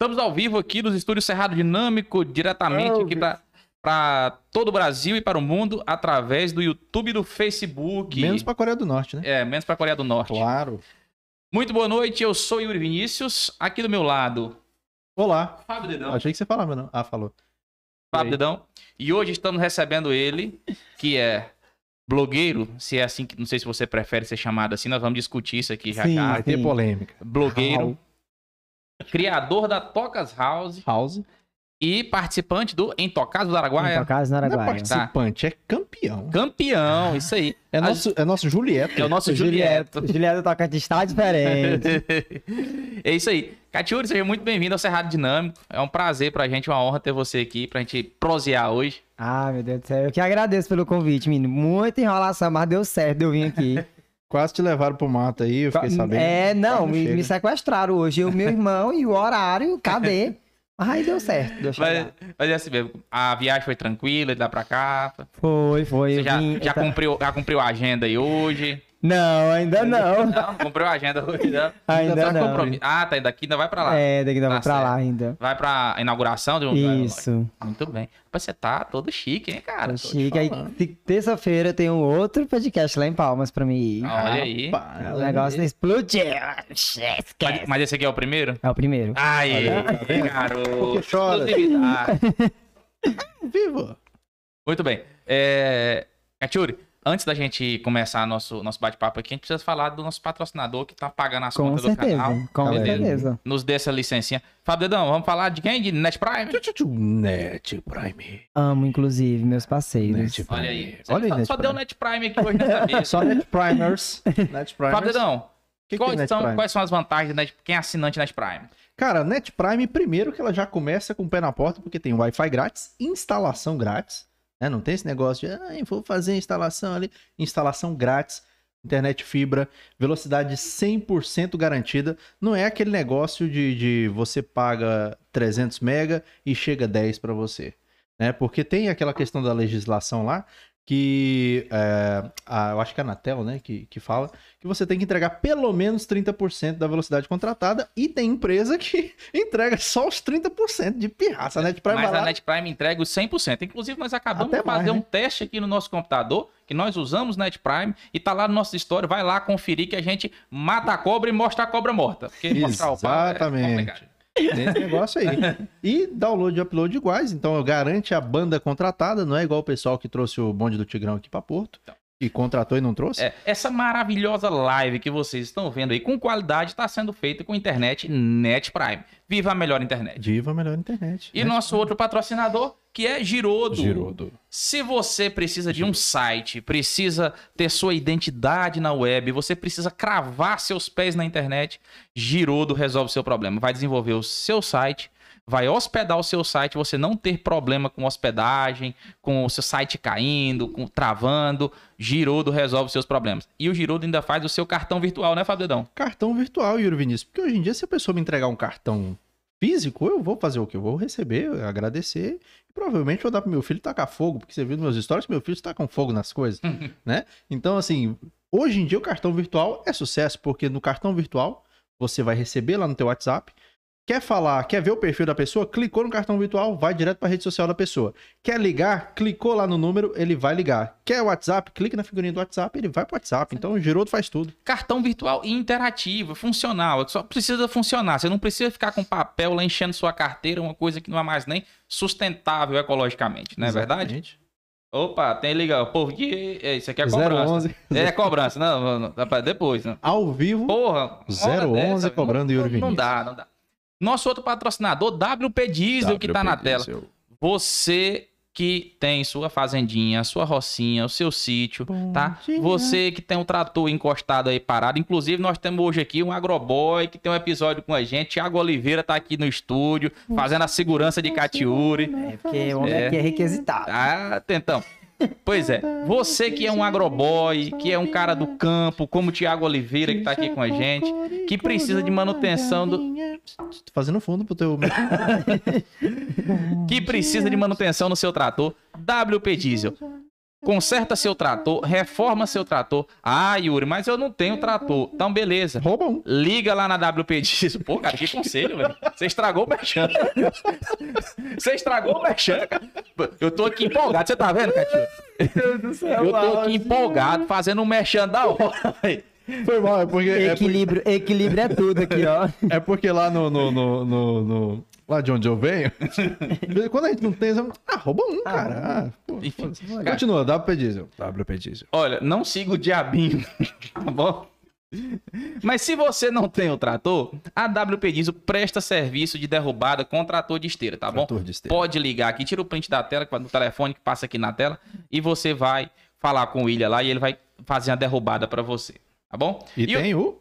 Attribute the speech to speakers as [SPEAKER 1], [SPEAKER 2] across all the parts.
[SPEAKER 1] Estamos ao vivo aqui nos estúdios Cerrado Dinâmico, diretamente aqui para todo o Brasil e para o mundo, através do YouTube e do Facebook.
[SPEAKER 2] Menos para a Coreia do Norte, né?
[SPEAKER 1] É, menos para a Coreia do Norte.
[SPEAKER 2] Claro.
[SPEAKER 1] Muito boa noite, eu sou Yuri Vinícius. Aqui do meu lado,
[SPEAKER 2] Olá.
[SPEAKER 1] Fábio Dedão.
[SPEAKER 2] Achei que você falava, não. Ah, falou.
[SPEAKER 1] Fábio? Dedão. E hoje estamos recebendo ele, que é blogueiro, se é assim que não sei se você prefere ser chamado assim, nós vamos discutir isso aqui já
[SPEAKER 3] Sim.
[SPEAKER 1] já.
[SPEAKER 2] Vai ter polêmica.
[SPEAKER 1] Blogueiro, criador da Tocas House
[SPEAKER 2] House.
[SPEAKER 1] E participante do Intocados do Araguaia.
[SPEAKER 3] Tocados no
[SPEAKER 2] Não é
[SPEAKER 3] Araguaia.
[SPEAKER 2] participante, é campeão.
[SPEAKER 1] Campeão, isso aí.
[SPEAKER 2] É nosso, é nosso Julieto.
[SPEAKER 1] É o nosso Julieto.
[SPEAKER 3] Julieta Tocantins está diferente.
[SPEAKER 1] é isso aí. Catiuri, seja muito bem-vindo ao Cerrado Dinâmico. É um prazer pra gente, uma honra ter você aqui pra gente prosear hoje.
[SPEAKER 3] ah, meu Deus do céu. Eu que agradeço pelo convite, menino. Muita enrolação, mas deu certo de eu vir aqui.
[SPEAKER 2] Quase te levaram pro mato aí, eu fiquei sabendo.
[SPEAKER 3] É, não, me, me sequestraram hoje. O meu irmão e o horário, cadê? Mas aí deu certo. Deu
[SPEAKER 1] Mas, mas é assim mesmo, a viagem foi tranquila, de lá pra cá.
[SPEAKER 3] Foi, foi.
[SPEAKER 1] Você já,
[SPEAKER 3] vim-
[SPEAKER 1] já, cumpriu, já cumpriu a agenda aí hoje?
[SPEAKER 3] Não, ainda não.
[SPEAKER 1] Não, cumpriu a agenda hoje, não?
[SPEAKER 3] Ainda
[SPEAKER 1] tá
[SPEAKER 3] não.
[SPEAKER 1] compromisso. Ah, tá, daqui ainda vai pra lá.
[SPEAKER 3] É, daqui ainda
[SPEAKER 1] Tá
[SPEAKER 3] vou pra
[SPEAKER 1] certo.
[SPEAKER 3] lá ainda.
[SPEAKER 1] Vai pra inauguração de um
[SPEAKER 3] Isso.
[SPEAKER 1] Muito bem. Mas você tá todo chique, hein, cara?
[SPEAKER 3] Tô
[SPEAKER 1] te
[SPEAKER 3] chique. Aí, te- terça-feira tem um outro podcast lá em Palmas pra mim.
[SPEAKER 1] Olha aí.
[SPEAKER 3] O negócio não explodiu.
[SPEAKER 1] Mas,
[SPEAKER 3] Esquece.
[SPEAKER 1] mas esse aqui é o primeiro?
[SPEAKER 3] É o primeiro.
[SPEAKER 1] Aí,
[SPEAKER 2] Olha aí, tá
[SPEAKER 1] garoto.
[SPEAKER 2] Chora?
[SPEAKER 1] Exclusividade.
[SPEAKER 2] Vivo.
[SPEAKER 1] Muito bem. É... Catiuri, antes da gente começar nosso, nosso bate-papo aqui, a gente precisa falar do nosso patrocinador que tá pagando as
[SPEAKER 3] Com
[SPEAKER 1] contas
[SPEAKER 3] certeza.
[SPEAKER 1] do canal.
[SPEAKER 3] Com
[SPEAKER 2] Galera.
[SPEAKER 3] certeza.
[SPEAKER 1] Nos dê essa licencinha. Fábio Dedão, vamos falar de quem? De Net Prime?
[SPEAKER 2] Net Prime.
[SPEAKER 3] Amo, inclusive, meus parceiros.
[SPEAKER 2] Net Prime.
[SPEAKER 1] Olha aí.
[SPEAKER 2] Olha aí,
[SPEAKER 1] só,
[SPEAKER 2] Net
[SPEAKER 1] só deu. Net Prime aqui hoje nessa mesa.
[SPEAKER 2] Só Net Primers. Net Primers.
[SPEAKER 1] Fábio Dedão,
[SPEAKER 2] que que
[SPEAKER 1] quais,
[SPEAKER 2] é
[SPEAKER 1] são, quais são as vantagens de quem é assinante Net Prime?
[SPEAKER 2] Cara, Net Prime, primeiro que ela já começa com o pé na porta, porque tem Wi-Fi grátis, instalação grátis, né? Não tem esse negócio de, ah, vou fazer instalação ali. Instalação grátis, internet fibra, velocidade 100% garantida. Não é aquele negócio de, de você paga 300 mega e chega 10 para você, né? Porque tem aquela questão da legislação lá, que é, a- eu acho que é a Anatel, né, que, que fala que você tem que entregar pelo menos 30% da velocidade contratada e tem empresa que entrega só os 30% de pirraça, né? De
[SPEAKER 1] Mas
[SPEAKER 2] vai
[SPEAKER 1] a
[SPEAKER 2] lá-
[SPEAKER 1] Net Prime entrega os 100%. Inclusive, nós acabamos
[SPEAKER 2] Até
[SPEAKER 1] de fazer
[SPEAKER 2] mais,
[SPEAKER 1] um
[SPEAKER 2] né?
[SPEAKER 1] teste aqui no nosso computador, que nós usamos Net Prime, e tá lá no nosso história. Vai lá conferir que a gente mata a cobra e mostra a cobra morta. Porque mostrar o pau é
[SPEAKER 2] Exatamente.
[SPEAKER 1] complicado.
[SPEAKER 2] Tem esse negócio aí. E download e upload iguais, então garante a banda contratada, não é igual o pessoal que trouxe o bonde do Tigrão aqui pra Porto, e contratou e não trouxe.
[SPEAKER 1] É, essa maravilhosa live que vocês estão vendo aí, com qualidade, está sendo feita com internet Net Prime. Viva a melhor internet.
[SPEAKER 2] Viva a melhor internet.
[SPEAKER 1] E
[SPEAKER 2] né?
[SPEAKER 1] nosso outro patrocinador, que é Girodo.
[SPEAKER 2] Girodo.
[SPEAKER 1] Se você precisa de um site, precisa ter sua identidade na web, você precisa cravar seus pés na internet, Girodo resolve o seu problema. Vai desenvolver o seu site, vai hospedar o seu site, você não ter problema com hospedagem, com o seu site caindo, com travando, Girodo resolve seus problemas. E o Girodo ainda faz o seu cartão virtual, né, Fábio Dedão?
[SPEAKER 2] Cartão virtual, Yuri Vinícius. Porque hoje em dia, se a pessoa me entregar um cartão físico, eu vou fazer o quê? Eu vou receber, agradecer e provavelmente vou dar pro meu filho tacar fogo, porque você viu nos meus stories que meu filho está com fogo nas coisas, né? Então, assim, hoje em dia o cartão virtual é sucesso, porque no cartão virtual você vai receber lá no teu WhatsApp, Quer falar, quer ver o perfil da pessoa? Clicou no cartão virtual, vai direto para a rede social da pessoa. Quer ligar? Clicou lá no número, ele vai ligar. Quer WhatsApp? Clica na figurinha do WhatsApp, ele vai pro WhatsApp. Então o faz tudo.
[SPEAKER 1] Cartão virtual interativo, funcional. Só precisa funcionar. Você não precisa ficar com papel lá enchendo sua carteira, uma coisa que não é mais nem sustentável ecologicamente, não é verdade?
[SPEAKER 2] Exatamente.
[SPEAKER 1] Opa, tem liga. O povo que. é, Isso aqui é cobrança.
[SPEAKER 2] 011.
[SPEAKER 1] É cobrança. Não, não, não, depois. Não.
[SPEAKER 2] Ao vivo,
[SPEAKER 1] Porra. uma hora
[SPEAKER 2] 011
[SPEAKER 1] dessa,
[SPEAKER 2] cobrando
[SPEAKER 1] não,
[SPEAKER 2] Yuri
[SPEAKER 1] não, não
[SPEAKER 2] Vinícius.
[SPEAKER 1] dá, não dá. Nosso outro patrocinador, WP Diesel, que tá na tela. Você que tem sua fazendinha, sua rocinha, o seu sítio,
[SPEAKER 2] Bom
[SPEAKER 1] tá?
[SPEAKER 2] dia.
[SPEAKER 1] Você que tem um trator encostado aí parado. Inclusive, nós temos hoje aqui um agroboy que tem um episódio com a gente. Tiago Oliveira tá aqui no estúdio, fazendo a segurança de Catiuri.
[SPEAKER 3] É porque o homem
[SPEAKER 1] É.
[SPEAKER 3] aqui é requisitado.
[SPEAKER 1] Ah, tentão. Pois é, você que é um agroboy, que é um cara do campo, como o Tiago Oliveira, que tá aqui com a gente, que precisa de manutenção do.
[SPEAKER 2] Tô fazendo fundo pro teu.
[SPEAKER 1] que precisa de manutenção no seu trator, WP Diesel. Conserta seu trator, reforma seu trator. Ah, Yuri, mas eu não tenho trator. Então, beleza.
[SPEAKER 2] Rouba um.
[SPEAKER 1] Liga lá na WP Diesel. Pô, cara, que conselho, velho. Você estragou o merchan. Você estragou o merchan, cara. Eu tô aqui empolgado. Você tá vendo, Catinho?
[SPEAKER 3] Deus do céu.
[SPEAKER 1] Eu tô aqui empolgado fazendo um merchan da hora, velho.
[SPEAKER 2] Foi mal, é porque. É porque,
[SPEAKER 3] Equilíbrio, equilíbrio é tudo aqui, ó.
[SPEAKER 2] é porque lá no, no, no, no- no- Lá de onde eu venho, quando a gente não tem, ah, rouba um, cara. Ah, pô,
[SPEAKER 1] Enfim.
[SPEAKER 2] Continua, WP Diesel. WP Diesel.
[SPEAKER 1] Olha, não siga o diabinho, tá bom? Mas se você não tem o trator, a WP Diesel presta serviço de derrubada com trator de esteira, tá bom?
[SPEAKER 2] Trator de esteira.
[SPEAKER 1] Pode ligar aqui, tira o print da tela, do telefone que passa aqui na tela, e você vai falar com o William lá e ele vai fazer a derrubada pra você, tá bom?
[SPEAKER 2] E,
[SPEAKER 1] o
[SPEAKER 2] tem o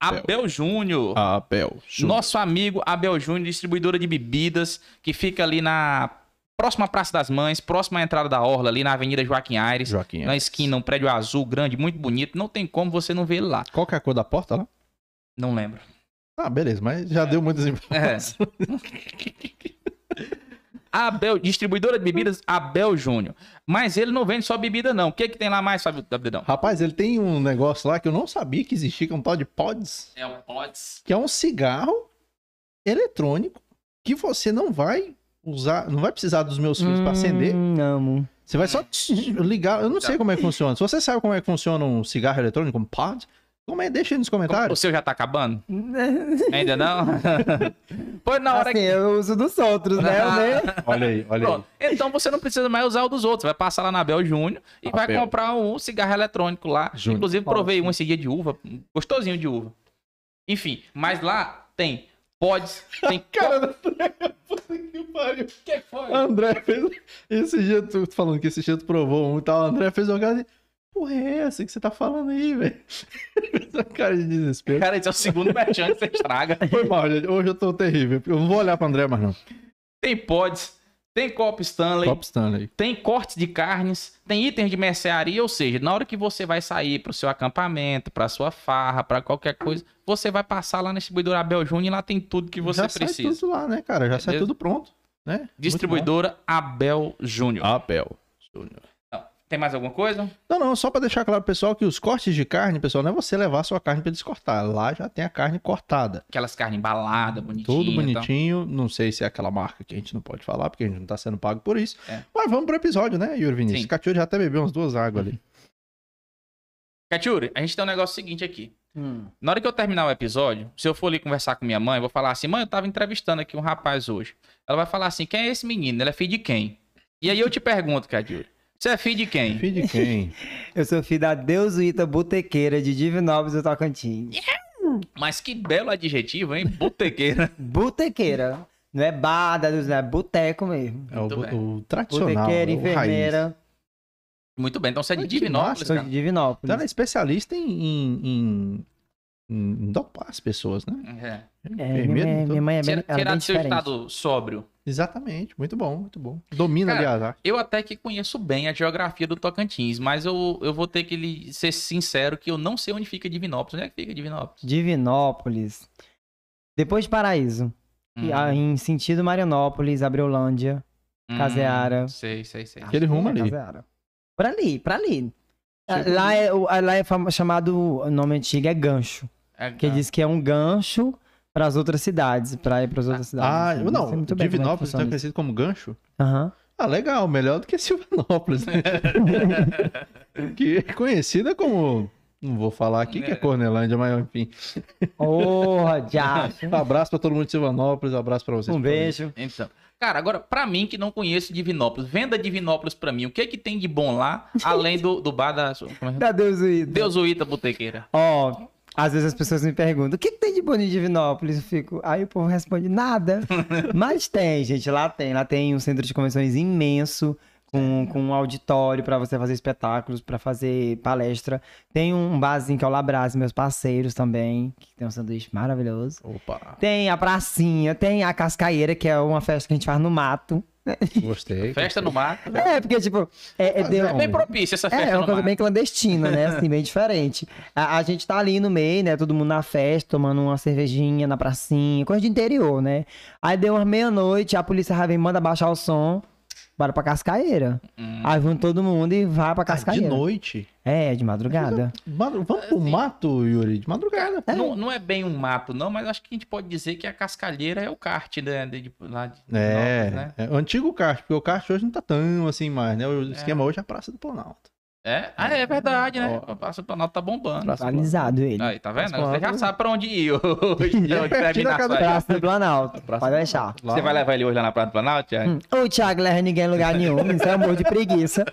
[SPEAKER 1] Abel Júnior.
[SPEAKER 2] Abel. Júnior.
[SPEAKER 1] Nosso amigo Abel Júnior, distribuidora de bebidas, que fica ali na próxima Praça das Mães, próxima à entrada da Orla, ali na Avenida Joaquim Aires.
[SPEAKER 2] Joaquim.
[SPEAKER 1] Na esquina, um prédio azul, grande, muito bonito. Não tem como você não ver ele lá.
[SPEAKER 2] Qual que é a cor da porta lá?
[SPEAKER 1] Não lembro.
[SPEAKER 2] Ah, beleza, mas já deu muitas
[SPEAKER 1] É. Abel, distribuidora de bebidas Abel Júnior. Mas ele não vende só bebida, não. O que, que tem lá mais, Fábio Dabidão?
[SPEAKER 2] Rapaz, ele tem um negócio lá que eu não sabia que existia, que é um tal de Pods,
[SPEAKER 1] É o Pods.
[SPEAKER 2] que é um cigarro eletrônico que você não vai usar, não vai precisar dos meus fios para acender.
[SPEAKER 3] Hum, amo.
[SPEAKER 2] Você vai só ligar. Eu não sei como é que funciona. Se você sabe como é que funciona um cigarro eletrônico, um pod, como é? Deixa aí nos
[SPEAKER 1] O
[SPEAKER 2] comentários.
[SPEAKER 1] seu já tá acabando? Ainda não? pois na hora
[SPEAKER 3] assim,
[SPEAKER 1] que.
[SPEAKER 3] eu uso dos outros, né?
[SPEAKER 2] Olha aí, olha
[SPEAKER 1] Pronto. Então você não precisa mais usar o dos outros. Vai passar lá na Abel Júnior e vai comprar um cigarro eletrônico lá.
[SPEAKER 2] Júnior.
[SPEAKER 1] Inclusive, provei um esse dia de uva. Gostosinho de uva. Enfim, mas lá tem pods, tem.
[SPEAKER 2] Cara, puta que pariu.
[SPEAKER 1] que foi?
[SPEAKER 2] André fez. Esse dia, tu falando que esse dia tu provou um e tal. André fez uma cara de. Porra, é essa que você tá falando aí, velho? Cara de desespero.
[SPEAKER 1] Cara, esse é o segundo merchan que você estraga.
[SPEAKER 2] Foi mal, gente. Hoje eu tô terrível. Eu não vou olhar pro André mais, não.
[SPEAKER 1] Tem pods, tem copo Stanley,
[SPEAKER 2] Top Stanley.
[SPEAKER 1] tem cortes de carnes, tem itens de mercearia, ou seja, na hora que você vai sair pro seu acampamento, pra sua farra, pra qualquer coisa, você vai passar lá na distribuidora Abel Júnior e lá tem tudo que você
[SPEAKER 2] já
[SPEAKER 1] precisa.
[SPEAKER 2] sai tudo lá, né, cara? Já sai tudo pronto, né?
[SPEAKER 1] Distribuidora Abel Júnior.
[SPEAKER 2] Abel. Júnior.
[SPEAKER 1] Tem mais alguma coisa?
[SPEAKER 2] Não, não, só pra deixar claro, pessoal, que os cortes de carne, pessoal, não é você levar a sua carne pra eles cortar. Lá já tem a carne cortada.
[SPEAKER 1] Aquelas carnes embaladas, bonitinhas.
[SPEAKER 2] Tudo bonitinho. Não sei se é aquela marca que a gente não pode falar, porque a gente não tá sendo pago por isso.
[SPEAKER 1] É.
[SPEAKER 2] Mas vamos pro episódio, né, Yuri Vinícius? Catiúri já até bebeu umas duas águas ali.
[SPEAKER 1] Catiuri, a gente tem um negócio seguinte aqui.
[SPEAKER 3] Hum.
[SPEAKER 1] Na hora que eu terminar o episódio, se eu for ali conversar com minha mãe, eu vou falar assim: mãe, eu tava entrevistando aqui um rapaz hoje. Ela vai falar assim: quem é esse menino? Ele é filho de quem? E aí eu te pergunto, Catiuri, você é filho de quem?
[SPEAKER 2] Filho de quem?
[SPEAKER 3] Eu sou filho da Deusuíta Botequeira de Divinópolis do Tocantins.
[SPEAKER 1] Mas que belo adjetivo, hein? Botequeira.
[SPEAKER 3] Botequeira. Não é bar, da Deus, não é boteco mesmo.
[SPEAKER 2] É o,
[SPEAKER 1] Muito bem.
[SPEAKER 2] o tradicional.
[SPEAKER 3] Botequeira,
[SPEAKER 2] é o raiz.
[SPEAKER 3] enfermeira.
[SPEAKER 1] Muito bem, então você é de Divinópolis,
[SPEAKER 2] massa,
[SPEAKER 3] Sou
[SPEAKER 1] cara.
[SPEAKER 3] de Divinópolis.
[SPEAKER 2] Então ela é especialista em, em, em, em dopar as pessoas, né?
[SPEAKER 1] É.
[SPEAKER 3] É,
[SPEAKER 2] Enfermeira,
[SPEAKER 3] minha,
[SPEAKER 2] então.
[SPEAKER 3] minha mãe é bem,
[SPEAKER 1] Tira-
[SPEAKER 3] ela é
[SPEAKER 1] Tirar
[SPEAKER 3] bem
[SPEAKER 1] do seu estado sóbrio.
[SPEAKER 2] Exatamente. Muito bom, muito bom. Domina,
[SPEAKER 1] Cara,
[SPEAKER 2] aliás.
[SPEAKER 1] Eu até que conheço bem a geografia do Tocantins, mas eu, eu vou ter que lhe ser sincero que eu não sei onde fica Divinópolis. Onde é que fica Divinópolis?
[SPEAKER 3] Divinópolis. Depois de Paraíso. E,
[SPEAKER 1] Hum,
[SPEAKER 3] ah, Em sentido Marianópolis, Abreolândia.
[SPEAKER 1] hum,
[SPEAKER 3] Caseara.
[SPEAKER 1] Sei, sei, sei.
[SPEAKER 2] Aquele rumo ali.
[SPEAKER 3] Caseara. Por ali, pra ali. Ah,
[SPEAKER 2] Chega
[SPEAKER 3] Lá é, lá é chamado, o nome antigo é gancho.
[SPEAKER 1] É,
[SPEAKER 3] Que
[SPEAKER 1] ah,
[SPEAKER 3] diz que é um gancho para as outras cidades, para ir para as outras cidades.
[SPEAKER 2] Ah,
[SPEAKER 3] assim.
[SPEAKER 2] não.
[SPEAKER 3] bem como é que
[SPEAKER 2] Divinópolis está conhecido como gancho.
[SPEAKER 3] Aham.
[SPEAKER 2] Ah, legal. Melhor do que Silvanópolis. né? que é conhecida como... Não vou falar aqui que é Cornelândia, mas enfim.
[SPEAKER 3] Diacho.
[SPEAKER 2] Um abraço pra todo mundo de Silvanópolis, um abraço pra vocês.
[SPEAKER 3] Um beijo.
[SPEAKER 1] Então, cara, agora, pra mim que não conheço Divinópolis, venda Divinópolis pra mim. O que é que tem de bom lá, além do, do bar da... como é?
[SPEAKER 3] Da Deus Uída.
[SPEAKER 1] Deusuíta Botequeira?
[SPEAKER 3] Ó, às vezes as pessoas me perguntam, o que, que tem de bom em Divinópolis? Eu fico, aí o povo responde, nada. Mas tem, gente, lá tem. Lá tem um centro de convenções imenso, com, com um auditório pra você fazer espetáculos, pra fazer palestra. Tem um barzinho que é o Labras, meus parceiros também, que tem um sanduíche maravilhoso.
[SPEAKER 2] Opa.
[SPEAKER 3] Tem a pracinha, tem a cascaeira, que é uma festa que a gente faz no mato.
[SPEAKER 2] Gostei.
[SPEAKER 1] Festa no mato.
[SPEAKER 3] É, porque, tipo, é, é, deu-
[SPEAKER 1] É bem propícia essa festa
[SPEAKER 3] É, é uma
[SPEAKER 1] no
[SPEAKER 3] coisa
[SPEAKER 1] mato.
[SPEAKER 3] bem clandestina, né? Assim, bem diferente. A, a gente tá ali no meio, né? Todo mundo na festa, tomando uma cervejinha na pracinha, coisa de interior, né? Aí deu umas meia-noite, a polícia já vem, manda baixar o som, bora pra Cascaeira.
[SPEAKER 1] Hum.
[SPEAKER 3] Aí vão todo mundo e vai pra
[SPEAKER 2] Ah, de
[SPEAKER 3] Cascaeira.
[SPEAKER 2] noite.
[SPEAKER 3] É, de madrugada.
[SPEAKER 2] Madru- Vamos pro mato, Yuri, de madrugada.
[SPEAKER 1] Não, não é bem um mato, não, mas acho que a gente pode dizer que a cascalheira é o kart né, de, de- lá de
[SPEAKER 2] É,
[SPEAKER 1] Novas, né?
[SPEAKER 2] é, o antigo kart, porque o kart hoje não tá tão assim mais, né? O esquema hoje é a Praça do Planalto.
[SPEAKER 1] É? Ah, é verdade, né? O Passo do Planalto tá bombando.
[SPEAKER 3] Atualizado ele.
[SPEAKER 1] Aí, tá vendo? Você já sabe pra onde ir hoje.
[SPEAKER 2] é
[SPEAKER 1] onde
[SPEAKER 2] pertinho da casa
[SPEAKER 3] Praça do Planalto.
[SPEAKER 2] Praça
[SPEAKER 3] Pode deixar.
[SPEAKER 2] Lá-
[SPEAKER 1] Você vai levar ele hoje lá na Praça do Planalto, Thiago?
[SPEAKER 3] Hum, O Thiago leva ninguém em lugar nenhum. Isso é amor de preguiça.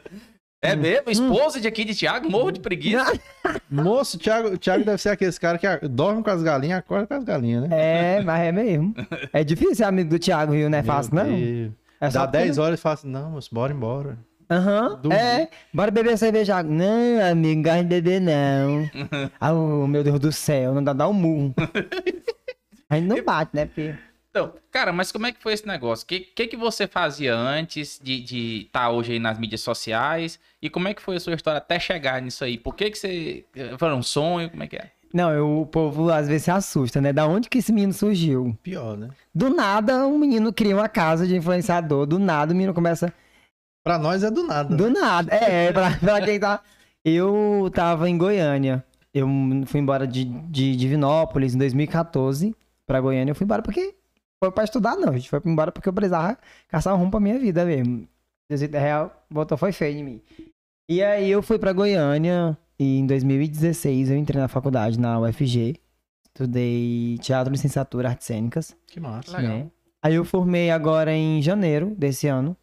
[SPEAKER 1] É
[SPEAKER 3] Hum.
[SPEAKER 1] mesmo? Esposa de aqui de Thiago, morro de preguiça.
[SPEAKER 2] Moço, o Thiago, Thiago deve ser aquele cara que dorme com as galinhas, acorda com as galinhas, né?
[SPEAKER 3] É, mas é mesmo. É difícil ser amigo do Thiago, viu? Não é fácil,
[SPEAKER 2] Meu
[SPEAKER 3] não.
[SPEAKER 2] Deus.
[SPEAKER 3] É
[SPEAKER 2] Dá
[SPEAKER 3] porque-
[SPEAKER 2] 10 horas e fala assim, não, moço, bora embora.
[SPEAKER 3] Aham,
[SPEAKER 2] Dormir.
[SPEAKER 3] é. Bora beber cerveja. Não, amigo, gosto de beber, não. ah, oh, meu Deus do céu, não dá, dá um murro. A gente não bate, né, Pê?
[SPEAKER 1] Então, cara, mas como é que foi esse negócio? O que, que, que você fazia antes de estar hoje aí nas mídias sociais? E como é que foi a sua história até chegar nisso aí? Por que que você... Foi um sonho? Como é que é?
[SPEAKER 3] Não, eu- o povo às vezes se assusta, né? Da onde que esse menino surgiu?
[SPEAKER 2] Pior, né?
[SPEAKER 3] Do nada, um menino cria uma casa de influenciador. Do nada, o menino começa.
[SPEAKER 2] Pra nós é do nada.
[SPEAKER 3] Do nada. É, pra, pra quem tá. Eu tava em Goiânia. Eu fui embora de, de Divinópolis em 2014 pra Goiânia. Eu fui embora porque. Foi pra estudar, não. A gente foi embora porque eu precisava caçar um rumo pra minha vida mesmo. Deus real, botou foi feio em mim. E aí eu fui pra Goiânia e em 2016 eu entrei na faculdade, na UFG. Estudei teatro, licenciatura, artes cênicas.
[SPEAKER 2] Que massa.
[SPEAKER 1] Legal.
[SPEAKER 3] né? Aí eu formei agora em janeiro desse ano.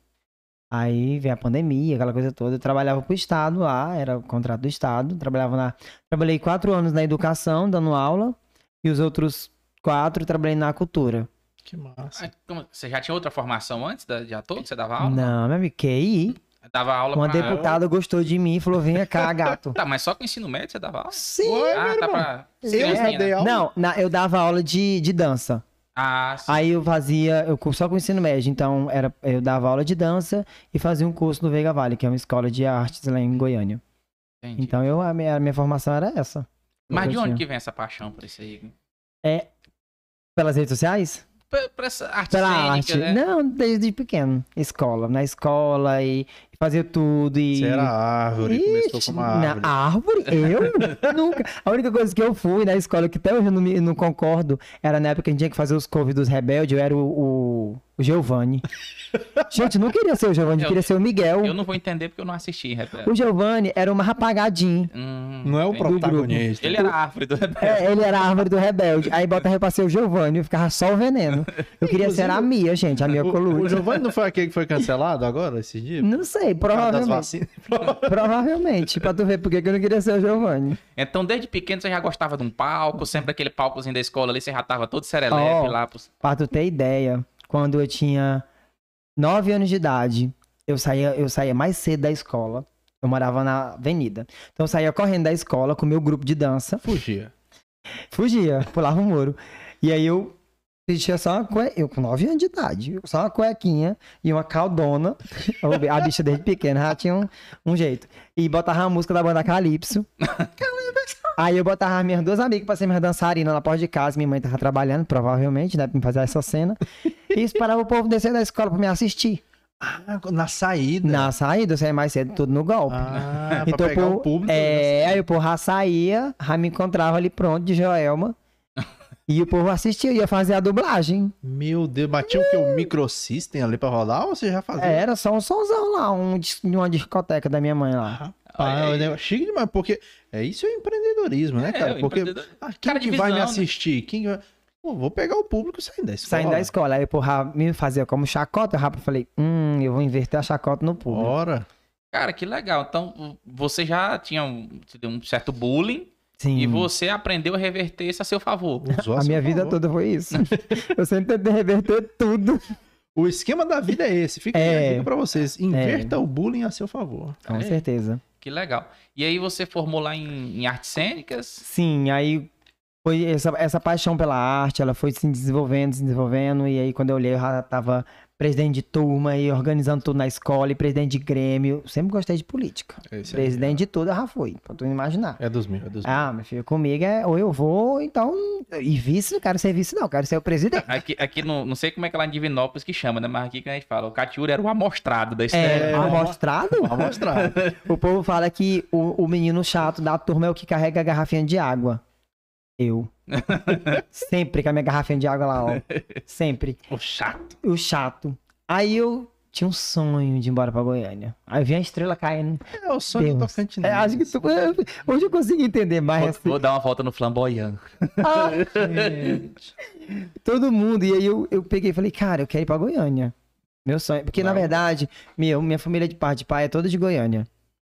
[SPEAKER 3] Aí veio a pandemia, aquela coisa toda. Eu trabalhava pro Estado lá, era o contrato do Estado. Trabalhava na. Trabalhei quatro anos na educação, dando aula. E os outros quatro trabalhei na cultura.
[SPEAKER 2] Que massa.
[SPEAKER 1] Ah, como- Você já tinha outra formação antes de ator? Você dava aula?
[SPEAKER 3] Não, meu amigo, QI.
[SPEAKER 1] Dava aula
[SPEAKER 3] Uma
[SPEAKER 1] pra...
[SPEAKER 3] deputada gostou de mim e falou: venha cá, gato.
[SPEAKER 1] Tá, mas só com ensino médio você dava aula?
[SPEAKER 3] Sim.
[SPEAKER 2] Ué,
[SPEAKER 1] ah, tá pra...
[SPEAKER 2] Eu já dei
[SPEAKER 1] né?
[SPEAKER 2] aula.
[SPEAKER 3] Não, na- eu dava aula de, de dança.
[SPEAKER 1] Ah, sim.
[SPEAKER 3] Aí eu fazia, eu só com ensino médio, então era, eu dava aula de dança e fazia um curso no Veiga Vale, que é uma escola de artes lá em Goiânia.
[SPEAKER 1] entendi.
[SPEAKER 3] Então eu, a, minha, a minha formação era essa.
[SPEAKER 1] Mas de onde
[SPEAKER 3] tinha.
[SPEAKER 1] que vem essa paixão por isso aí?
[SPEAKER 3] Pelas redes sociais?
[SPEAKER 1] Pra essa arte
[SPEAKER 3] Pela
[SPEAKER 1] cênica,
[SPEAKER 3] arte.
[SPEAKER 1] né?
[SPEAKER 3] Não, desde pequeno. Escola. Na escola e fazia tudo e...
[SPEAKER 2] Você era árvore, começou
[SPEAKER 3] Ixi,
[SPEAKER 2] com uma árvore.
[SPEAKER 3] Na árvore? Eu? Nunca. A única coisa que eu fui na escola, que até hoje eu não, me- não concordo, era na época que a gente tinha que fazer os covers dos rebeldes, eu era o, o, o Giovanni. Gente, não queria ser o Giovanni, eu queria ser o Miguel.
[SPEAKER 1] Eu não vou entender porque eu não assisti. Rebelde.
[SPEAKER 3] O Giovanni era uma rapagadinho.
[SPEAKER 1] Hum,
[SPEAKER 2] Não é o protagonista.
[SPEAKER 1] Ele era a árvore do Rebelde.
[SPEAKER 3] É, ele era a árvore do rebelde. Aí bota pra ser o Giovanni, eu ficava só o veneno. Eu queria ser a Mia, gente, a Mia
[SPEAKER 2] O, o. Giovanni não foi aquele que foi cancelado agora, esses dias?
[SPEAKER 3] Não sei, provavelmente.
[SPEAKER 2] vacinas.
[SPEAKER 3] Provavelmente, pra tu ver por que que eu não queria ser o Giovanni.
[SPEAKER 1] Então, desde pequeno, você já gostava de um palco, sempre aquele palcozinho da escola ali, você já tava todo serelepe
[SPEAKER 3] Ó.
[SPEAKER 1] lá. Pros...
[SPEAKER 3] Pra tu ter ideia, quando eu tinha 9 anos de idade, eu saía, eu saía mais cedo da escola. Eu morava na avenida. Então eu saía correndo da escola com o meu grupo de dança.
[SPEAKER 2] Fugia.
[SPEAKER 3] Fugia, pulava o muro. E aí eu vestia só uma cuequinha. Eu com 9 anos de idade. Só uma cuequinha e uma caldona. A bicha desde pequena já tinha um, um jeito. E botava a música da banda Calypso. Aí eu botava as minhas duas amigas pra ser minhas dançarinas na porta de casa. Minha mãe tava trabalhando, provavelmente, né? Pra me fazer essa cena. E esperava o povo descer da escola pra me assistir.
[SPEAKER 2] Ah, na saída.
[SPEAKER 3] Na saída, eu saía mais cedo, tudo no golpe.
[SPEAKER 2] Ah,
[SPEAKER 3] Então,
[SPEAKER 2] pra pegar o público.
[SPEAKER 3] É, aí o povo já saía, já me encontrava ali pronto de Joelma. E o povo assistia, ia fazer a dublagem.
[SPEAKER 2] Meu Deus, batia o que? O microsystem ali pra rodar ou você já fazia?
[SPEAKER 3] É, era só um somzão lá, um, uma discoteca da minha mãe lá.
[SPEAKER 2] Rapaz, é negócio chique demais, porque é isso é empreendedorismo, né,
[SPEAKER 1] É,
[SPEAKER 2] cara? Porque
[SPEAKER 1] empreendedor-
[SPEAKER 2] ah, quem
[SPEAKER 1] cara
[SPEAKER 2] que vai me
[SPEAKER 1] visão, né?
[SPEAKER 2] assistir? Quem vai... Pô, vou pegar o público saindo da escola.
[SPEAKER 3] Saindo da escola, aí já me fazia como chacota, eu falei, hum, eu vou inverter a chacota no público.
[SPEAKER 2] Bora.
[SPEAKER 1] Cara, que legal. Então, você já tinha um, um certo bullying
[SPEAKER 3] Sim.
[SPEAKER 1] e você aprendeu a reverter isso a seu favor.
[SPEAKER 2] Usou
[SPEAKER 3] A
[SPEAKER 2] seu
[SPEAKER 3] minha vida
[SPEAKER 2] favor.
[SPEAKER 3] toda foi isso. eu sempre tentei reverter tudo.
[SPEAKER 2] O esquema da vida é esse. Fica
[SPEAKER 3] É.
[SPEAKER 2] aí a dica pra vocês. Inverta o bullying a seu favor.
[SPEAKER 3] Com
[SPEAKER 1] É.
[SPEAKER 3] certeza.
[SPEAKER 1] Que legal. E aí você formou lá em, em artes cênicas?
[SPEAKER 3] Sim, aí foi essa, essa paixão pela arte, ela foi se desenvolvendo, se desenvolvendo, e aí quando eu olhei eu já tava presidente de turma e organizando tudo na escola, e presidente de Grêmio. Sempre gostei de política.
[SPEAKER 2] Esse aí
[SPEAKER 3] Presidente de tudo, eu já fui, pra tu imaginar.
[SPEAKER 2] É dos meus, é dos meus.
[SPEAKER 3] Ah, meu filho, comigo é ou eu vou, então. E vice, não quero ser vice, não, quero ser o presidente.
[SPEAKER 1] Aqui, aqui no, não sei como é que é lá em Divinópolis que chama, né? Mas aqui que a gente fala, o Catiúra era o amostrado da história.
[SPEAKER 3] É,
[SPEAKER 2] É,
[SPEAKER 3] amostrado?
[SPEAKER 2] Vou mostrar.
[SPEAKER 3] O povo fala que o, o menino chato da turma é o que carrega a garrafinha de água. Eu. Sempre com a minha garrafinha de água lá, ó. Sempre.
[SPEAKER 1] O chato.
[SPEAKER 3] O chato. Aí eu tinha um sonho de ir embora pra Goiânia. Aí eu vi a estrela caindo.
[SPEAKER 2] É o sonho do
[SPEAKER 3] Deus.
[SPEAKER 2] Tocantinense.
[SPEAKER 3] É, acho que tu, hoje eu consigo entender mais.
[SPEAKER 1] Vou,
[SPEAKER 3] assim.
[SPEAKER 1] vou dar uma volta no flamboyant.
[SPEAKER 3] Ah,
[SPEAKER 2] Gente.
[SPEAKER 3] todo mundo. E aí eu, eu peguei e falei, cara, eu quero ir pra Goiânia. Meu sonho. Porque, na verdade, meu, minha família de parte de pai é toda de Goiânia.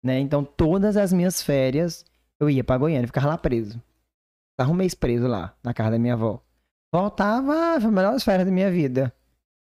[SPEAKER 3] Né? Então, todas as minhas férias, eu ia pra Goiânia, ficava lá preso. Ficava um mês preso lá, na casa da minha avó. Voltava, foi as melhores férias da minha vida.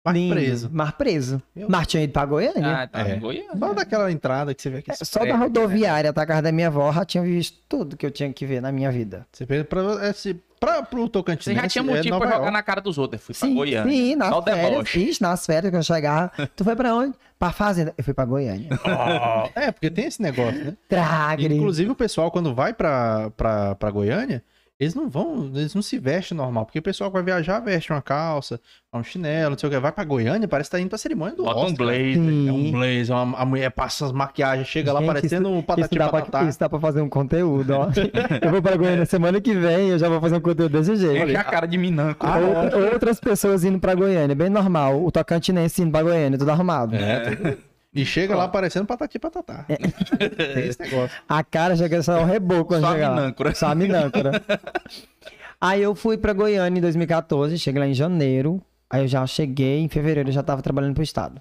[SPEAKER 2] Mas
[SPEAKER 3] Lindo,
[SPEAKER 2] preso.
[SPEAKER 3] Mas preso.
[SPEAKER 2] Meu
[SPEAKER 3] Mas tinha ido pra Goiânia.
[SPEAKER 1] Ah, tá
[SPEAKER 2] É.
[SPEAKER 1] em Goiânia.
[SPEAKER 2] Só daquela entrada que você vê aqui.
[SPEAKER 3] É, Só da rodoviária até a casa da minha avó, já tinha visto tudo que eu tinha que ver na minha vida.
[SPEAKER 2] Você vê pra, esse, pra, pro Tocantinense.
[SPEAKER 1] Você já tinha
[SPEAKER 2] é
[SPEAKER 1] motivo
[SPEAKER 2] Nova
[SPEAKER 1] pra jogar na cara dos outros. Eu fui pra
[SPEAKER 3] Sim,
[SPEAKER 1] Goiânia.
[SPEAKER 3] sim, nas
[SPEAKER 1] Só o
[SPEAKER 3] férias. nas férias que eu chegava. Tu foi pra onde? Pra fazenda. Eu fui pra Goiânia.
[SPEAKER 2] É, porque tem esse negócio, né?
[SPEAKER 3] Tragre.
[SPEAKER 2] Inclusive o pessoal, quando vai pra, pra, pra Goiânia, eles não vão, eles não se vestem normal. Porque o pessoal que vai viajar veste uma calça, um chinelo, não sei o que. Vai pra Goiânia, parece que tá indo pra cerimônia do
[SPEAKER 1] Bota um
[SPEAKER 2] Oscar.
[SPEAKER 1] blazer.
[SPEAKER 3] Sim.
[SPEAKER 2] É um blazer, uma- a mulher passa as maquiagens, chega lá
[SPEAKER 3] Gente,
[SPEAKER 2] parecendo um
[SPEAKER 3] Isso
[SPEAKER 2] patati
[SPEAKER 3] dá, pra, isso dá pra fazer um conteúdo, ó. eu vou pra Goiânia semana que vem, eu já vou fazer um conteúdo desse jeito.
[SPEAKER 1] Enche a cara de minanco.
[SPEAKER 2] Ah,
[SPEAKER 3] Outra- Outras pessoas indo pra Goiânia, bem normal. O Tocantinense indo pra Goiânia, tudo arrumado.
[SPEAKER 2] É, tudo- E chega lá parecendo patati patatá. Tem esse negócio.
[SPEAKER 3] A cara chega só um reboco quando
[SPEAKER 1] Só a
[SPEAKER 3] lá.
[SPEAKER 1] minâncora.
[SPEAKER 3] Só a minâncora. Aí eu fui pra Goiânia em 2014, cheguei lá em janeiro. Aí eu já cheguei, em fevereiro eu já tava trabalhando pro estado.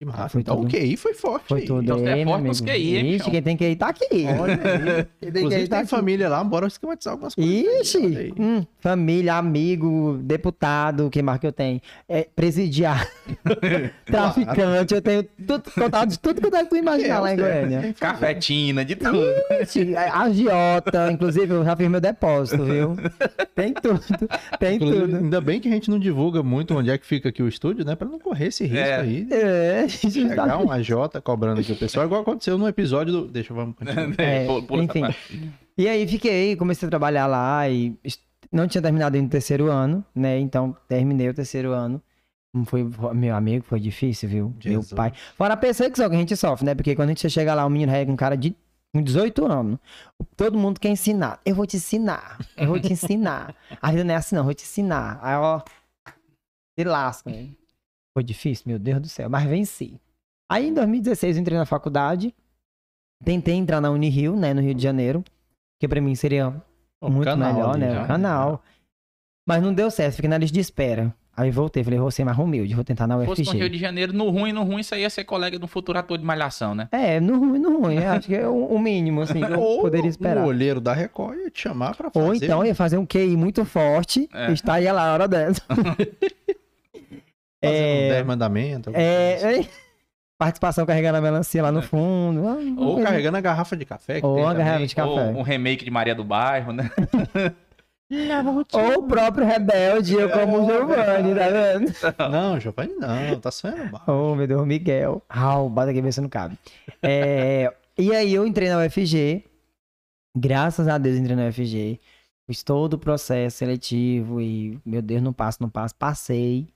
[SPEAKER 2] Que massa.
[SPEAKER 3] Foi
[SPEAKER 2] então
[SPEAKER 3] tudo.
[SPEAKER 2] o QI foi forte.
[SPEAKER 3] Foi
[SPEAKER 2] aí.
[SPEAKER 3] tudo.
[SPEAKER 1] Então é
[SPEAKER 3] aí,
[SPEAKER 1] forte
[SPEAKER 3] amigo.
[SPEAKER 1] QI, hein,
[SPEAKER 3] Ixi, quem tem QI tá aqui.
[SPEAKER 2] Olha aí.
[SPEAKER 3] Quem tem QI
[SPEAKER 2] Inclusive
[SPEAKER 3] tá
[SPEAKER 2] tem
[SPEAKER 3] aqui.
[SPEAKER 2] família lá, bora esquematizar algumas coisas.
[SPEAKER 3] Ixi,
[SPEAKER 2] aí.
[SPEAKER 3] hum, família, amigo, deputado, que mais que eu tenho? É, presidiário, traficante, eu tenho tudo, contato de tudo que eu tu imaginar lá em Goiânia.
[SPEAKER 1] Cafetina, de tudo.
[SPEAKER 3] Ixi, é, agiota, inclusive eu já fiz meu depósito, viu? Tem tudo, tem
[SPEAKER 2] Inclusive,
[SPEAKER 3] tudo.
[SPEAKER 2] ainda bem que a gente não divulga muito onde é que fica aqui o estúdio, né? Pra não correr esse risco
[SPEAKER 1] É.
[SPEAKER 2] aí.
[SPEAKER 3] É,
[SPEAKER 2] Chegar um AJ cobrando aqui o pessoal, igual aconteceu no episódio do. Deixa, vamos continuar.
[SPEAKER 3] É, enfim. E aí fiquei, comecei a trabalhar lá e não tinha terminado ainda o terceiro ano, né? Então terminei o terceiro ano. Não Foi, meu amigo, foi difícil, viu?
[SPEAKER 2] Jesus.
[SPEAKER 3] Meu pai. Fora a perseguição que a gente sofre, né? Porque quando a gente chega lá, um menino rega um cara de com 18 anos. Todo mundo quer ensinar. Eu vou te ensinar. Eu vou te ensinar. A vida não é assim, não. Eu vou te ensinar. Aí, ó. Se lasca, né? Foi difícil, meu Deus do céu. Mas venci. Aí em 2016 eu entrei na faculdade. Tentei entrar na Unirio, né? No Rio de Janeiro. Que pra mim seria
[SPEAKER 2] O
[SPEAKER 3] muito
[SPEAKER 2] canal
[SPEAKER 3] melhor, né?
[SPEAKER 2] já,
[SPEAKER 3] o canal. Mas não deu certo, fiquei na lista de espera. Aí voltei, falei, vou ser mais humilde, vou tentar na
[SPEAKER 1] Se fosse no Rio
[SPEAKER 3] UFG.
[SPEAKER 1] de Janeiro, no ruim, no ruim, isso aí ia ser colega de um futuro ator de malhação, né?
[SPEAKER 3] É, no ruim, no ruim. Acho que é o o mínimo, assim, que eu
[SPEAKER 2] Ou
[SPEAKER 3] poderia esperar.
[SPEAKER 2] o olheiro da Record ia te chamar pra fazer.
[SPEAKER 3] Ou então ia fazer um QI muito forte
[SPEAKER 1] É.
[SPEAKER 3] e estaria lá a hora dessa.
[SPEAKER 2] fazer um
[SPEAKER 3] é,
[SPEAKER 2] 10 mandamentos.
[SPEAKER 3] é,
[SPEAKER 2] assim.
[SPEAKER 3] é, participação carregando a melancia lá no fundo. ah, uma
[SPEAKER 2] Ou
[SPEAKER 3] coisa-
[SPEAKER 2] carregando a garrafa de café. Que
[SPEAKER 3] Ou
[SPEAKER 2] tem
[SPEAKER 3] a
[SPEAKER 2] também.
[SPEAKER 3] garrafa de
[SPEAKER 1] Ou
[SPEAKER 3] café.
[SPEAKER 1] um remake de Maria do Bairro, né?
[SPEAKER 3] Ou o próprio rebelde, eu como o Giovanni, tá vendo?
[SPEAKER 2] Não, Giovanni, não, tá sonhando mal.
[SPEAKER 3] Oh, meu Deus, Miguel. Au, bota aqui ver se não cabe. É, e aí eu entrei na UFG. Graças a Deus entrei na UFG. Fiz todo o processo seletivo e, meu Deus, não passo, não passo. Passei.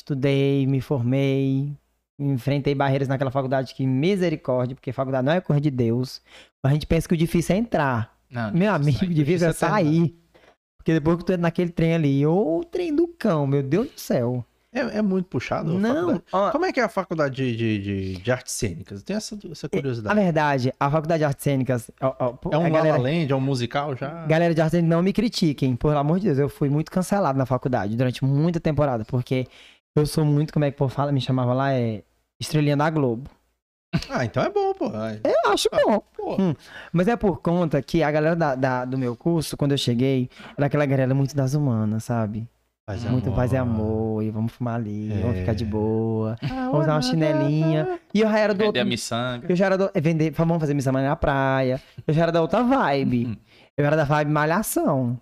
[SPEAKER 3] Estudei, me formei. Enfrentei barreiras naquela faculdade que misericórdia, porque faculdade não é coisa de Deus. Mas a gente pensa que o difícil é entrar.
[SPEAKER 1] Não,
[SPEAKER 3] Meu amigo,
[SPEAKER 1] sai.
[SPEAKER 3] o difícil é
[SPEAKER 2] difícil é
[SPEAKER 3] sair. Porque depois que tu entra naquele trem ali, ou o trem do cão, meu Deus do céu.
[SPEAKER 2] É, é muito puxado. a
[SPEAKER 3] Não, ó,
[SPEAKER 2] Como é que é a faculdade de, de, de, de artes cênicas? Eu tenho essa, essa
[SPEAKER 3] A
[SPEAKER 2] curiosidade.
[SPEAKER 3] verdade, a faculdade de artes cênicas. ó, ó,
[SPEAKER 2] É um
[SPEAKER 3] a galera,
[SPEAKER 2] Land, é um musical já?
[SPEAKER 3] galera de artes cênicas, não me critiquem, por amor de Deus. Eu fui muito cancelado na faculdade durante muita temporada, porque eu sou muito, como é que o povo fala, me chamava lá, é estrelinha da Globo.
[SPEAKER 2] Ah, então é bom, pô.
[SPEAKER 3] Eu acho bom.
[SPEAKER 2] pô.
[SPEAKER 3] Hum, Mas é por conta que a galera da, da- do meu curso, quando eu cheguei, era aquela galera muito das humanas, sabe?
[SPEAKER 2] Paz
[SPEAKER 3] muito paz e amor, e vamos fumar ali, vamos ficar de
[SPEAKER 2] É.
[SPEAKER 3] boa, vamos usar uma chinelinha. E eu já era do
[SPEAKER 1] Vender
[SPEAKER 3] outro
[SPEAKER 1] a miçanga.
[SPEAKER 3] Eu já era do. é, Vender, vamos fazer missa na praia. Eu já era da outra vibe. Eu era da vibe malhação.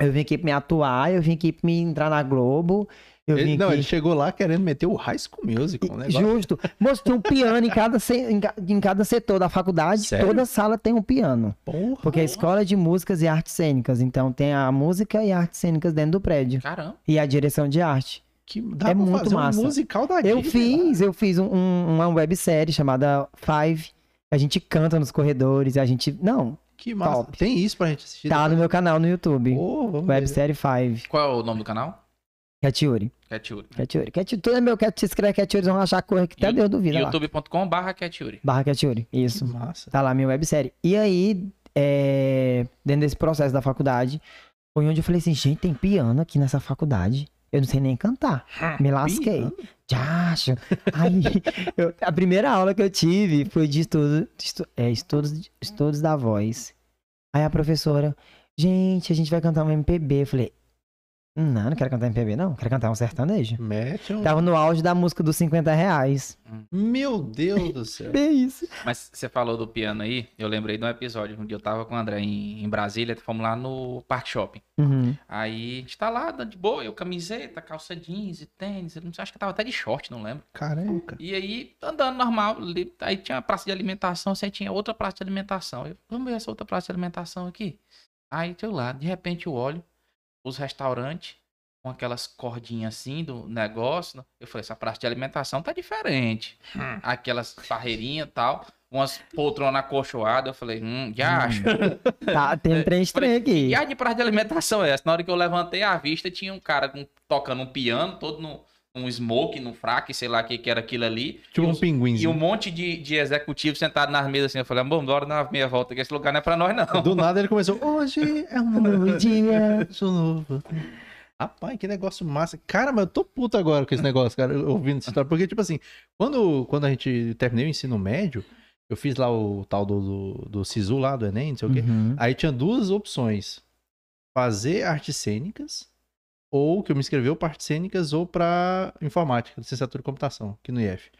[SPEAKER 3] Eu vim aqui pra me atuar, eu vim aqui pra me entrar na Globo. Eu
[SPEAKER 2] Ele, não, ele chegou lá querendo meter o High School Music. Um negócio.
[SPEAKER 3] Justo. Moço, tem um piano em cada, se- em ca- em cada setor da faculdade.
[SPEAKER 2] Sério?
[SPEAKER 3] Toda sala tem um piano.
[SPEAKER 2] Porra.
[SPEAKER 3] Porque é escola de músicas e artes cênicas. Então tem a música e artes cênicas dentro do prédio.
[SPEAKER 1] Caramba.
[SPEAKER 3] E a direção de arte.
[SPEAKER 2] Que dá
[SPEAKER 3] É muito massa.
[SPEAKER 2] um musical da
[SPEAKER 3] Eu
[SPEAKER 2] Disney lá.
[SPEAKER 3] fiz, eu fiz um- um- uma websérie chamada Five. A gente canta nos corredores. A gente. Não,
[SPEAKER 2] Que massa.
[SPEAKER 3] Top.
[SPEAKER 2] Tem isso pra gente assistir.
[SPEAKER 3] tá no meu canal no YouTube.
[SPEAKER 2] Ver.
[SPEAKER 3] Websérie Five.
[SPEAKER 1] Qual é o nome do canal?
[SPEAKER 3] Cat Yuri.
[SPEAKER 1] Cat Yuri.
[SPEAKER 3] Cat Yuri. Cat, tudo é meu Cat. Se escrever Cat Yuri, vão achar coisa que até Deus duvida lá.
[SPEAKER 1] youtube.com barra Cat Yuri.
[SPEAKER 3] Barra Cat Yuri.
[SPEAKER 2] Que
[SPEAKER 3] Isso.
[SPEAKER 2] massa.
[SPEAKER 3] Tá lá minha websérie. E aí, é, dentro desse processo da faculdade, foi onde eu falei assim, gente, tem piano aqui nessa faculdade. Eu não sei nem cantar. Me lasquei.
[SPEAKER 2] Piano?
[SPEAKER 3] Já acho. Aí, eu- a primeira aula que eu tive foi de estudo, estu- é, estudos, estudos da voz. Aí a professora, gente, a gente vai cantar um MPB. Eu falei, não, não quero cantar MPB, não. Quero cantar um sertanejo.
[SPEAKER 2] Mete um...
[SPEAKER 3] Tava no auge da música dos 50 reais.
[SPEAKER 2] Meu Deus do céu.
[SPEAKER 3] Bem isso.
[SPEAKER 1] Mas você falou do piano aí, eu lembrei de um episódio. Um dia eu tava com o André em, em Brasília, fomos lá no Parque Shopping.
[SPEAKER 3] Uhum.
[SPEAKER 1] Aí a gente tá lá, dando de boa, eu camiseta, calça jeans e tênis. Eu não sei, acho que tava até de short, não lembro.
[SPEAKER 2] Caraca.
[SPEAKER 1] E aí, andando normal, aí tinha a praça de alimentação, você tinha outra praça de alimentação. Eu, vamos ver essa outra praça de alimentação aqui. Aí, eu lá, de repente eu olho os restaurantes com aquelas cordinhas assim do negócio. né? Eu falei, essa praça de alimentação tá diferente.
[SPEAKER 3] Hum.
[SPEAKER 1] Aquelas barreirinhas e tal, umas poltronas acolchoadas. Eu falei, hum, já acho.
[SPEAKER 3] Tá, tem um trem estranho aqui.
[SPEAKER 1] E a de praça de alimentação é essa? Na hora que eu levantei a vista, tinha um cara com- tocando um piano, todo no, um smoke, num fraque, sei lá o que, que era aquilo ali.
[SPEAKER 2] Tipo
[SPEAKER 1] e
[SPEAKER 2] um pinguinzinho.
[SPEAKER 1] e um monte de, de executivos sentados nas mesas assim. Eu falei, bom, bora dar uma meia volta, que esse lugar não é pra nós, não.
[SPEAKER 2] Do nada ele começou. Hoje é um novo dia. Sou novo. Rapaz, que negócio massa. Cara, mas eu tô puto agora com esse negócio, cara, ouvindo essa história. Porque, tipo assim, quando, quando a gente terminei o ensino médio, eu fiz lá o tal do, do, do SISU lá, do Enem, não sei o quê.
[SPEAKER 3] Uhum.
[SPEAKER 2] Aí tinha duas opções: fazer artes cênicas, ou que eu me inscreveu para artes cênicas, ou para informática, licenciatura de computação, aqui no IF.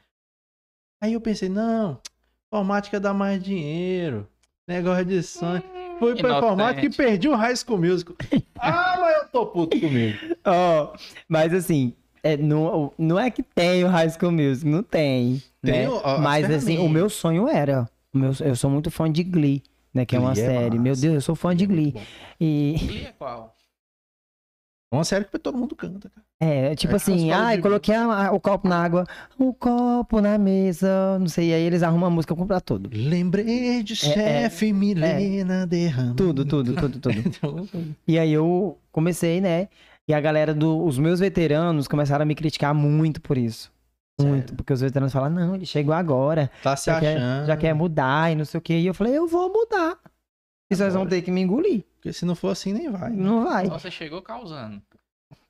[SPEAKER 2] Aí eu pensei, não, informática dá mais dinheiro, negócio de sonho. Fui pra
[SPEAKER 1] Inocente.
[SPEAKER 2] informática e perdi o High School Musical. ah, mas eu tô puto comigo.
[SPEAKER 3] Ó, mas assim, é, não, não é que tem o High School Music, não tem.
[SPEAKER 2] Tem
[SPEAKER 3] né?
[SPEAKER 2] o- as
[SPEAKER 3] mas assim, o meu sonho era. o meu- eu sou muito fã de Glee, né? Que é uma
[SPEAKER 2] Glee é
[SPEAKER 3] série. Meu
[SPEAKER 2] massa.
[SPEAKER 3] Deus, eu sou fã de Glee.
[SPEAKER 2] Muito bom.
[SPEAKER 3] E
[SPEAKER 1] E é qual?
[SPEAKER 2] É uma série que todo mundo canta, cara.
[SPEAKER 3] é, tipo
[SPEAKER 2] É,
[SPEAKER 3] assim, ai,
[SPEAKER 2] de-
[SPEAKER 3] coloquei a- a- o copo na água, o copo na mesa, não sei, e aí eles arrumam a música pra tudo.
[SPEAKER 2] Lembrei de
[SPEAKER 3] é,
[SPEAKER 2] chefe Milena derramando.
[SPEAKER 3] Tudo, tudo, tudo, tudo.
[SPEAKER 2] Então,
[SPEAKER 3] E aí eu comecei, né? E a galera dos meus veteranos começaram a me criticar muito por isso. Muito,
[SPEAKER 2] Sério?
[SPEAKER 3] porque os veteranos falam, não, ele chegou agora,
[SPEAKER 2] tá se
[SPEAKER 3] já quer,
[SPEAKER 2] achando.
[SPEAKER 3] já quer mudar e não sei o quê. E eu falei, eu vou mudar. E vocês vão ter que me engolir.
[SPEAKER 2] Porque se não for assim, nem vai. né?
[SPEAKER 3] Não vai.
[SPEAKER 1] Só você chegou causando.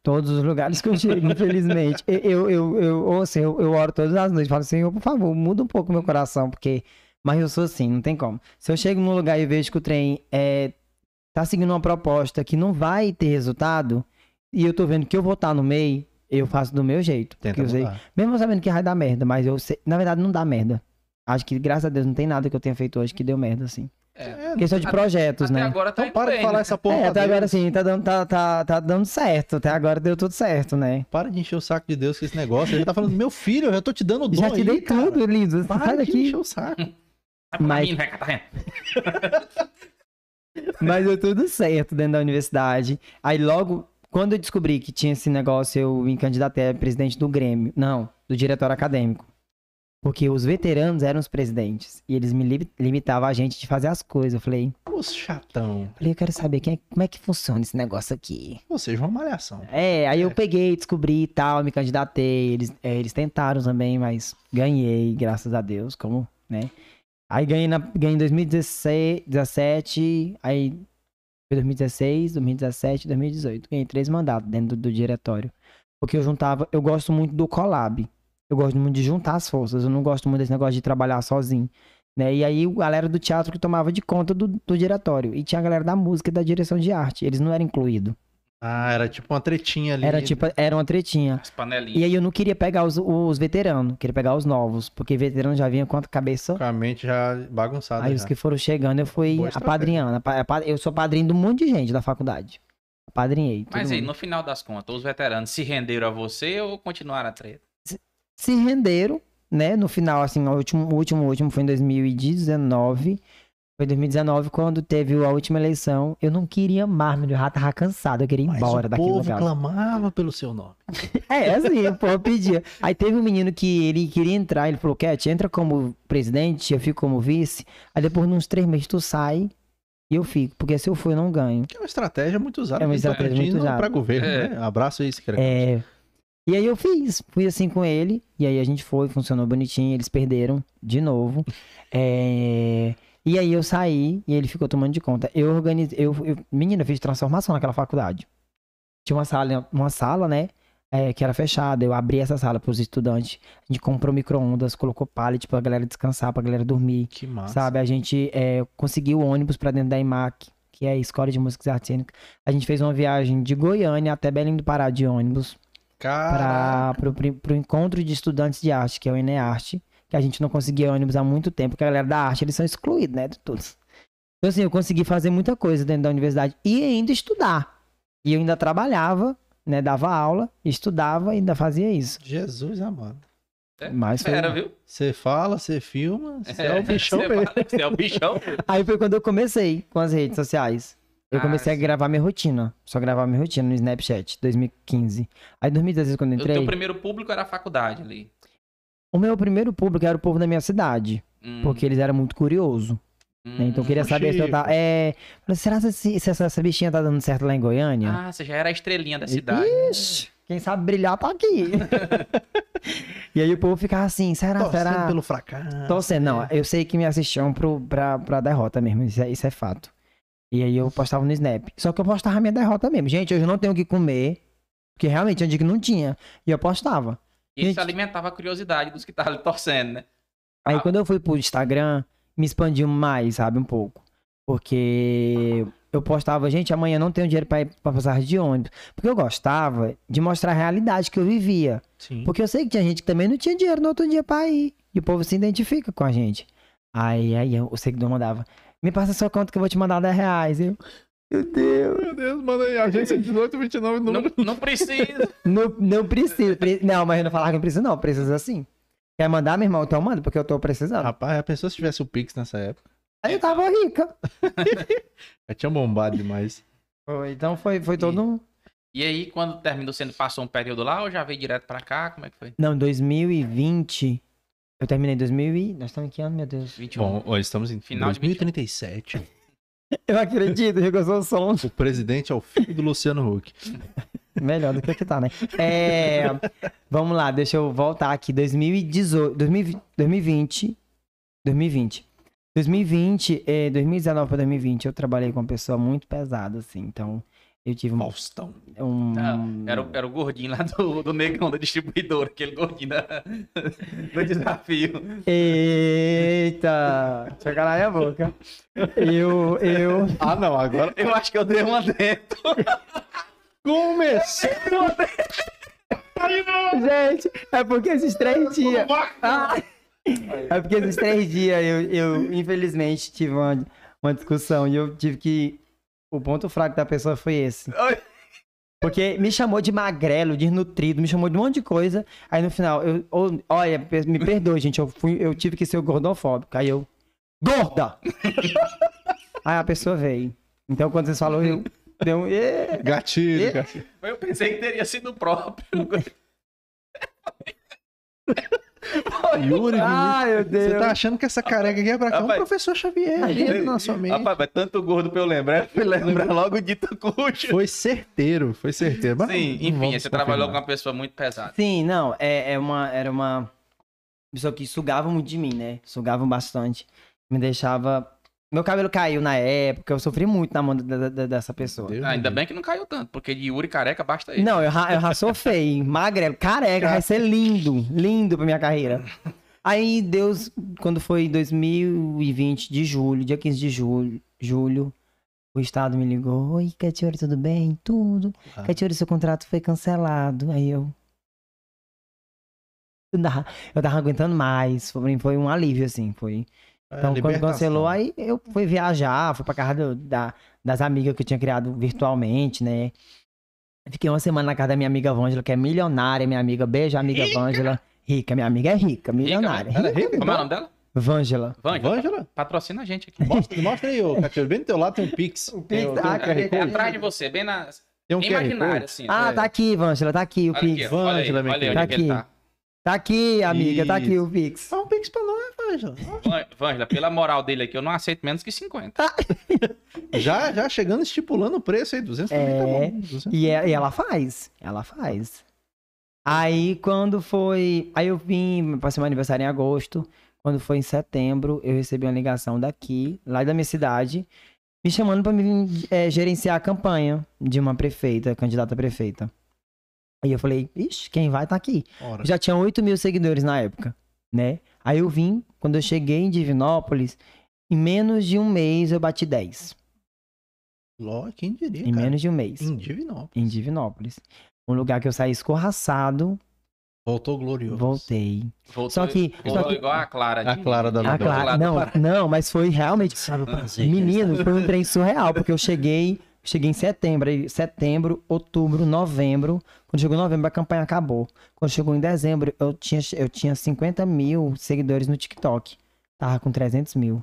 [SPEAKER 3] Todos os lugares que eu chego, infelizmente. Eu, eu, eu, eu, ou assim, eu, eu oro todas as noites. Falo assim, por favor, muda um pouco meu coração, porque... Mas eu sou assim, não tem como. Se eu chego num lugar e vejo que o trem é, tá seguindo uma proposta que não vai ter resultado, e eu tô vendo que eu vou estar no meio, eu faço do meu jeito.
[SPEAKER 2] Tenta
[SPEAKER 3] eu sei, mesmo sabendo que vai dar merda, mas eu sei, na verdade não dá merda. Acho que, graças a Deus, não tem nada que eu tenha feito hoje que deu merda, assim.
[SPEAKER 1] É.
[SPEAKER 3] Questão de
[SPEAKER 1] Até-
[SPEAKER 3] projetos,
[SPEAKER 1] Até
[SPEAKER 3] né?
[SPEAKER 1] agora tá
[SPEAKER 2] Então para de
[SPEAKER 1] bem,
[SPEAKER 2] falar
[SPEAKER 1] né?
[SPEAKER 2] essa porra.
[SPEAKER 3] É, até agora sim, tá dando, tá, tá, tá dando certo. Até agora deu tudo certo, né?
[SPEAKER 2] Para de encher o saco de Deus com esse negócio. Ele tá falando, meu filho, eu já tô te dando o dom
[SPEAKER 3] Já te
[SPEAKER 2] aí,
[SPEAKER 3] dei
[SPEAKER 2] cara.
[SPEAKER 3] tudo, lindo.
[SPEAKER 2] Para
[SPEAKER 3] Sai
[SPEAKER 2] de
[SPEAKER 3] daqui.
[SPEAKER 2] encher o saco.
[SPEAKER 3] Mas-
[SPEAKER 1] né, Catarina?
[SPEAKER 3] Mas deu tudo certo dentro da universidade. Aí logo, quando eu descobri que tinha esse negócio, eu me candidatei a presidente do Grêmio. Não, do diretório acadêmico. Porque os veteranos eram os presidentes. E eles me li- limitavam a gente de fazer as coisas. Eu falei,
[SPEAKER 2] Os chatão.
[SPEAKER 3] falei eu quero saber quem é- como é que funciona esse negócio aqui.
[SPEAKER 2] Vocês vão malhação.
[SPEAKER 3] É, aí eu
[SPEAKER 2] É.
[SPEAKER 3] peguei, descobri e tal, me candidatei. Eles, é, eles tentaram também, mas ganhei, graças a Deus, como, né? Aí ganhei, na, ganhei em 2016, 17, aí foi 2016, 2017, 2018. Ganhei três mandatos dentro do, do diretório. Porque eu juntava, eu gosto muito do collab. Eu gosto muito de juntar as forças. Eu não gosto muito desse negócio de trabalhar sozinho. Né? E aí, a galera do teatro que tomava de conta do, do diretório. E tinha a galera da música e da direção de arte. Eles não eram incluídos.
[SPEAKER 2] Ah, era tipo uma tretinha ali.
[SPEAKER 3] Era tipo, era uma tretinha.
[SPEAKER 1] As panelinhas.
[SPEAKER 3] E aí eu não queria pegar os, os veteranos, queria pegar os novos, porque veterano já vinha com a cabeça.
[SPEAKER 2] Com a mente já bagunçada.
[SPEAKER 3] Aí
[SPEAKER 2] já.
[SPEAKER 3] os que foram chegando, eu fui apadrinhando. apa- apa- Eu sou padrinho de um monte de gente da faculdade. apadrinhei.
[SPEAKER 1] Mas aí,
[SPEAKER 3] mundo.
[SPEAKER 1] no final das contas, os veteranos se renderam a você ou continuaram a treta?
[SPEAKER 3] Se renderam, né? No final, assim, o último, o último, o último foi em 2019. Foi em 2019 quando teve a última eleição. Eu não queria mais, meu, eu já tava cansado, eu queria ir
[SPEAKER 2] Mas
[SPEAKER 3] embora
[SPEAKER 2] o
[SPEAKER 3] daquele
[SPEAKER 2] povo
[SPEAKER 3] lugar.
[SPEAKER 2] clamava pelo seu nome.
[SPEAKER 3] É, assim, o povo pedia. Aí teve um menino que ele queria entrar, ele falou, Cat, entra como presidente, eu fico como vice. Aí depois, uns três meses, tu sai e eu fico. Porque se eu for, eu não ganho.
[SPEAKER 2] Que é uma estratégia muito usada.
[SPEAKER 3] É uma estratégia muito usada.
[SPEAKER 2] Pra governo,
[SPEAKER 1] É.
[SPEAKER 2] né? Abraço aí, secretário.
[SPEAKER 3] É. E aí eu fiz, fui assim com ele, e aí a gente foi, funcionou bonitinho, eles perderam de novo. É, E aí eu saí e ele ficou tomando de conta. Eu organizei, eu, eu... menina, eu fiz transformação naquela faculdade. Tinha uma sala, uma sala, né? é, que era fechada. Eu abri essa sala para os estudantes. A gente comprou micro-ondas, colocou pallet pra galera descansar, pra galera dormir.
[SPEAKER 2] Que massa.
[SPEAKER 3] Sabe, a gente é, conseguiu ônibus pra dentro da IMAC, que é a Escola de Música e Artes Cênicas. A gente fez uma viagem de Goiânia até Belém do Pará de ônibus para pro encontro de estudantes de arte, que é o Enearte, que a gente não conseguia ônibus há muito tempo, porque a galera da arte, eles são excluídos, né, de todos. Então, assim, eu consegui fazer muita coisa dentro da universidade e ainda estudar. E eu ainda trabalhava, né, dava aula, estudava e ainda fazia isso.
[SPEAKER 2] Jesus amado.
[SPEAKER 1] É,
[SPEAKER 3] Mas foi...
[SPEAKER 1] Era, viu?
[SPEAKER 2] Você fala, você filma, você é, o bichão mesmo.
[SPEAKER 1] Você é o bichão.
[SPEAKER 3] Aí foi quando eu comecei com as redes sociais. Eu
[SPEAKER 1] Ah,
[SPEAKER 3] comecei a
[SPEAKER 1] sim.
[SPEAKER 3] gravar minha rotina. Só gravar minha rotina no Snapchat, 2015. Aí, em 2016, quando eu
[SPEAKER 1] O
[SPEAKER 3] entrei,
[SPEAKER 1] teu primeiro público era a faculdade ali.
[SPEAKER 3] o meu primeiro público era o povo da minha cidade.
[SPEAKER 1] Hum,
[SPEAKER 3] Porque eles eram muito curiosos.
[SPEAKER 1] hum.
[SPEAKER 3] né? Então eu queria saber se eu tava. É. Falei, será que se, se essa, essa bichinha tá dando certo lá em Goiânia?
[SPEAKER 1] Ah, você já era a estrelinha da cidade.
[SPEAKER 3] Ixi, quem sabe brilhar tá aqui. e aí o povo ficava assim, será,
[SPEAKER 2] Torcendo
[SPEAKER 3] será?
[SPEAKER 2] pelo fracasso.
[SPEAKER 3] Torcendo, não. Eu sei que me assistiam pro, pra, pra derrota mesmo, isso é, isso é fato. E aí eu postava no Snap. Só que eu postava a minha derrota mesmo. Gente, hoje eu não tenho o que comer, porque realmente dia que não tinha. E eu postava.
[SPEAKER 1] E isso
[SPEAKER 3] Gente.
[SPEAKER 1] alimentava a curiosidade dos que estavam ali torcendo, né?
[SPEAKER 3] Aí
[SPEAKER 1] Ah.
[SPEAKER 3] quando eu fui pro Instagram, me expandiu mais, sabe, um pouco. Porque eu postava, gente, amanhã não tenho dinheiro pra ir pra passar de ônibus. Porque eu gostava de mostrar a realidade que eu vivia.
[SPEAKER 2] Sim.
[SPEAKER 3] Porque eu sei que tinha gente que também não tinha dinheiro no outro dia pra ir. E o povo se identifica com a gente. Aí, aí o seguidor mandava, me passa sua conta que eu vou te mandar 10 reais. Eu, meu Deus.
[SPEAKER 2] Meu Deus, manda aí, agência 1829,
[SPEAKER 1] Não, não precisa.
[SPEAKER 3] Não, não precisa. pre- Não, mas eu não falava que não precisa, não. Precisa sim. Quer mandar, meu irmão? Então manda, porque eu tô precisando.
[SPEAKER 2] Rapaz, a pessoa se tivesse o Pix nessa época,
[SPEAKER 3] Aí eu tava rica.
[SPEAKER 2] já tinha bombado demais.
[SPEAKER 3] Foi, então foi, foi todo um.
[SPEAKER 1] E aí, quando terminou, você passou um período lá ou já veio direto pra cá? Como é que foi?
[SPEAKER 3] Não, 2020. Eu terminei em 2000 e... Nós estamos em que ano, meu Deus?
[SPEAKER 1] 21.
[SPEAKER 2] Bom, ó, estamos em
[SPEAKER 1] Final de
[SPEAKER 2] 2037.
[SPEAKER 3] Eu acredito, Rico, eu sou o som.
[SPEAKER 2] O presidente é o filho do Luciano Huck.
[SPEAKER 3] Melhor do que que tá, né? É... Vamos lá, deixa eu voltar aqui. 2018... 2020... 2020... 2020. 2020, eh, 2019 para 2020, eu trabalhei com uma pessoa muito pesada, assim. Então, eu tive um...
[SPEAKER 2] Faustão.
[SPEAKER 3] um...
[SPEAKER 1] Não, era, o- era o gordinho lá do, do negão da distribuidora, aquele gordinho da, do desafio.
[SPEAKER 3] Eita! Deixa eu calar minha boca. Eu... Eu...
[SPEAKER 2] Ah, não, agora
[SPEAKER 1] Eu acho que eu dei uma dentro.
[SPEAKER 2] começou.
[SPEAKER 3] Gente, é porque esses três dias. Ah, é porque esses três dias eu, eu infelizmente, tive uma, uma discussão e eu tive que. O ponto fraco da pessoa foi esse.
[SPEAKER 1] Ai.
[SPEAKER 3] Porque me chamou de magrelo, desnutrido, me chamou de um monte de coisa. Aí no final, eu. ô, olha, me perdoe, gente, eu, fui, eu tive que ser o gordofóbico. Aí eu. Gorda! Aí a pessoa veio. Então quando vocês falaram, eu. Deu um. "Ê".
[SPEAKER 2] Gatilho,
[SPEAKER 3] E-
[SPEAKER 2] gatilho.
[SPEAKER 1] Eu pensei que teria sido o próprio.
[SPEAKER 2] Yuri,
[SPEAKER 3] Ai, meu Deus.
[SPEAKER 2] você tá achando que essa careca aqui é pra cá? Um
[SPEAKER 1] Rapaz,
[SPEAKER 2] professor Xavier ali na sua mente.
[SPEAKER 1] Rapaz, mas tanto gordo pra eu lembrar, eu fui lembrar logo de Tucuxo.
[SPEAKER 2] Foi certeiro, foi certeiro. Mas
[SPEAKER 1] Sim, enfim, você trabalhou com uma pessoa muito pesada.
[SPEAKER 3] Sim, não, é, é uma, era uma pessoa que sugava muito de mim, né? Sugavam bastante. Me deixava. Meu cabelo caiu na época, eu sofri muito na mão da- da- dessa pessoa.
[SPEAKER 2] Deus
[SPEAKER 1] Ah, ainda bem que não caiu tanto, porque de Yuri careca basta ele.
[SPEAKER 3] Não, eu, eu já sou feio, magrelo, careca, vai ser lindo, lindo pra minha carreira. Aí Deus, quando foi 2020, de julho, dia 15 de julho, julho o Estado me ligou, oi, Catiori, tudo bem? Tudo.
[SPEAKER 2] Ah.
[SPEAKER 3] Catiori, seu contrato foi cancelado. Aí eu... Eu tava, eu tava aguentando mais, foi, foi um alívio, assim, foi...
[SPEAKER 2] É,
[SPEAKER 3] Então, quando
[SPEAKER 2] libertação.
[SPEAKER 3] cancelou, aí eu fui viajar, fui pra casa do- da, das amigas que eu tinha criado virtualmente, né? Fiquei uma semana na casa da minha amiga Vângela, que é milionária, minha amiga. Beijo, amiga Vângela. Rica, minha amiga é rica, milionária.
[SPEAKER 2] Ela é
[SPEAKER 3] Rica.
[SPEAKER 2] rica,
[SPEAKER 1] Como é o
[SPEAKER 2] então?
[SPEAKER 1] nome dela?
[SPEAKER 3] Vângela.
[SPEAKER 1] Vângela. Patrocina a gente aqui.
[SPEAKER 2] Mostra, mostra aí, ô Catiano. Bem do teu lado tem um Pix.
[SPEAKER 3] Pix,
[SPEAKER 2] Tem, um- tem um
[SPEAKER 3] ah,
[SPEAKER 2] QR
[SPEAKER 1] É
[SPEAKER 2] Code.
[SPEAKER 1] atrás de você, bem na.
[SPEAKER 2] Tem um Code.
[SPEAKER 1] assim.
[SPEAKER 3] Ah,
[SPEAKER 2] É.
[SPEAKER 3] tá aqui, Vângela, tá aqui o
[SPEAKER 1] Olha
[SPEAKER 3] Pix.
[SPEAKER 1] aqui, ó, olha aí,
[SPEAKER 2] Vângela, minha
[SPEAKER 3] querida.
[SPEAKER 1] é que ele
[SPEAKER 3] Tá
[SPEAKER 1] tá.
[SPEAKER 3] Tá aqui, amiga, tá aqui
[SPEAKER 2] Isso.
[SPEAKER 3] o Pix.
[SPEAKER 2] Faz um Pix pra nós, Vângela.
[SPEAKER 1] Vân- Vângela, pela moral dele aqui, eu não aceito menos que 50.
[SPEAKER 2] Já, já chegando estipulando o preço aí, 200 pra mim tá
[SPEAKER 3] É,
[SPEAKER 2] bom. 200.
[SPEAKER 3] E, é- e ela faz, ela faz. Aí quando foi. Aí eu vim, passei meu aniversário em agosto. Quando foi em setembro, eu recebi uma ligação daqui, lá da minha cidade, me chamando pra me é, gerenciar a campanha de uma prefeita, candidata a prefeita. Aí eu falei, ixi, quem vai tá aqui.
[SPEAKER 2] Ora.
[SPEAKER 3] Já tinha 8 mil seguidores na época, né? Aí eu vim, quando eu cheguei em Divinópolis, em menos de um mês eu bati 10.
[SPEAKER 2] Ló, quem diria,
[SPEAKER 3] Em
[SPEAKER 2] cara.
[SPEAKER 3] menos de um mês.
[SPEAKER 2] Em Divinópolis.
[SPEAKER 3] Em Divinópolis. Um lugar que eu saí escorraçado,
[SPEAKER 2] Voltou glorioso.
[SPEAKER 3] voltei.
[SPEAKER 1] Voltou,
[SPEAKER 3] Só que-
[SPEAKER 1] voltou
[SPEAKER 3] só que-
[SPEAKER 1] igual a Clara.
[SPEAKER 2] A Clara da
[SPEAKER 3] claro.
[SPEAKER 1] lado
[SPEAKER 3] Não, não, mas foi realmente.
[SPEAKER 2] Sabe o prazer.
[SPEAKER 3] Menino, foi um trem surreal, porque eu cheguei, cheguei em setembro, aí setembro, outubro, novembro. Quando chegou novembro, a campanha acabou. Quando chegou em dezembro, eu tinha, eu tinha 50 mil seguidores no TikTok. Tava com 300 mil.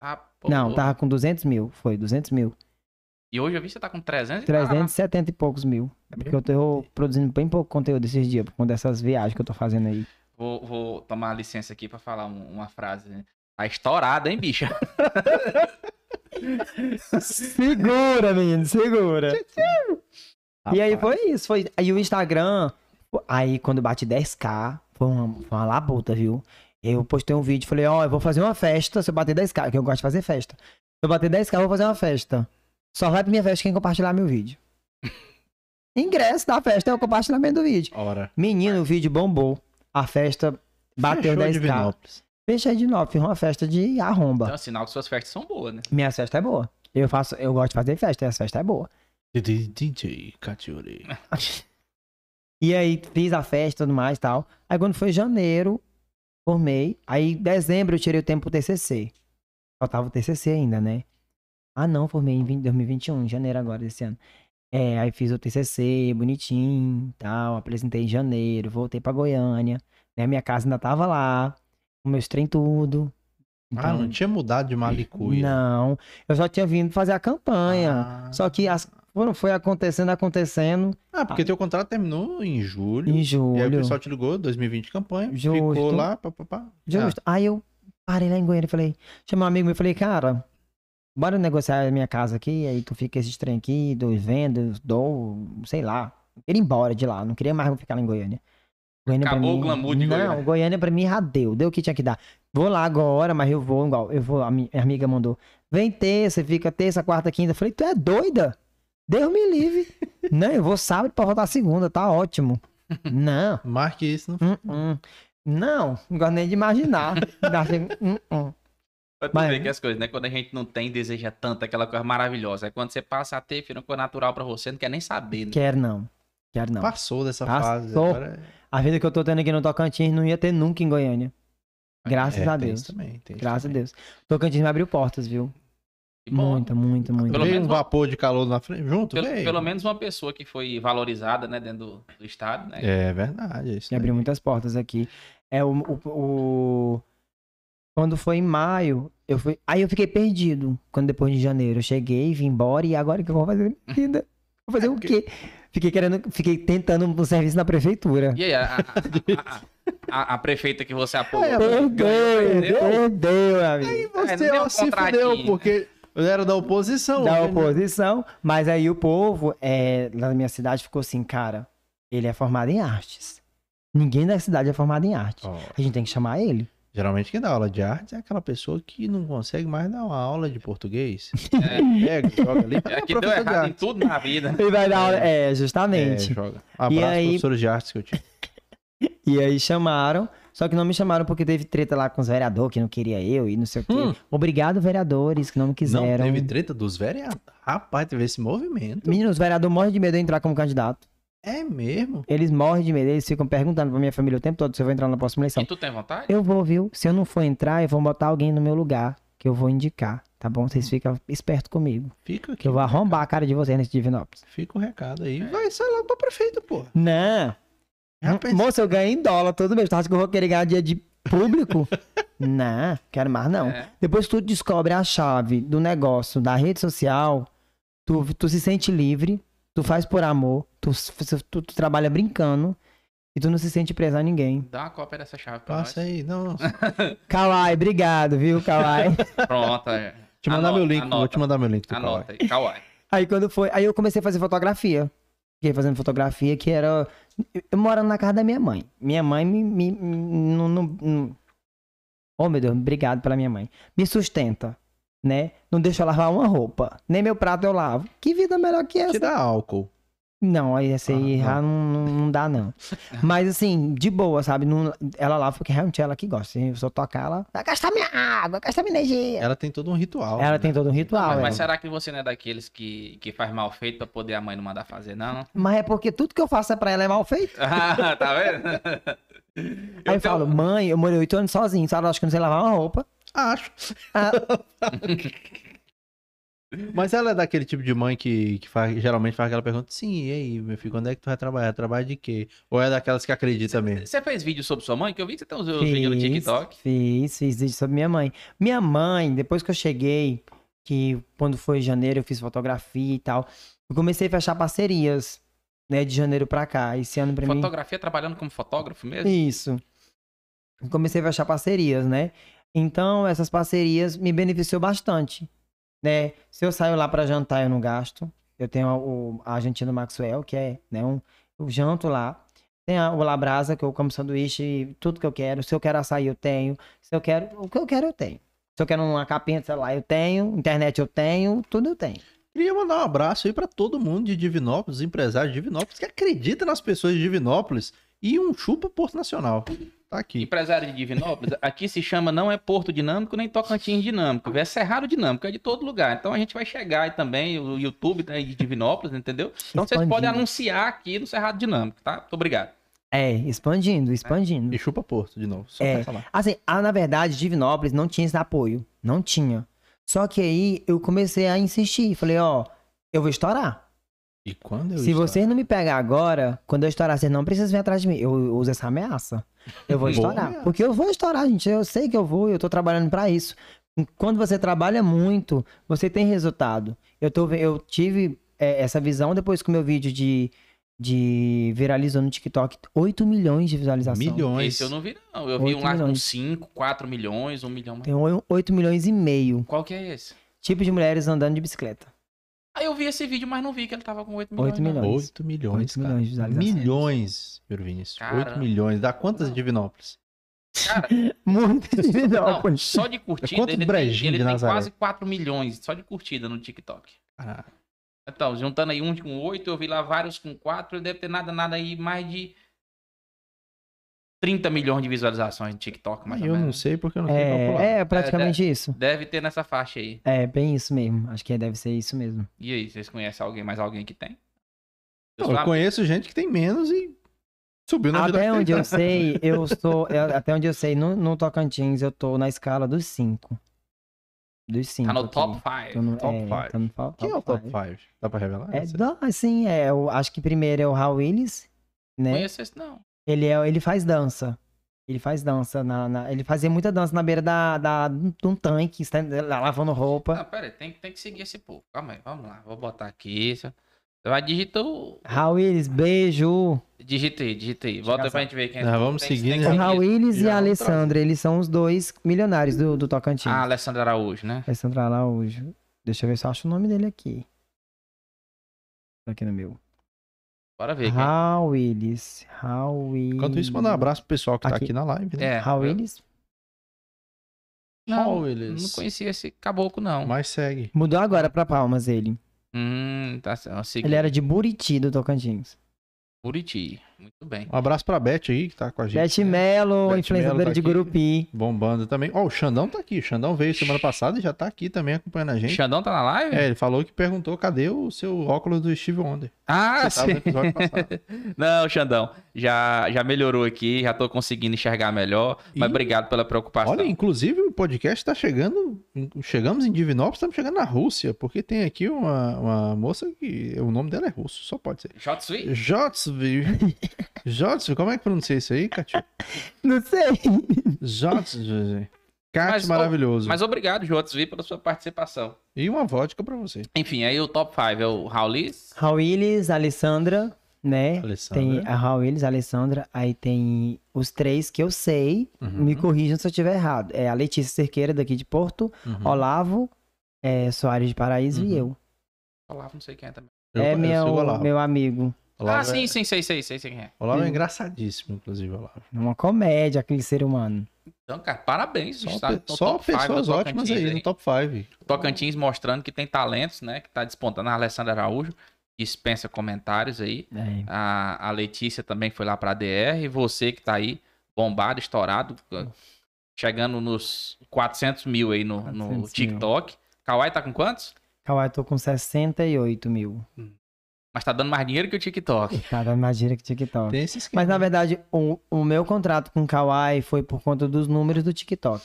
[SPEAKER 1] Ah, pô,
[SPEAKER 3] Não, tava com 200 mil. Foi, 200 mil.
[SPEAKER 1] E hoje eu vi que você tá com 300 e
[SPEAKER 3] 370 e poucos mil. É porque eu tô produzindo bem pouco conteúdo esses dias, por conta dessas viagens que eu tô fazendo aí.
[SPEAKER 1] Vou, vou tomar licença aqui pra falar um- uma frase. né? Tá estourada, hein, bicha?
[SPEAKER 3] Segura, menino, segura. E aí foi isso, foi. Aí o Instagram, aí quando bate 10k, foi uma, foi uma labuta, viu? Eu postei um vídeo, falei, ó, eu vou fazer uma festa se eu bater 10k, que eu gosto de fazer festa. Se eu bater 10k, eu vou fazer uma festa. Só vai pra minha festa quem compartilhar meu vídeo. Ingresso da festa é o compartilhamento do vídeo.
[SPEAKER 2] Ora.
[SPEAKER 3] Menino, o vídeo bombou. A festa bateu
[SPEAKER 2] Fechou
[SPEAKER 3] 10k. Fechei de novo, fiz uma festa de arromba.
[SPEAKER 1] Então, sinal que suas festas são boas, né?
[SPEAKER 3] Minha festa é boa. Eu faço, eu gosto de fazer festa, e essa festa é boa.
[SPEAKER 2] DJ Catiuri.
[SPEAKER 3] E aí fiz a festa e tudo mais e tal. Aí quando foi janeiro, formei. Aí em dezembro eu tirei o tempo pro TCC. Faltava o TCC ainda, né? Ah não, formei em 20 2021, em janeiro agora desse ano. É, aí fiz o TCC bonitinho tal. Apresentei em janeiro, voltei pra Goiânia. Né? Minha casa ainda tava lá. Meus trem tudo.
[SPEAKER 2] Ah, não tinha mudado de Malicuia.
[SPEAKER 3] Então, Não, eu só tinha vindo fazer a campanha.
[SPEAKER 2] Ah.
[SPEAKER 3] Só que as, foram, foi acontecendo, acontecendo
[SPEAKER 2] Ah, porque teu contrato terminou em julho.
[SPEAKER 3] em
[SPEAKER 2] E aí o
[SPEAKER 3] julho.
[SPEAKER 2] pessoal te ligou, 2020 campanha.
[SPEAKER 3] Justo.
[SPEAKER 2] Ficou lá, pá, pá, pá.
[SPEAKER 3] Justo. Aí eu parei lá em Goiânia e falei, chamei um amigo meu e falei, cara, bora negociar a minha casa aqui, aí tu fica esses trem aqui, dou vendo, dou, sei lá. Eu queria ir embora de lá, não queria mais ficar lá em Goiânia. Goiânia
[SPEAKER 1] Acabou o
[SPEAKER 3] mim-
[SPEAKER 1] glamour de
[SPEAKER 3] não,
[SPEAKER 1] Goiânia.
[SPEAKER 3] Goiânia pra mim já deu, deu o que tinha que dar. Vou lá agora, mas eu vou igual, eu vou, a minha amiga mandou, vem terça, fica terça, quarta, quinta. Eu falei, tu é doida? Deus me livre. não, eu vou sábado pra voltar segunda, tá ótimo. Não.
[SPEAKER 2] Marque isso. Não...
[SPEAKER 3] Hum, hum. Não, não gosto nem de imaginar. Hum.
[SPEAKER 1] Pra tu
[SPEAKER 3] Mas-
[SPEAKER 1] ver que as coisas, né? Quando a gente não tem, deseja tanto aquela coisa maravilhosa. Aí quando você passa a ter, fica uma coisa natural pra você, não quer nem saber, né?
[SPEAKER 3] Quero não. Quero não.
[SPEAKER 2] Passou dessa
[SPEAKER 3] Passou.
[SPEAKER 2] fase. Agora é-
[SPEAKER 3] A vida que eu tô tendo aqui no Tocantins não ia ter nunca em Goiânia. Graças
[SPEAKER 2] é,
[SPEAKER 3] a
[SPEAKER 2] tem
[SPEAKER 3] Deus.
[SPEAKER 2] isso também,
[SPEAKER 3] Graças
[SPEAKER 2] também.
[SPEAKER 3] a Deus. Tocantins me abriu portas, viu? Muito, muito, muito.
[SPEAKER 1] Pelo menos
[SPEAKER 2] um vapor de calor na frente, junto,
[SPEAKER 1] Pelo, pelo menos uma pessoa que foi valorizada, né, dentro do, do estado, né?
[SPEAKER 2] É verdade, é isso
[SPEAKER 3] Me abriu muitas portas aqui. É o, o, o- Quando foi em maio, eu fui. Aí eu fiquei perdido. Quando depois de janeiro eu cheguei, vim embora e agora o que eu vou fazer na minha vida? Vou fazer o quê? Fiquei querendo, fiquei tentando um serviço na prefeitura.
[SPEAKER 1] E aí, a, a- a- a- a prefeita que você apoiou?
[SPEAKER 2] É,
[SPEAKER 3] Perdeu,
[SPEAKER 1] perdeu?
[SPEAKER 3] amigo.
[SPEAKER 2] Aí
[SPEAKER 1] É,
[SPEAKER 2] você ó,
[SPEAKER 1] um
[SPEAKER 2] se fudeu, porque era da oposição.
[SPEAKER 3] da
[SPEAKER 2] né?
[SPEAKER 3] oposição, mas aí o povo é, lá na minha cidade ficou assim, cara, ele é formado em artes. Ninguém da cidade é formado em arte.
[SPEAKER 2] Ó,
[SPEAKER 3] A gente tem que chamar ele.
[SPEAKER 2] Geralmente quem dá aula de arte é aquela pessoa que não consegue mais dar uma aula de português.
[SPEAKER 1] É.
[SPEAKER 2] Pega, joga ali.
[SPEAKER 1] É que deu
[SPEAKER 2] de
[SPEAKER 1] errado em
[SPEAKER 2] arte.
[SPEAKER 1] tudo na vida.
[SPEAKER 3] Ele vai dar aula. É,
[SPEAKER 2] É,
[SPEAKER 3] justamente.
[SPEAKER 2] joga. Abraço,
[SPEAKER 3] aí-
[SPEAKER 2] professores de artes que eu tive.
[SPEAKER 3] E aí chamaram, só que não me chamaram porque teve treta lá com os vereadores que não queria eu e não sei o quê.
[SPEAKER 2] Hum.
[SPEAKER 3] Obrigado, vereadores, que não me
[SPEAKER 2] Não,
[SPEAKER 3] quiseram.
[SPEAKER 2] teve treta dos vereadores. Rapaz, teve esse movimento.
[SPEAKER 3] Menino, os vereadores morrem de medo de entrar como candidato.
[SPEAKER 2] É mesmo?
[SPEAKER 3] Eles morrem de medo, eles ficam perguntando pra minha família o tempo todo se eu vou entrar na próxima eleição.
[SPEAKER 1] E tu tem vontade?
[SPEAKER 3] Eu vou, viu? Se eu não for entrar, eu vou botar alguém no meu lugar, que eu vou indicar, tá bom? Vocês ficam espertos comigo,
[SPEAKER 2] Fica aqui.
[SPEAKER 3] que eu vou arrombar a cara de vocês nesse Divinópolis.
[SPEAKER 2] Fica o recado aí.
[SPEAKER 1] É.
[SPEAKER 2] Vai, sai logo pra prefeito, pô.
[SPEAKER 3] Não!
[SPEAKER 2] Pensei.
[SPEAKER 3] Moça, eu ganho em dólar todo mês. Tu acha que eu vou querer ganhar dia de público? não, quero mais não.
[SPEAKER 1] É.
[SPEAKER 3] Depois que tu descobre a chave do negócio, da rede social, tu, tu se sente livre, tu faz por amor, tu, tu, tu trabalha brincando e tu não se sente preso a ninguém.
[SPEAKER 1] Dá uma cópia dessa chave pra
[SPEAKER 2] Passa aí. Não.
[SPEAKER 3] Kawai, obrigado, viu, Kawai?
[SPEAKER 1] nós. Pronto. é.
[SPEAKER 2] Te mandar
[SPEAKER 1] Anota,
[SPEAKER 2] meu link, vou
[SPEAKER 1] anota.
[SPEAKER 2] te mandar meu link do
[SPEAKER 1] Anota aí, Kawaii.
[SPEAKER 3] aí quando foi, aí eu comecei a fazer fotografia. Fiquei fazendo fotografia que era eu morando na casa da minha mãe. Minha mãe me, me, me não, não- não- Oh, meu Deus, obrigado pela minha mãe. Me sustenta, né? Não deixa eu lavar uma roupa. Nem meu prato eu lavo. Que vida melhor que essa?
[SPEAKER 2] Te dá álcool.
[SPEAKER 3] Não, aí essa aí
[SPEAKER 2] Ah,
[SPEAKER 3] não, não, não dá, não. Mas assim, de boa, sabe? Não- ela lava porque realmente é ela que gosta. Se eu tocar, ela vai gastar minha água, vai gastar minha energia.
[SPEAKER 2] Ela tem todo um ritual.
[SPEAKER 3] Ela
[SPEAKER 2] né?
[SPEAKER 3] tem todo um ritual.
[SPEAKER 1] mas,
[SPEAKER 3] ela.
[SPEAKER 1] mas será que você não é daqueles que, que faz mal feito pra poder a mãe não mandar fazer, não?
[SPEAKER 3] Mas é porque tudo que eu faço é pra ela é mal feito.
[SPEAKER 1] Ah, tá vendo?
[SPEAKER 3] Aí eu falo, mãe, eu morei oito anos sozinho, sabe? Eu acho que eu não sei lavar uma roupa.
[SPEAKER 2] Acho.
[SPEAKER 3] Ah.
[SPEAKER 2] Mas ela é daquele tipo de mãe que, que faz, geralmente faz aquela pergunta: sim, e aí, meu filho, quando é que tu vai trabalhar? Trabalha de quê? Ou é daquelas que acredita mesmo?
[SPEAKER 1] Você fez vídeo sobre sua mãe? Que eu vi que você tem os os vídeos no TikTok.
[SPEAKER 3] Fiz, fiz vídeo sobre minha mãe. Minha mãe, depois que eu cheguei, que quando foi janeiro eu fiz fotografia e tal, eu comecei a fechar parcerias, né, de janeiro pra cá. Esse ano pra mim...
[SPEAKER 1] Fotografia trabalhando como fotógrafo mesmo?
[SPEAKER 3] Isso. Eu Comecei a fechar parcerias, né? Então, essas parcerias me beneficiou bastante, né? Se eu saio lá pra jantar, eu não gasto. Eu tenho o, a Argentina Maxwell, que é, né, um, eu janto lá. Tem a, o Labrasa, que eu como sanduíche, tudo que eu quero. Se eu quero açaí, eu tenho. Se eu quero, o que eu quero, eu tenho. Se eu quero uma capinha de celular, eu tenho. Internet, eu tenho. Tudo eu tenho.
[SPEAKER 2] Queria mandar um abraço aí pra todo mundo de Divinópolis, empresários de Divinópolis, que acredita nas pessoas de Divinópolis e um chupa Porto Nacional. Tá aqui.
[SPEAKER 1] Empresário de Divinópolis, aqui se chama não é Porto Dinâmico nem Tocantins Dinâmico, é Cerrado Dinâmico, é de todo lugar. Então a gente vai chegar aí também, o YouTube né, de Divinópolis, entendeu? Então vocês
[SPEAKER 3] Expandindo.
[SPEAKER 1] podem anunciar aqui no Cerrado Dinâmico, tá? Muito obrigado.
[SPEAKER 3] É, expandindo, expandindo.
[SPEAKER 2] E chupa Porto de novo, só
[SPEAKER 3] É.
[SPEAKER 2] pra falar.
[SPEAKER 3] Assim, ah, na verdade, Divinópolis não tinha esse apoio. Não tinha. Só que aí eu comecei a insistir. Falei, ó, eu vou estourar.
[SPEAKER 2] E quando eu
[SPEAKER 3] Se
[SPEAKER 2] estourar?
[SPEAKER 3] vocês não me pegar agora, quando eu estourar, vocês não precisam vir atrás de mim. Eu uso essa ameaça. Eu vou
[SPEAKER 2] Boa
[SPEAKER 3] estourar.
[SPEAKER 2] ameaça.
[SPEAKER 3] Porque eu vou estourar, gente. Eu sei que eu vou, eu tô trabalhando pra isso. Quando você trabalha muito, você tem resultado. Eu, tô, eu tive é, essa visão depois que o meu vídeo de, de viralizou no TikTok 8 milhões de visualizações.
[SPEAKER 2] Milhões.
[SPEAKER 1] Esse eu não vi, não. Eu vi um lá com
[SPEAKER 3] milhões.
[SPEAKER 1] 5, 4 milhões, 1 milhão.
[SPEAKER 3] Tem 8 milhões e meio.
[SPEAKER 1] Qual que é esse?
[SPEAKER 3] Tipo de mulheres andando de bicicleta.
[SPEAKER 1] Aí eu vi esse vídeo, mas não vi que ele tava com 8 milhões.
[SPEAKER 3] Oito
[SPEAKER 1] não.
[SPEAKER 3] milhões.
[SPEAKER 2] 8 milhões,
[SPEAKER 3] Oito
[SPEAKER 2] cara.
[SPEAKER 3] milhões de visualizações.
[SPEAKER 2] Milhões, Pedro Vinícius.
[SPEAKER 1] Caramba.
[SPEAKER 2] 8 milhões. Dá quantas
[SPEAKER 1] Não.
[SPEAKER 2] Divinópolis?
[SPEAKER 1] Cara,
[SPEAKER 3] Muito
[SPEAKER 1] não,
[SPEAKER 3] Divinópolis.
[SPEAKER 1] só de curtida,
[SPEAKER 2] Quantos
[SPEAKER 1] ele tem,
[SPEAKER 2] brejinhos
[SPEAKER 1] ele tem quase 4 milhões só de curtida no TikTok.
[SPEAKER 2] Ah,
[SPEAKER 1] Então, juntando aí um com 8, eu vi lá vários com 4, ele deve ter nada, nada aí, mais de 30 milhões de visualizações no TikTok, mais ou
[SPEAKER 2] eu não
[SPEAKER 1] menos.
[SPEAKER 2] sei porque eu não tenho.
[SPEAKER 3] É, é praticamente isso.
[SPEAKER 1] Deve ter nessa faixa aí.
[SPEAKER 3] É, bem isso mesmo. Acho que deve ser isso mesmo.
[SPEAKER 1] E aí, vocês conhecem alguém, mais alguém que tem? Eu
[SPEAKER 2] Não, eu conheço gente que tem menos e subiu na vida
[SPEAKER 3] Até onde eu sei, eu estou. eu- até onde eu sei, no, no Tocantins, eu tô na escala dos 5. Dos 5.
[SPEAKER 1] Tá no top 5.
[SPEAKER 3] Tô no,
[SPEAKER 2] Top
[SPEAKER 3] é,
[SPEAKER 2] five.
[SPEAKER 3] tô no top,
[SPEAKER 2] Quem é o top
[SPEAKER 3] five.
[SPEAKER 2] 5? Dá pra revelar?
[SPEAKER 3] É, dá, assim, é, eu acho que primeiro é o Raul Willis, né?
[SPEAKER 1] Conheço esse não.
[SPEAKER 3] Ele, é, ele faz dança. Ele faz dança. Na, na- ele fazia muita dança na beira da, da, de um tanque, lavando roupa.
[SPEAKER 1] Não, pera aí, tem, tem que seguir esse povo. Calma aí, vamos lá. Vou botar aqui. Você vai digitar o...
[SPEAKER 3] Raul Willis, beijo.
[SPEAKER 1] Digita aí, digita aí. Volta pra gente ver quem é.
[SPEAKER 2] Vamos
[SPEAKER 1] Tem
[SPEAKER 2] seguindo,
[SPEAKER 1] tem
[SPEAKER 3] O
[SPEAKER 2] né?
[SPEAKER 1] seguir.
[SPEAKER 3] Raul Willis e a Alessandra, eles são os dois milionários do, do Tocantins.
[SPEAKER 1] Ah, Alessandra Araújo, né?
[SPEAKER 3] Alessandra Araújo. Deixa eu ver se eu acho o nome dele aqui. Tá aqui no meu.
[SPEAKER 1] Bora ver.
[SPEAKER 3] Raul Willis. Raul Willis.
[SPEAKER 2] Enquanto isso, mandar um abraço pro pessoal que tá
[SPEAKER 3] Aqui.
[SPEAKER 2] aqui na live. Né?
[SPEAKER 1] É.
[SPEAKER 3] Raul
[SPEAKER 1] eu-
[SPEAKER 3] Willis.
[SPEAKER 1] Não,
[SPEAKER 2] Raul Willis.
[SPEAKER 1] não conhecia esse caboclo, não.
[SPEAKER 2] Mas segue.
[SPEAKER 3] Mudou agora pra Palmas ele.
[SPEAKER 1] Hum, tá certo. Segui.
[SPEAKER 3] Ele era de Buriti, do Tocantins.
[SPEAKER 1] Buriti. Muito bem.
[SPEAKER 2] Um abraço pra Beth aí, que tá com a gente.
[SPEAKER 3] Beth Melo,
[SPEAKER 2] Beth
[SPEAKER 3] influenciadora
[SPEAKER 2] tá
[SPEAKER 3] de. Gurupi.
[SPEAKER 2] Bombando também. Ó, o Xandão tá aqui. O Xandão veio semana passada e já tá aqui também acompanhando a gente.
[SPEAKER 1] Xandão tá na live?
[SPEAKER 2] É, ele falou que perguntou cadê o seu óculos do Steve Wonder.
[SPEAKER 1] Ah,
[SPEAKER 2] Você
[SPEAKER 1] sim. Não, Xandão, já, já melhorou aqui, já tô conseguindo enxergar melhor, mas obrigado pela preocupação.
[SPEAKER 2] Olha, inclusive o podcast tá chegando. Chegamos em Divinópolis, estamos chegando na Rússia, porque tem aqui uma, uma moça que o nome dela é russo, só pode ser.
[SPEAKER 1] Shotsui?
[SPEAKER 2] Jotsvi. Jotsvi, como é que pronuncia isso aí, Katia?
[SPEAKER 3] Não sei.
[SPEAKER 2] Jotsvi. Kat
[SPEAKER 1] Mas,
[SPEAKER 2] maravilhoso.
[SPEAKER 1] Mas obrigado, Jotsui, pela sua participação.
[SPEAKER 2] E uma vodka pra você.
[SPEAKER 1] Enfim, aí o top 5 é o Raulis.
[SPEAKER 3] Raul Willis, Alessandra, né?
[SPEAKER 2] Alessandra.
[SPEAKER 3] Tem a Raul Willis, a Alessandra, aí tem os três que eu sei,
[SPEAKER 2] Uhum.
[SPEAKER 3] me corrijam se eu estiver errado. É a Letícia Cerqueira, daqui de Porto,
[SPEAKER 2] Uhum.
[SPEAKER 3] Olavo, é, Soares de Paraíso e
[SPEAKER 2] Uhum.
[SPEAKER 3] eu.
[SPEAKER 1] Olavo, não sei quem é também.
[SPEAKER 2] Eu-
[SPEAKER 3] é
[SPEAKER 2] eu
[SPEAKER 3] meu, meu amigo.
[SPEAKER 2] Olavo
[SPEAKER 1] ah,
[SPEAKER 2] é-
[SPEAKER 1] sim, sim, sei, sei, sei, sei quem é.
[SPEAKER 2] Olavo é
[SPEAKER 3] Sim.
[SPEAKER 2] engraçadíssimo, inclusive, Olavo.
[SPEAKER 3] Uma comédia, aquele ser humano.
[SPEAKER 1] Então, cara, parabéns.
[SPEAKER 2] Só,
[SPEAKER 1] está
[SPEAKER 2] pe- só
[SPEAKER 1] top five
[SPEAKER 2] pessoas
[SPEAKER 1] do
[SPEAKER 2] ótimas
[SPEAKER 1] Tocantins
[SPEAKER 2] aí, no top 5.
[SPEAKER 1] Tocantins mostrando que tem talentos, né? Que tá despontando. A Alessandra Araújo dispensa comentários aí.
[SPEAKER 3] É.
[SPEAKER 1] A, a Letícia também foi lá pra DR. E você que tá aí, bombado, estourado, chegando nos 400 mil aí no,
[SPEAKER 3] 400
[SPEAKER 1] no
[SPEAKER 3] mil.
[SPEAKER 1] TikTok. Kawai tá com quantos?
[SPEAKER 3] Kawai, tô com 68 mil.
[SPEAKER 1] Mas tá dando mais dinheiro que o TikTok.
[SPEAKER 3] Cada mais dinheiro que TikTok.
[SPEAKER 2] Tem.
[SPEAKER 3] Mas na verdade, o, o meu contrato com o Kawaii foi por conta dos números do TikTok.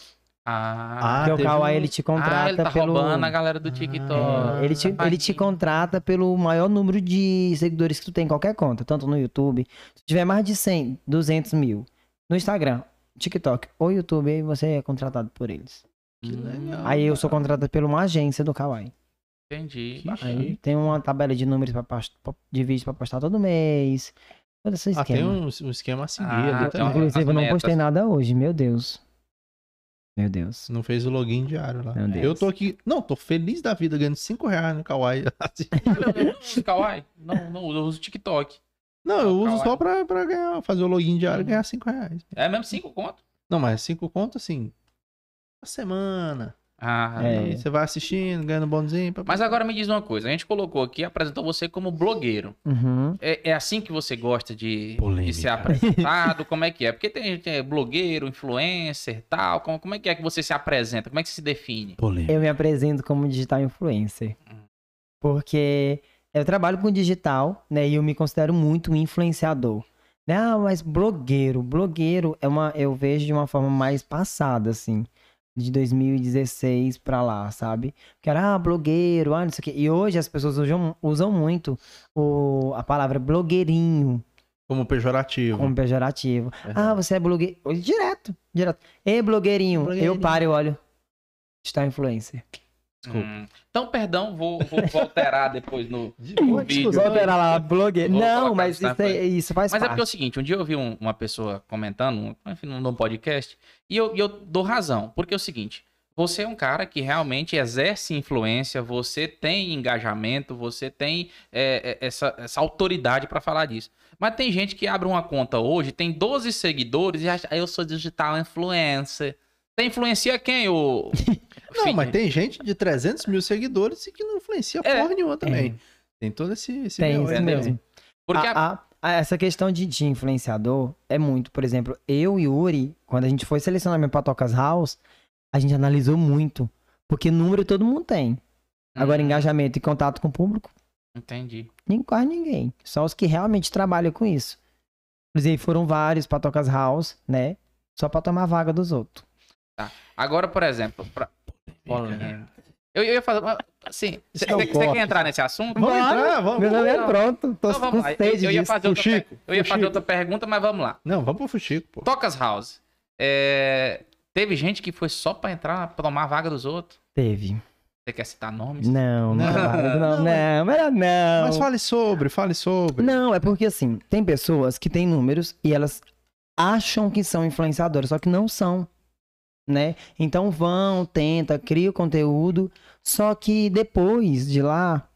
[SPEAKER 1] Ah,
[SPEAKER 2] Ah,
[SPEAKER 3] Porque o
[SPEAKER 2] teve
[SPEAKER 3] Kawaii
[SPEAKER 2] um-
[SPEAKER 3] ele te
[SPEAKER 1] ah,
[SPEAKER 3] contrata
[SPEAKER 1] ele tá
[SPEAKER 3] pelo.
[SPEAKER 1] roubando a galera do TikTok.
[SPEAKER 3] É, ele, te, ele te contrata pelo maior número de seguidores que tu tem em qualquer conta, tanto no YouTube. Se tiver mais de 100, 200 mil no Instagram, TikTok ou YouTube, aí você é contratado por eles.
[SPEAKER 2] Que legal.
[SPEAKER 3] Aí eu sou contratado por uma agência do Kawaii.
[SPEAKER 1] Entendi.
[SPEAKER 3] Aí tem uma tabela de números de vídeos pra postar todo mês. Todo esse
[SPEAKER 2] Ah, tem
[SPEAKER 3] esquema.
[SPEAKER 2] um, um esquema a seguir
[SPEAKER 1] Ah, um-
[SPEAKER 3] Inclusive, eu não postei nada hoje, meu Deus. Meu Deus.
[SPEAKER 2] Não fez o login diário lá.
[SPEAKER 3] Meu Deus.
[SPEAKER 2] Eu tô aqui. Não, tô feliz da vida, ganhando 5 reais no Kawaii. Assim.
[SPEAKER 1] Eu não uso Kawaii. Não, não uso, eu uso TikTok.
[SPEAKER 2] Não, eu uso
[SPEAKER 1] Kawaii.
[SPEAKER 2] só pra, pra ganhar, fazer o login diário e ganhar 5 reais.
[SPEAKER 1] É mesmo 5 conto?
[SPEAKER 2] Não, mas 5 conto assim. Uma semana.
[SPEAKER 1] Ah,
[SPEAKER 3] É.
[SPEAKER 2] Aí você vai assistindo, ganhando bonzinho. pá, pá,
[SPEAKER 1] Mas agora me diz uma coisa. A gente colocou aqui, apresentou você como blogueiro.
[SPEAKER 3] Uhum.
[SPEAKER 1] É, é assim que você gosta de, de ser apresentado? Como é que é? Porque tem gente que é blogueiro, influencer tal. Como, como é que é que você se apresenta? Como é que você se define?
[SPEAKER 2] Polêmica.
[SPEAKER 3] Eu me apresento como digital influencer. Porque eu trabalho com digital, né? E eu me considero muito um influenciador. Né? Ah, mas blogueiro. Blogueiro é uma. Eu vejo de uma forma mais passada, assim. De 2016 pra lá, sabe? Que era, ah, blogueiro, ah, não sei o quê. E hoje as pessoas usam, usam muito o, a palavra blogueirinho
[SPEAKER 2] Como pejorativo.
[SPEAKER 3] como pejorativo.
[SPEAKER 2] Uhum.
[SPEAKER 3] Ah, você é blogueiro. Direto, direto. Ei, blogueirinho.
[SPEAKER 2] Blogueirinho.
[SPEAKER 3] Eu paro e olho. Está influencer.
[SPEAKER 2] Desculpa.
[SPEAKER 1] Hum, então, perdão, vou, vou, vou alterar depois no, no vídeo.
[SPEAKER 2] desculpa.
[SPEAKER 3] Volta lá, blogueiro.
[SPEAKER 1] Vou
[SPEAKER 3] Não, mas isso, é- isso faz
[SPEAKER 1] Mas é porque é o
[SPEAKER 3] parte.
[SPEAKER 1] seguinte, um dia eu vi um- uma pessoa comentando, enfim, num podcast, e eu, eu dou razão. Porque é o seguinte, você é um cara que realmente exerce influência, você tem engajamento, você tem é, é, essa, essa autoridade pra falar disso. Mas tem gente que abre uma conta hoje, tem 12 seguidores e acha, "Ah, eu sou digital influencer. Você influencia quem, o
[SPEAKER 2] Não, mas tem gente de 300 mil seguidores e que não influencia
[SPEAKER 1] É.
[SPEAKER 2] porra nenhuma também. Tem todo esse. esse
[SPEAKER 3] Tem isso mesmo.
[SPEAKER 1] Porque a-
[SPEAKER 3] A- a- essa questão de, de influenciador é muito, por exemplo, eu e Yuri, quando a gente foi selecionar meu Patocas House, a gente analisou muito. Porque número todo mundo tem. Agora,
[SPEAKER 1] Hum,
[SPEAKER 3] engajamento e contato com o público,
[SPEAKER 1] Entendi.
[SPEAKER 3] nem quase ninguém. Só os que realmente trabalham com isso. Inclusive, foram vários Patocas House, né? Só pra tomar a vaga dos outros.
[SPEAKER 1] Agora, por exemplo, pra... Polêmica. Eu, eu ia fazer. Assim, você
[SPEAKER 2] é corte.
[SPEAKER 1] quer entrar nesse assunto?
[SPEAKER 2] Vamos
[SPEAKER 3] Bora.
[SPEAKER 2] entrar, vamos.
[SPEAKER 3] Meu nome é pronto. Tô
[SPEAKER 1] Então
[SPEAKER 3] com
[SPEAKER 1] vamos lá. Eu,
[SPEAKER 3] sede
[SPEAKER 1] eu ia
[SPEAKER 3] disso.
[SPEAKER 1] fazer, outra,
[SPEAKER 2] Fuxico,
[SPEAKER 1] per- eu ia fazer outra pergunta, mas vamos lá.
[SPEAKER 2] Não, vamos pro Fuxico, pô.
[SPEAKER 1] Tocas House. É, Teve gente que foi só pra entrar, pra tomar a vaga dos outros.
[SPEAKER 3] Teve.
[SPEAKER 1] Você quer citar nomes?
[SPEAKER 3] Não, não,
[SPEAKER 2] Não,
[SPEAKER 3] não, não, melhor não.
[SPEAKER 2] Mas fale sobre, fale sobre.
[SPEAKER 3] Não, é porque assim, tem pessoas que têm números e elas acham que são influenciadoras, só que não são, né? Então vão, tenta, cria o conteúdo, só que depois de lá,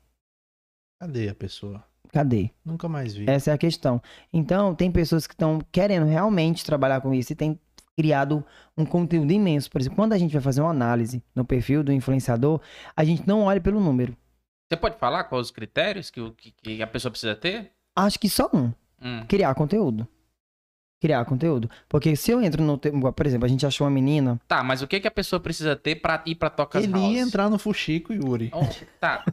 [SPEAKER 2] Cadê a pessoa?
[SPEAKER 3] cadê?
[SPEAKER 2] Nunca mais vi.
[SPEAKER 3] Essa é a questão. Então, tem pessoas que estão querendo realmente trabalhar com isso e tem criado um conteúdo imenso. Por exemplo, quando a gente vai fazer uma análise no perfil do influenciador, a gente não olha pelo número.
[SPEAKER 1] Você pode falar quais os critérios que, o- que, que a pessoa precisa ter?
[SPEAKER 3] Acho que só um.
[SPEAKER 1] Hum.
[SPEAKER 3] criar conteúdo. Criar conteúdo. Porque se eu entro no. te- Por exemplo, a gente achou uma menina.
[SPEAKER 1] Tá, mas o que, que a pessoa precisa ter pra ir pra Tocas
[SPEAKER 2] Ele
[SPEAKER 1] House?
[SPEAKER 2] ia entrar no Fuxico e Yuri.
[SPEAKER 1] Oh, tá,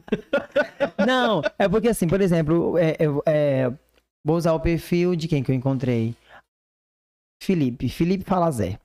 [SPEAKER 3] Não, é porque assim, por exemplo, é, eu- é, vou usar o perfil de quem que eu encontrei. Felipe, Felipe Falazé.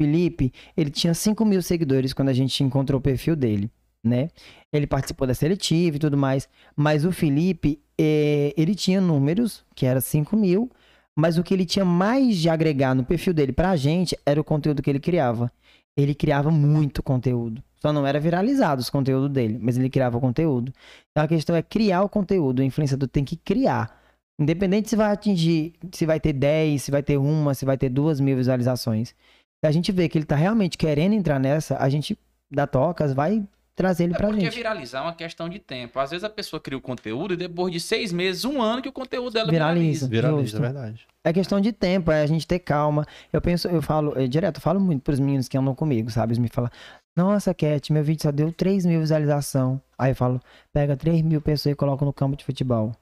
[SPEAKER 3] Felipe, ele tinha 5 mil seguidores quando a gente encontrou o perfil dele, né? Ele participou da seletiva e tudo mais. Mas o Felipe, é, ele tinha números, que era 5 mil, mas o que ele tinha mais de agregar no perfil dele pra gente era o conteúdo que ele criava. Ele criava muito conteúdo. Só não era viralizado os conteúdos dele, mas ele criava conteúdo. Então a questão é criar o conteúdo. O influenciador tem que criar. Independente se vai atingir, se vai ter 10, se vai ter uma, se vai ter duas mil visualizações. Se a gente vê que ele tá realmente querendo entrar nessa, a gente da Tocas vai trazer ele
[SPEAKER 1] É
[SPEAKER 3] pra
[SPEAKER 1] porque
[SPEAKER 3] gente.
[SPEAKER 1] viralizar é uma questão de tempo. Às vezes a pessoa cria o conteúdo e depois de seis meses, um ano que o conteúdo dela
[SPEAKER 3] Viraliza.
[SPEAKER 1] viraliza.
[SPEAKER 2] Viraliza, é verdade.
[SPEAKER 3] É questão de tempo, é a gente ter calma. Eu penso, eu falo, é, direto, eu falo muito pros meninos que andam comigo, sabe? Eles me falam, nossa, Cat, meu vídeo só deu 3 mil visualização. Aí eu falo, pega 3 mil pessoas e coloca no campo de futebol.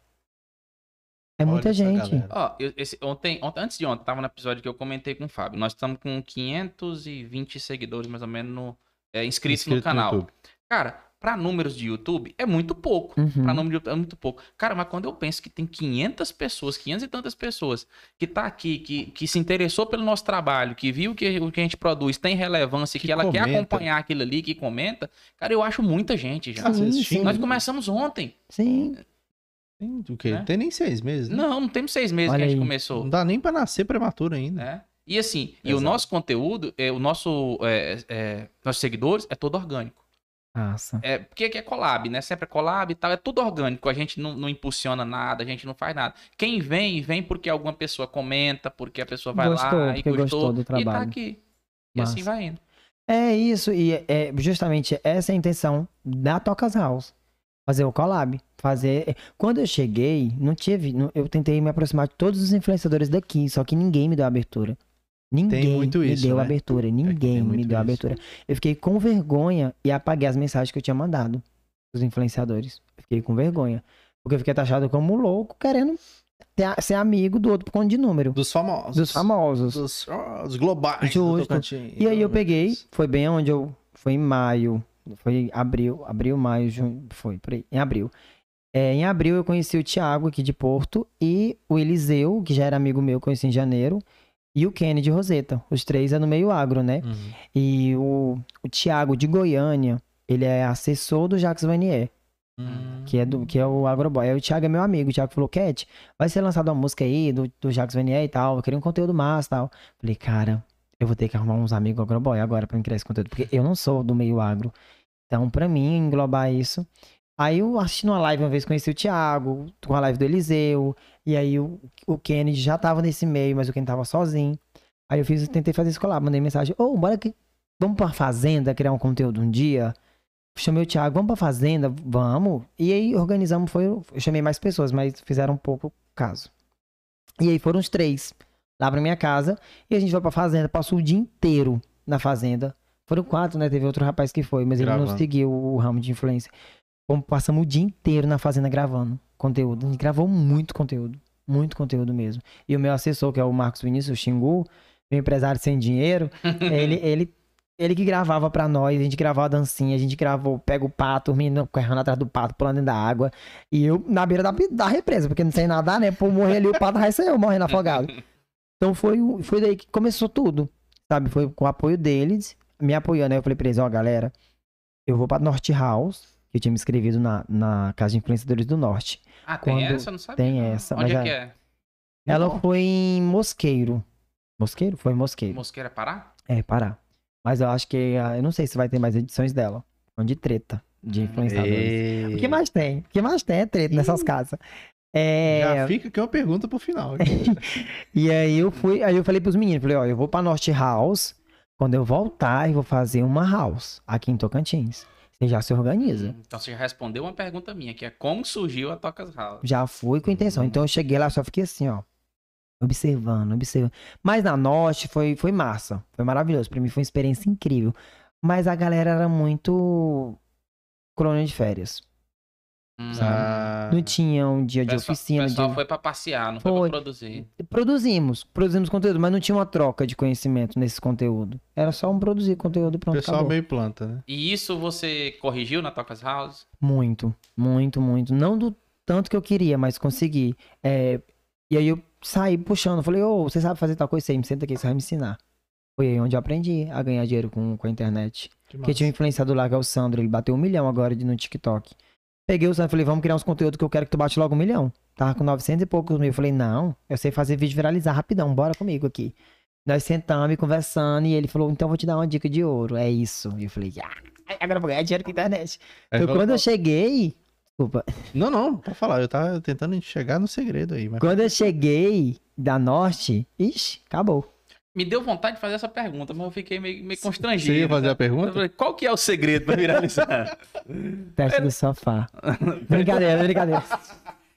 [SPEAKER 3] É
[SPEAKER 2] Olha
[SPEAKER 3] muita gente.
[SPEAKER 1] Ó, eu- esse- ontem, ontem- antes de ontem, tava no episódio que eu comentei com o Fábio. Nós estamos com 520 seguidores, mais ou menos, no, é, inscritos no canal.
[SPEAKER 2] YouTube.
[SPEAKER 1] Cara, pra números de YouTube, é muito pouco.
[SPEAKER 3] Uhum.
[SPEAKER 1] Pra número de YouTube, é muito pouco. Cara, mas quando eu penso que tem 500 pessoas, 500 e tantas pessoas, que tá aqui, que, que se interessou pelo nosso trabalho, que viu que o que a gente produz tem relevância, que,
[SPEAKER 2] Que
[SPEAKER 1] ela quer
[SPEAKER 2] comenta.
[SPEAKER 1] acompanhar aquilo ali, que comenta, cara, eu acho muita gente já.
[SPEAKER 2] Vezes
[SPEAKER 3] Sim, sim.
[SPEAKER 1] Nós começamos ontem.
[SPEAKER 3] Sim.
[SPEAKER 2] Tem o quê?
[SPEAKER 1] Né?
[SPEAKER 2] Tem nem seis meses, né?
[SPEAKER 1] Não, não temos seis meses
[SPEAKER 3] Olha
[SPEAKER 1] que a gente
[SPEAKER 3] aí.
[SPEAKER 1] começou.
[SPEAKER 2] Não dá nem pra nascer prematuro ainda.
[SPEAKER 1] né? E assim, e o
[SPEAKER 2] Exato.
[SPEAKER 1] nosso conteúdo, é, o nosso, é, é, nossos seguidores, é todo orgânico.
[SPEAKER 3] Nossa.
[SPEAKER 1] É, porque que é collab, né? Sempre é collab e tal, é tudo orgânico. A gente não, não impulsiona nada, a gente não faz nada. Quem vem, vem porque alguma pessoa comenta, porque a pessoa vai
[SPEAKER 3] Gostou,
[SPEAKER 1] lá e gostou,
[SPEAKER 3] gostou do
[SPEAKER 1] e tá
[SPEAKER 3] trabalho.
[SPEAKER 1] aqui. E
[SPEAKER 3] Massa.
[SPEAKER 1] assim vai indo.
[SPEAKER 3] É isso, e é justamente essa é a intenção da Tocas House. Fazer o collab. Fazer. Quando eu cheguei, não tive. Eu tentei me aproximar de todos os influenciadores daqui, só que ninguém me deu abertura. Ninguém
[SPEAKER 2] muito
[SPEAKER 3] me
[SPEAKER 2] isso,
[SPEAKER 3] deu
[SPEAKER 2] né?
[SPEAKER 3] abertura.
[SPEAKER 2] tem
[SPEAKER 3] Ninguém me
[SPEAKER 2] muito
[SPEAKER 3] deu
[SPEAKER 2] isso.
[SPEAKER 3] abertura. Eu fiquei com vergonha e apaguei as mensagens que eu tinha mandado os influenciadores. Eu fiquei com vergonha. Porque eu fiquei taxado como louco, querendo ter ser amigo do outro por conta de número.
[SPEAKER 2] Dos famosos.
[SPEAKER 3] Dos famosos.
[SPEAKER 2] Dos, os globais do
[SPEAKER 3] Justo.
[SPEAKER 2] Tocantins.
[SPEAKER 3] E aí eu peguei, foi bem onde eu. Foi em maio. Foi abril, abril, maio, junho. Foi, por aí, em abril. É, em abril eu conheci o Thiago aqui de Porto e o Eliseu, que já era amigo meu, conheci em janeiro, e o Kenny de Roseta. Os três é no meio agro, né?
[SPEAKER 2] Uhum.
[SPEAKER 3] E o, o Thiago de Goiânia, ele é assessor do Jacques Vanier,
[SPEAKER 2] Hum.
[SPEAKER 3] que é, do, que é o Agroboy. Aí o Thiago é meu amigo. O Thiago falou, Cat, vai ser lançada uma música aí do, do Jacques Vanier e tal. Eu queria um conteúdo massa e tal. Falei, cara, eu vou ter que arrumar uns amigos Agroboy agora pra me criar esse conteúdo. Porque eu não sou do meio agro. Então, pra mim, englobar isso. Aí eu assisti numa live uma vez, conheci o Thiago, com a live do Eliseu. E aí o, o Kennedy já tava nesse meio, mas o Kennedy tava sozinho. Aí eu fiz, tentei fazer isso colar, mandei mensagem, ô, bora que. Vamos pra fazenda criar um conteúdo um dia? Chamei o Thiago, vamos pra fazenda? Vamos. E aí organizamos, foi. Eu chamei mais pessoas, mas fizeram um pouco caso. E aí foram os três lá pra minha casa. E a gente foi pra fazenda, passou o dia inteiro na fazenda. Foram quatro, né? Teve outro rapaz que foi, mas ele não
[SPEAKER 2] Gravando.
[SPEAKER 3] seguiu o ramo de influência. Passamos o dia inteiro na fazenda gravando conteúdo. A gente gravou muito conteúdo. Muito conteúdo mesmo. E o meu assessor, que é o Marcos Vinícius, Xingu, meu empresário sem dinheiro, ele, ele, ele que gravava pra nós, a gente gravava a dancinha, a gente gravou, pega o pato, o menino correndo atrás do pato, pulando dentro da água. E eu na beira da, da represa, porque não sei nadar, né? Por morrer ali, o pato vai ser eu morrendo afogado. Então foi, foi daí que começou tudo, sabe? Foi com o apoio deles, me apoiando. Aí eu falei pra eles, ó, galera, eu vou pra Norte House, eu tinha me inscrevido na, na Casa de Influenciadores do Norte.
[SPEAKER 1] Ah, tem
[SPEAKER 3] Quando
[SPEAKER 1] essa? Eu não sabia.
[SPEAKER 3] tem essa,
[SPEAKER 1] Onde
[SPEAKER 3] mas
[SPEAKER 1] é que é?
[SPEAKER 3] Ela
[SPEAKER 2] Bom.
[SPEAKER 3] foi em Mosqueiro. Mosqueiro? Foi em Mosqueiro.
[SPEAKER 1] Mosqueira Pará?
[SPEAKER 3] É, Pará. Mas eu acho que. ah, Eu não sei se vai ter mais edições dela. São de treta. De
[SPEAKER 1] Hum.
[SPEAKER 3] influenciadores.
[SPEAKER 2] Ei.
[SPEAKER 3] O que mais tem? O que mais tem é treta nessas casas. É,
[SPEAKER 2] Já fica aqui uma pergunta pro final.
[SPEAKER 3] E aí eu fui, aí eu falei pros meninos, falei, ó, eu vou pra Norte House, quando eu voltar, eu vou fazer uma house aqui em Tocantins. Você já se organiza.
[SPEAKER 1] Então você já respondeu uma pergunta minha, que é como surgiu a Tocas House.
[SPEAKER 3] Já fui com intenção. Então eu cheguei lá, só fiquei assim, ó. Observando, observando. Mas na Norte foi, foi massa. Foi maravilhoso. Pra mim foi uma experiência incrível. Mas a galera era muito colônia de férias.
[SPEAKER 1] Hum.
[SPEAKER 2] Ah,
[SPEAKER 3] Não tinha um dia
[SPEAKER 1] O
[SPEAKER 3] de
[SPEAKER 1] pessoal-
[SPEAKER 3] oficina.
[SPEAKER 1] O pessoal
[SPEAKER 3] de...
[SPEAKER 1] foi pra passear, não foi,
[SPEAKER 3] Foi.
[SPEAKER 1] pra produzir.
[SPEAKER 3] Produzimos, produzimos conteúdo, mas não tinha uma troca de conhecimento nesse conteúdo. Era só um produzir conteúdo e
[SPEAKER 2] o
[SPEAKER 3] pronto,
[SPEAKER 2] pessoal
[SPEAKER 3] acabou.
[SPEAKER 2] meio planta, né?
[SPEAKER 1] E isso você corrigiu na Tocas House?
[SPEAKER 3] Muito, muito, muito. Não do tanto que eu queria, mas consegui. É, E aí eu saí puxando, falei, ô, você sabe fazer tal coisa? Você me senta aqui, você vai me ensinar. Foi aí onde eu aprendi a ganhar dinheiro com, com a internet.
[SPEAKER 2] Que
[SPEAKER 3] Porque tinha um influenciador lá, que é o Sandro, ele bateu um milhão agora no TikTok. Peguei o Sandro e falei, vamos criar uns conteúdos que eu quero que tu bate logo um milhão. Tava com 900 e poucos mil. Eu falei, não, eu sei fazer vídeo viralizar rapidão, bora comigo aqui. Nós sentamos e conversando e ele falou, então eu vou te dar uma dica de ouro, é isso. E eu falei, ah, agora eu vou ganhar dinheiro com a internet. Foi
[SPEAKER 2] fala-
[SPEAKER 3] quando eu cheguei, desculpa,
[SPEAKER 2] Não, não, pode falar. Eu tava tentando chegar no segredo aí. Mas...
[SPEAKER 3] quando eu cheguei da Norte, ixi, acabou.
[SPEAKER 1] Me deu vontade de fazer essa pergunta, mas eu fiquei meio, meio constrangido.
[SPEAKER 2] Você ia fazer a pergunta?
[SPEAKER 1] falei, Qual que é o segredo pra viralizar?
[SPEAKER 3] Teste do sofá. brincadeira, brincadeira.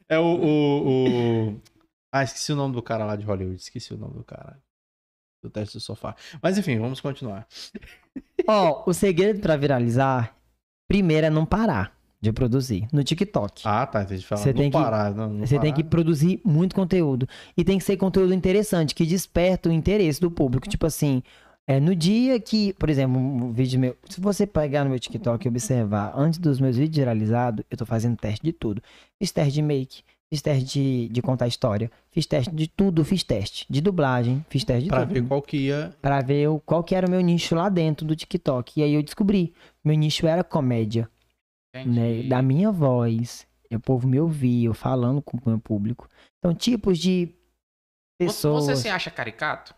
[SPEAKER 2] É o, o, o- Ah, esqueci o nome do cara lá de Hollywood. Esqueci o nome do cara. Do teste do sofá. Mas enfim, vamos continuar.
[SPEAKER 3] Ó, o segredo pra viralizar, primeiro é não parar de produzir no TikTok.
[SPEAKER 2] Ah, tá. Entendi. Falar.
[SPEAKER 3] Você
[SPEAKER 2] não
[SPEAKER 3] tem que-
[SPEAKER 2] parar. Não, não
[SPEAKER 3] Você tem
[SPEAKER 2] parar.
[SPEAKER 3] que produzir muito conteúdo. E tem que ser conteúdo interessante, que desperta o interesse do público. Tipo assim, é, no dia que, por exemplo, um vídeo meu. Se você pegar no meu TikTok e observar, antes dos meus vídeos viralizados, eu tô fazendo teste de tudo. Fiz teste de make, fiz teste de, de contar história, fiz teste de tudo, fiz teste. De dublagem, fiz teste de
[SPEAKER 2] Pra
[SPEAKER 3] tudo.
[SPEAKER 2] ver qual que ia.
[SPEAKER 3] Pra ver qual que era o meu nicho lá dentro do TikTok. E aí eu descobri. Meu nicho era comédia né, da minha voz. E o povo me ouvia, eu falando com o meu público. Então, tipos de
[SPEAKER 1] Você-
[SPEAKER 3] pessoas.
[SPEAKER 1] Você se acha caricato?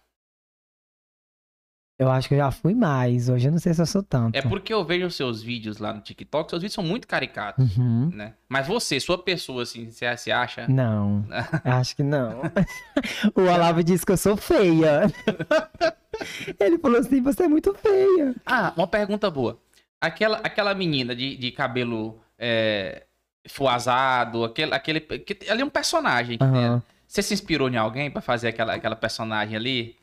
[SPEAKER 3] Eu acho que eu já fui mais. Hoje eu não sei se eu sou tanto.
[SPEAKER 1] É porque eu vejo seus vídeos lá no TikTok, seus vídeos são muito caricatos,
[SPEAKER 3] Uhum.
[SPEAKER 1] né? Mas você, sua pessoa, assim, você se acha...
[SPEAKER 3] Não, acho que não. o Olavo disse que eu sou feia. Ele falou assim: você é muito feia.
[SPEAKER 1] Ah, uma pergunta boa. Aquela, aquela menina de, de cabelo é, fuazado, aquele, aquele... que- ali é um personagem. que tem.
[SPEAKER 3] Aham.
[SPEAKER 1] Você se inspirou em alguém pra fazer aquela, aquela personagem ali?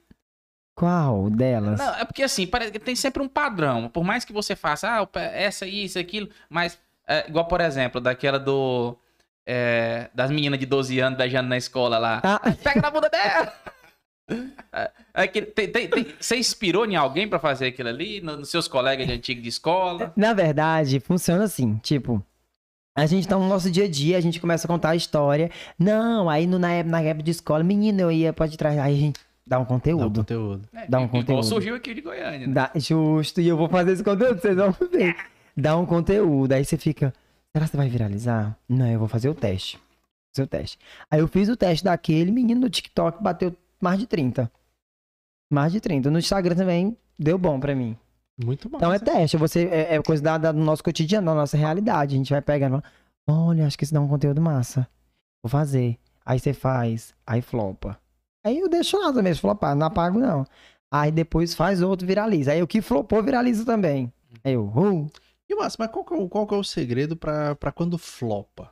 [SPEAKER 3] Qual delas?
[SPEAKER 1] Não, é porque assim, parece que tem sempre um padrão. Por mais que você faça, ah, essa, isso, aquilo, mas, é, igual, por exemplo, daquela do. é, das meninas de 12 anos beijando na escola lá.
[SPEAKER 3] Ah,
[SPEAKER 1] Pega na bunda dela! É, é que tem- tem- tem- você inspirou em alguém pra fazer aquilo ali? No- Nos seus colegas de antigo de escola?
[SPEAKER 3] Na verdade, funciona assim, tipo, a gente tá no nosso dia a dia, a gente começa a contar a história. Não, aí no, na, época, na época de escola, menino, eu ia pode trás, aí a gente dá um
[SPEAKER 2] Dá o
[SPEAKER 3] conteúdo.
[SPEAKER 2] conteúdo.
[SPEAKER 1] É,
[SPEAKER 3] Dá um
[SPEAKER 1] igual
[SPEAKER 3] conteúdo.
[SPEAKER 1] surgiu aqui de Goiânia. né?
[SPEAKER 3] Dá, justo, e eu vou fazer esse conteúdo, vocês vão ver. Dá um conteúdo, aí você fica, será que você vai viralizar? Não, eu vou fazer o teste. Fazer o teste. Aí eu fiz o teste daquele menino no TikTok, bateu mais de 30. Mais de 30. No Instagram também deu bom pra mim.
[SPEAKER 2] Muito bom.
[SPEAKER 3] Então é teste, você, é, é coisa da, da- do nosso cotidiano, da nossa realidade. A gente vai pegando, olha, acho que isso dá um conteúdo massa. Vou fazer. Aí você faz, aí flopa. Aí eu deixo lá também, se flopar, não apago não. Aí depois faz outro, viraliza. Aí o que flopou, viraliza também. Aí eu, uh,
[SPEAKER 2] E Márcio, mas qual que, é o, qual que é o segredo pra, pra quando flopa?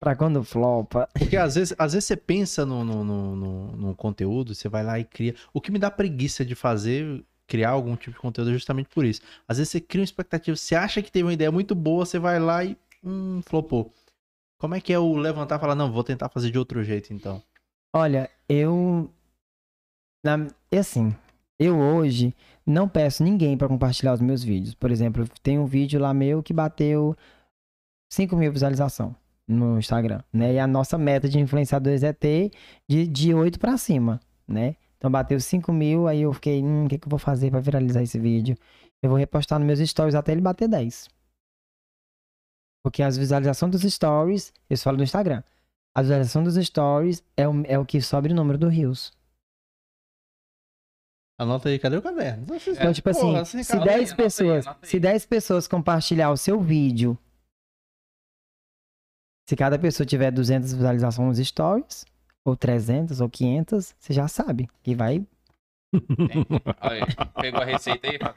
[SPEAKER 3] Pra quando flopa.
[SPEAKER 2] Porque às vezes, às vezes você pensa no, no, no, no- conteúdo, você vai lá e cria. O que me dá preguiça de fazer, criar algum tipo de conteúdo é justamente por isso. Às vezes você cria uma expectativa, você acha que teve uma ideia muito boa, você vai lá e. Hum, flopou. Como é que é o levantar e falar, não, vou tentar fazer de outro jeito então?
[SPEAKER 3] Olha, eu. Na, é assim, eu hoje não peço ninguém pra compartilhar os meus vídeos. Por exemplo, tem um vídeo lá meu que bateu 5 mil visualização no Instagram, né? E a nossa meta de influenciadores é ter de, de 8 pra cima, né? Então bateu 5 mil, aí eu fiquei, hum, o que, que eu vou fazer pra viralizar esse vídeo? Eu vou repostar nos meus stories até ele bater 10. Porque as visualizações dos stories, eu só falo do Instagram. A visualização dos stories é o, é o que sobe o número do Rios.
[SPEAKER 2] Anota aí, cadê o caderno?
[SPEAKER 3] Então, tipo assim,
[SPEAKER 2] Porra,
[SPEAKER 3] se
[SPEAKER 2] calma
[SPEAKER 3] 10
[SPEAKER 1] aí, anota aí,
[SPEAKER 3] pessoas,
[SPEAKER 1] aí.
[SPEAKER 3] se 10 pessoas compartilhar o seu vídeo, se cada pessoa tiver 200 visualizações nos stories, ou 300 ou 500, você já sabe que vai
[SPEAKER 1] Olha aí, pegou a receita aí?
[SPEAKER 2] Tá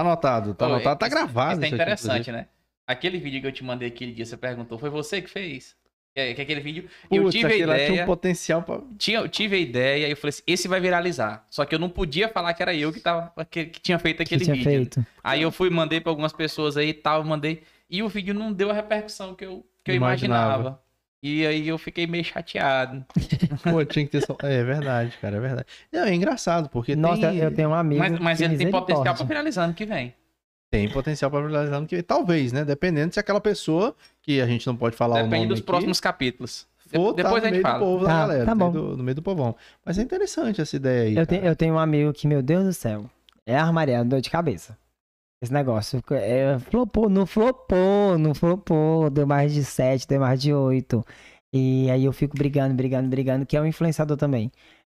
[SPEAKER 2] anotado, tá
[SPEAKER 1] Ô,
[SPEAKER 2] anotado, tá
[SPEAKER 1] isso-
[SPEAKER 2] gravado.
[SPEAKER 1] Isso é
[SPEAKER 2] isso aqui,
[SPEAKER 1] interessante, né? Aquele vídeo que eu te mandei aquele dia, você perguntou, foi você que fez? É, que aquele vídeo, eu
[SPEAKER 2] Putz,
[SPEAKER 1] tive a ideia,
[SPEAKER 2] tinha um potencial pra.
[SPEAKER 1] tinha, eu tive a ideia e eu falei assim, esse vai viralizar. Só que eu não podia falar que era eu que, tava, que, que tinha feito
[SPEAKER 3] que
[SPEAKER 1] aquele
[SPEAKER 3] tinha
[SPEAKER 1] vídeo.
[SPEAKER 3] feito.
[SPEAKER 1] Aí eu fui, mandei pra algumas pessoas aí e tal, mandei. E o vídeo não deu a repercussão que eu, que eu
[SPEAKER 2] Imaginava.
[SPEAKER 1] imaginava. E aí eu fiquei meio chateado.
[SPEAKER 2] Pô, tinha que ter. só- É verdade, cara, é verdade. Não, é engraçado, porque
[SPEAKER 3] Nossa,
[SPEAKER 2] tem,
[SPEAKER 3] eu tenho um amigo.
[SPEAKER 1] Mas, mas ele tem potencial pra
[SPEAKER 3] misericórdia.
[SPEAKER 1] finalizar ano que vem.
[SPEAKER 2] tem potencial pra viralizar ano que vem. Talvez, né? Dependendo se aquela pessoa, que a gente não pode falar o
[SPEAKER 1] Depende
[SPEAKER 2] nome
[SPEAKER 1] dos
[SPEAKER 2] aqui,
[SPEAKER 1] próximos capítulos.
[SPEAKER 2] For tá
[SPEAKER 1] Depois
[SPEAKER 2] no
[SPEAKER 1] a gente
[SPEAKER 2] meio do
[SPEAKER 1] fala.
[SPEAKER 2] povo da
[SPEAKER 3] Tá,
[SPEAKER 2] galera,
[SPEAKER 3] tá
[SPEAKER 2] no, meio
[SPEAKER 3] bom.
[SPEAKER 2] do, no meio do povão. Mas é interessante essa ideia aí.
[SPEAKER 3] Eu, tenho, eu tenho um amigo que, meu Deus do céu, é armariado, dor de cabeça. Esse negócio. É, flopou, não flopou, não flopou. Deu mais de 7, deu mais de 8. E aí eu fico brigando, brigando, brigando, que é um influenciador também.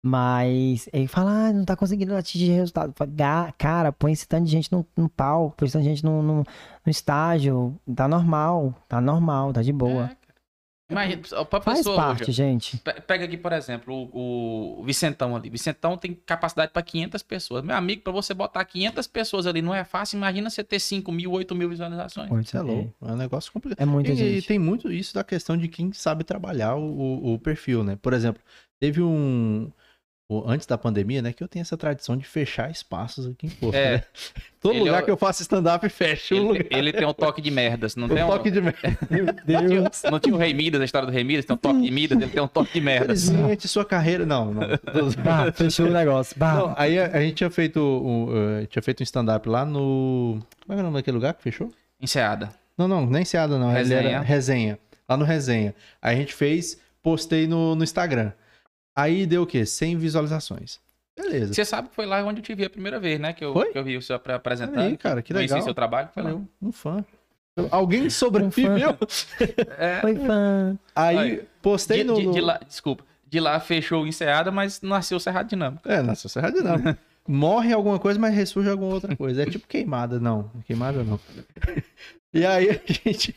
[SPEAKER 3] Mas ele fala, ah, não tá conseguindo atingir resultado. Eu falo, "Ga- Cara, põe esse tanto de gente no, palco, põe esse tanto de gente no, no, estágio. Tá normal, tá normal, tá de boa.
[SPEAKER 1] É. Imagina, só pra
[SPEAKER 3] Faz
[SPEAKER 1] pessoa,
[SPEAKER 3] parte,
[SPEAKER 1] Roger,
[SPEAKER 3] gente.
[SPEAKER 1] pe- Pega aqui, por exemplo, o, o Vicentão ali. Vicentão tem capacidade pra 500 pessoas. Meu amigo, pra você botar 500 pessoas ali não é fácil. Imagina você ter 5 mil, 8 mil visualizações.
[SPEAKER 2] Isso é louco. É um negócio complicado.
[SPEAKER 3] É muita
[SPEAKER 2] E, e
[SPEAKER 3] gente.
[SPEAKER 2] tem muito isso da questão de quem sabe trabalhar o, o- o perfil, né? Por exemplo, teve um. Antes da pandemia, né? Que eu tenho essa tradição de fechar espaços aqui em Porto.
[SPEAKER 1] É.
[SPEAKER 2] né? Todo
[SPEAKER 1] Ele
[SPEAKER 2] lugar
[SPEAKER 1] é o-
[SPEAKER 2] que eu faço stand-up, fecha o
[SPEAKER 1] Ele,
[SPEAKER 2] lugar.
[SPEAKER 1] ele tem um toque de merdas. Não,
[SPEAKER 2] O
[SPEAKER 1] tem um,
[SPEAKER 2] toque de merda.
[SPEAKER 1] não, tinha, não tinha o Rei Midas, a história do Rei Midas, tem um toque de Midas, ele tem um toque de merdas.
[SPEAKER 2] Infelizmente, sua carreira. Não, não.
[SPEAKER 3] Bah, fechou o negócio. Bah.
[SPEAKER 2] Não, aí a, a gente tinha feito, um, uh, tinha feito um stand-up lá no. Como é que é o nome daquele lugar que fechou?
[SPEAKER 1] Enseada.
[SPEAKER 2] Não, não, nem Seada, não. Ele
[SPEAKER 1] Resenha.
[SPEAKER 2] era resenha. Lá no resenha. Aí a gente fez, postei no, no Instagram. Aí deu o quê? 100 visualizações. Beleza.
[SPEAKER 1] Você sabe que foi lá onde eu te vi a primeira vez, né? Que eu,
[SPEAKER 2] Foi?
[SPEAKER 1] que eu vi o seu apresentando.
[SPEAKER 2] aí, cara, que
[SPEAKER 1] Conheci
[SPEAKER 2] legal.
[SPEAKER 1] seu trabalho. Foi lá.
[SPEAKER 2] Valeu, um fã. Alguém sobreviveu.
[SPEAKER 1] É,
[SPEAKER 3] Oi, fã.
[SPEAKER 2] Aí
[SPEAKER 1] Olha,
[SPEAKER 2] postei
[SPEAKER 1] de,
[SPEAKER 2] no.
[SPEAKER 1] de- de lá, desculpa. De lá fechou o Enseada, mas nasceu o Cerrado Dinâmico.
[SPEAKER 2] É, na sociedade não. Morre alguma coisa, mas ressurge alguma outra coisa. É tipo queimada, não. Queimada não. E aí a gente.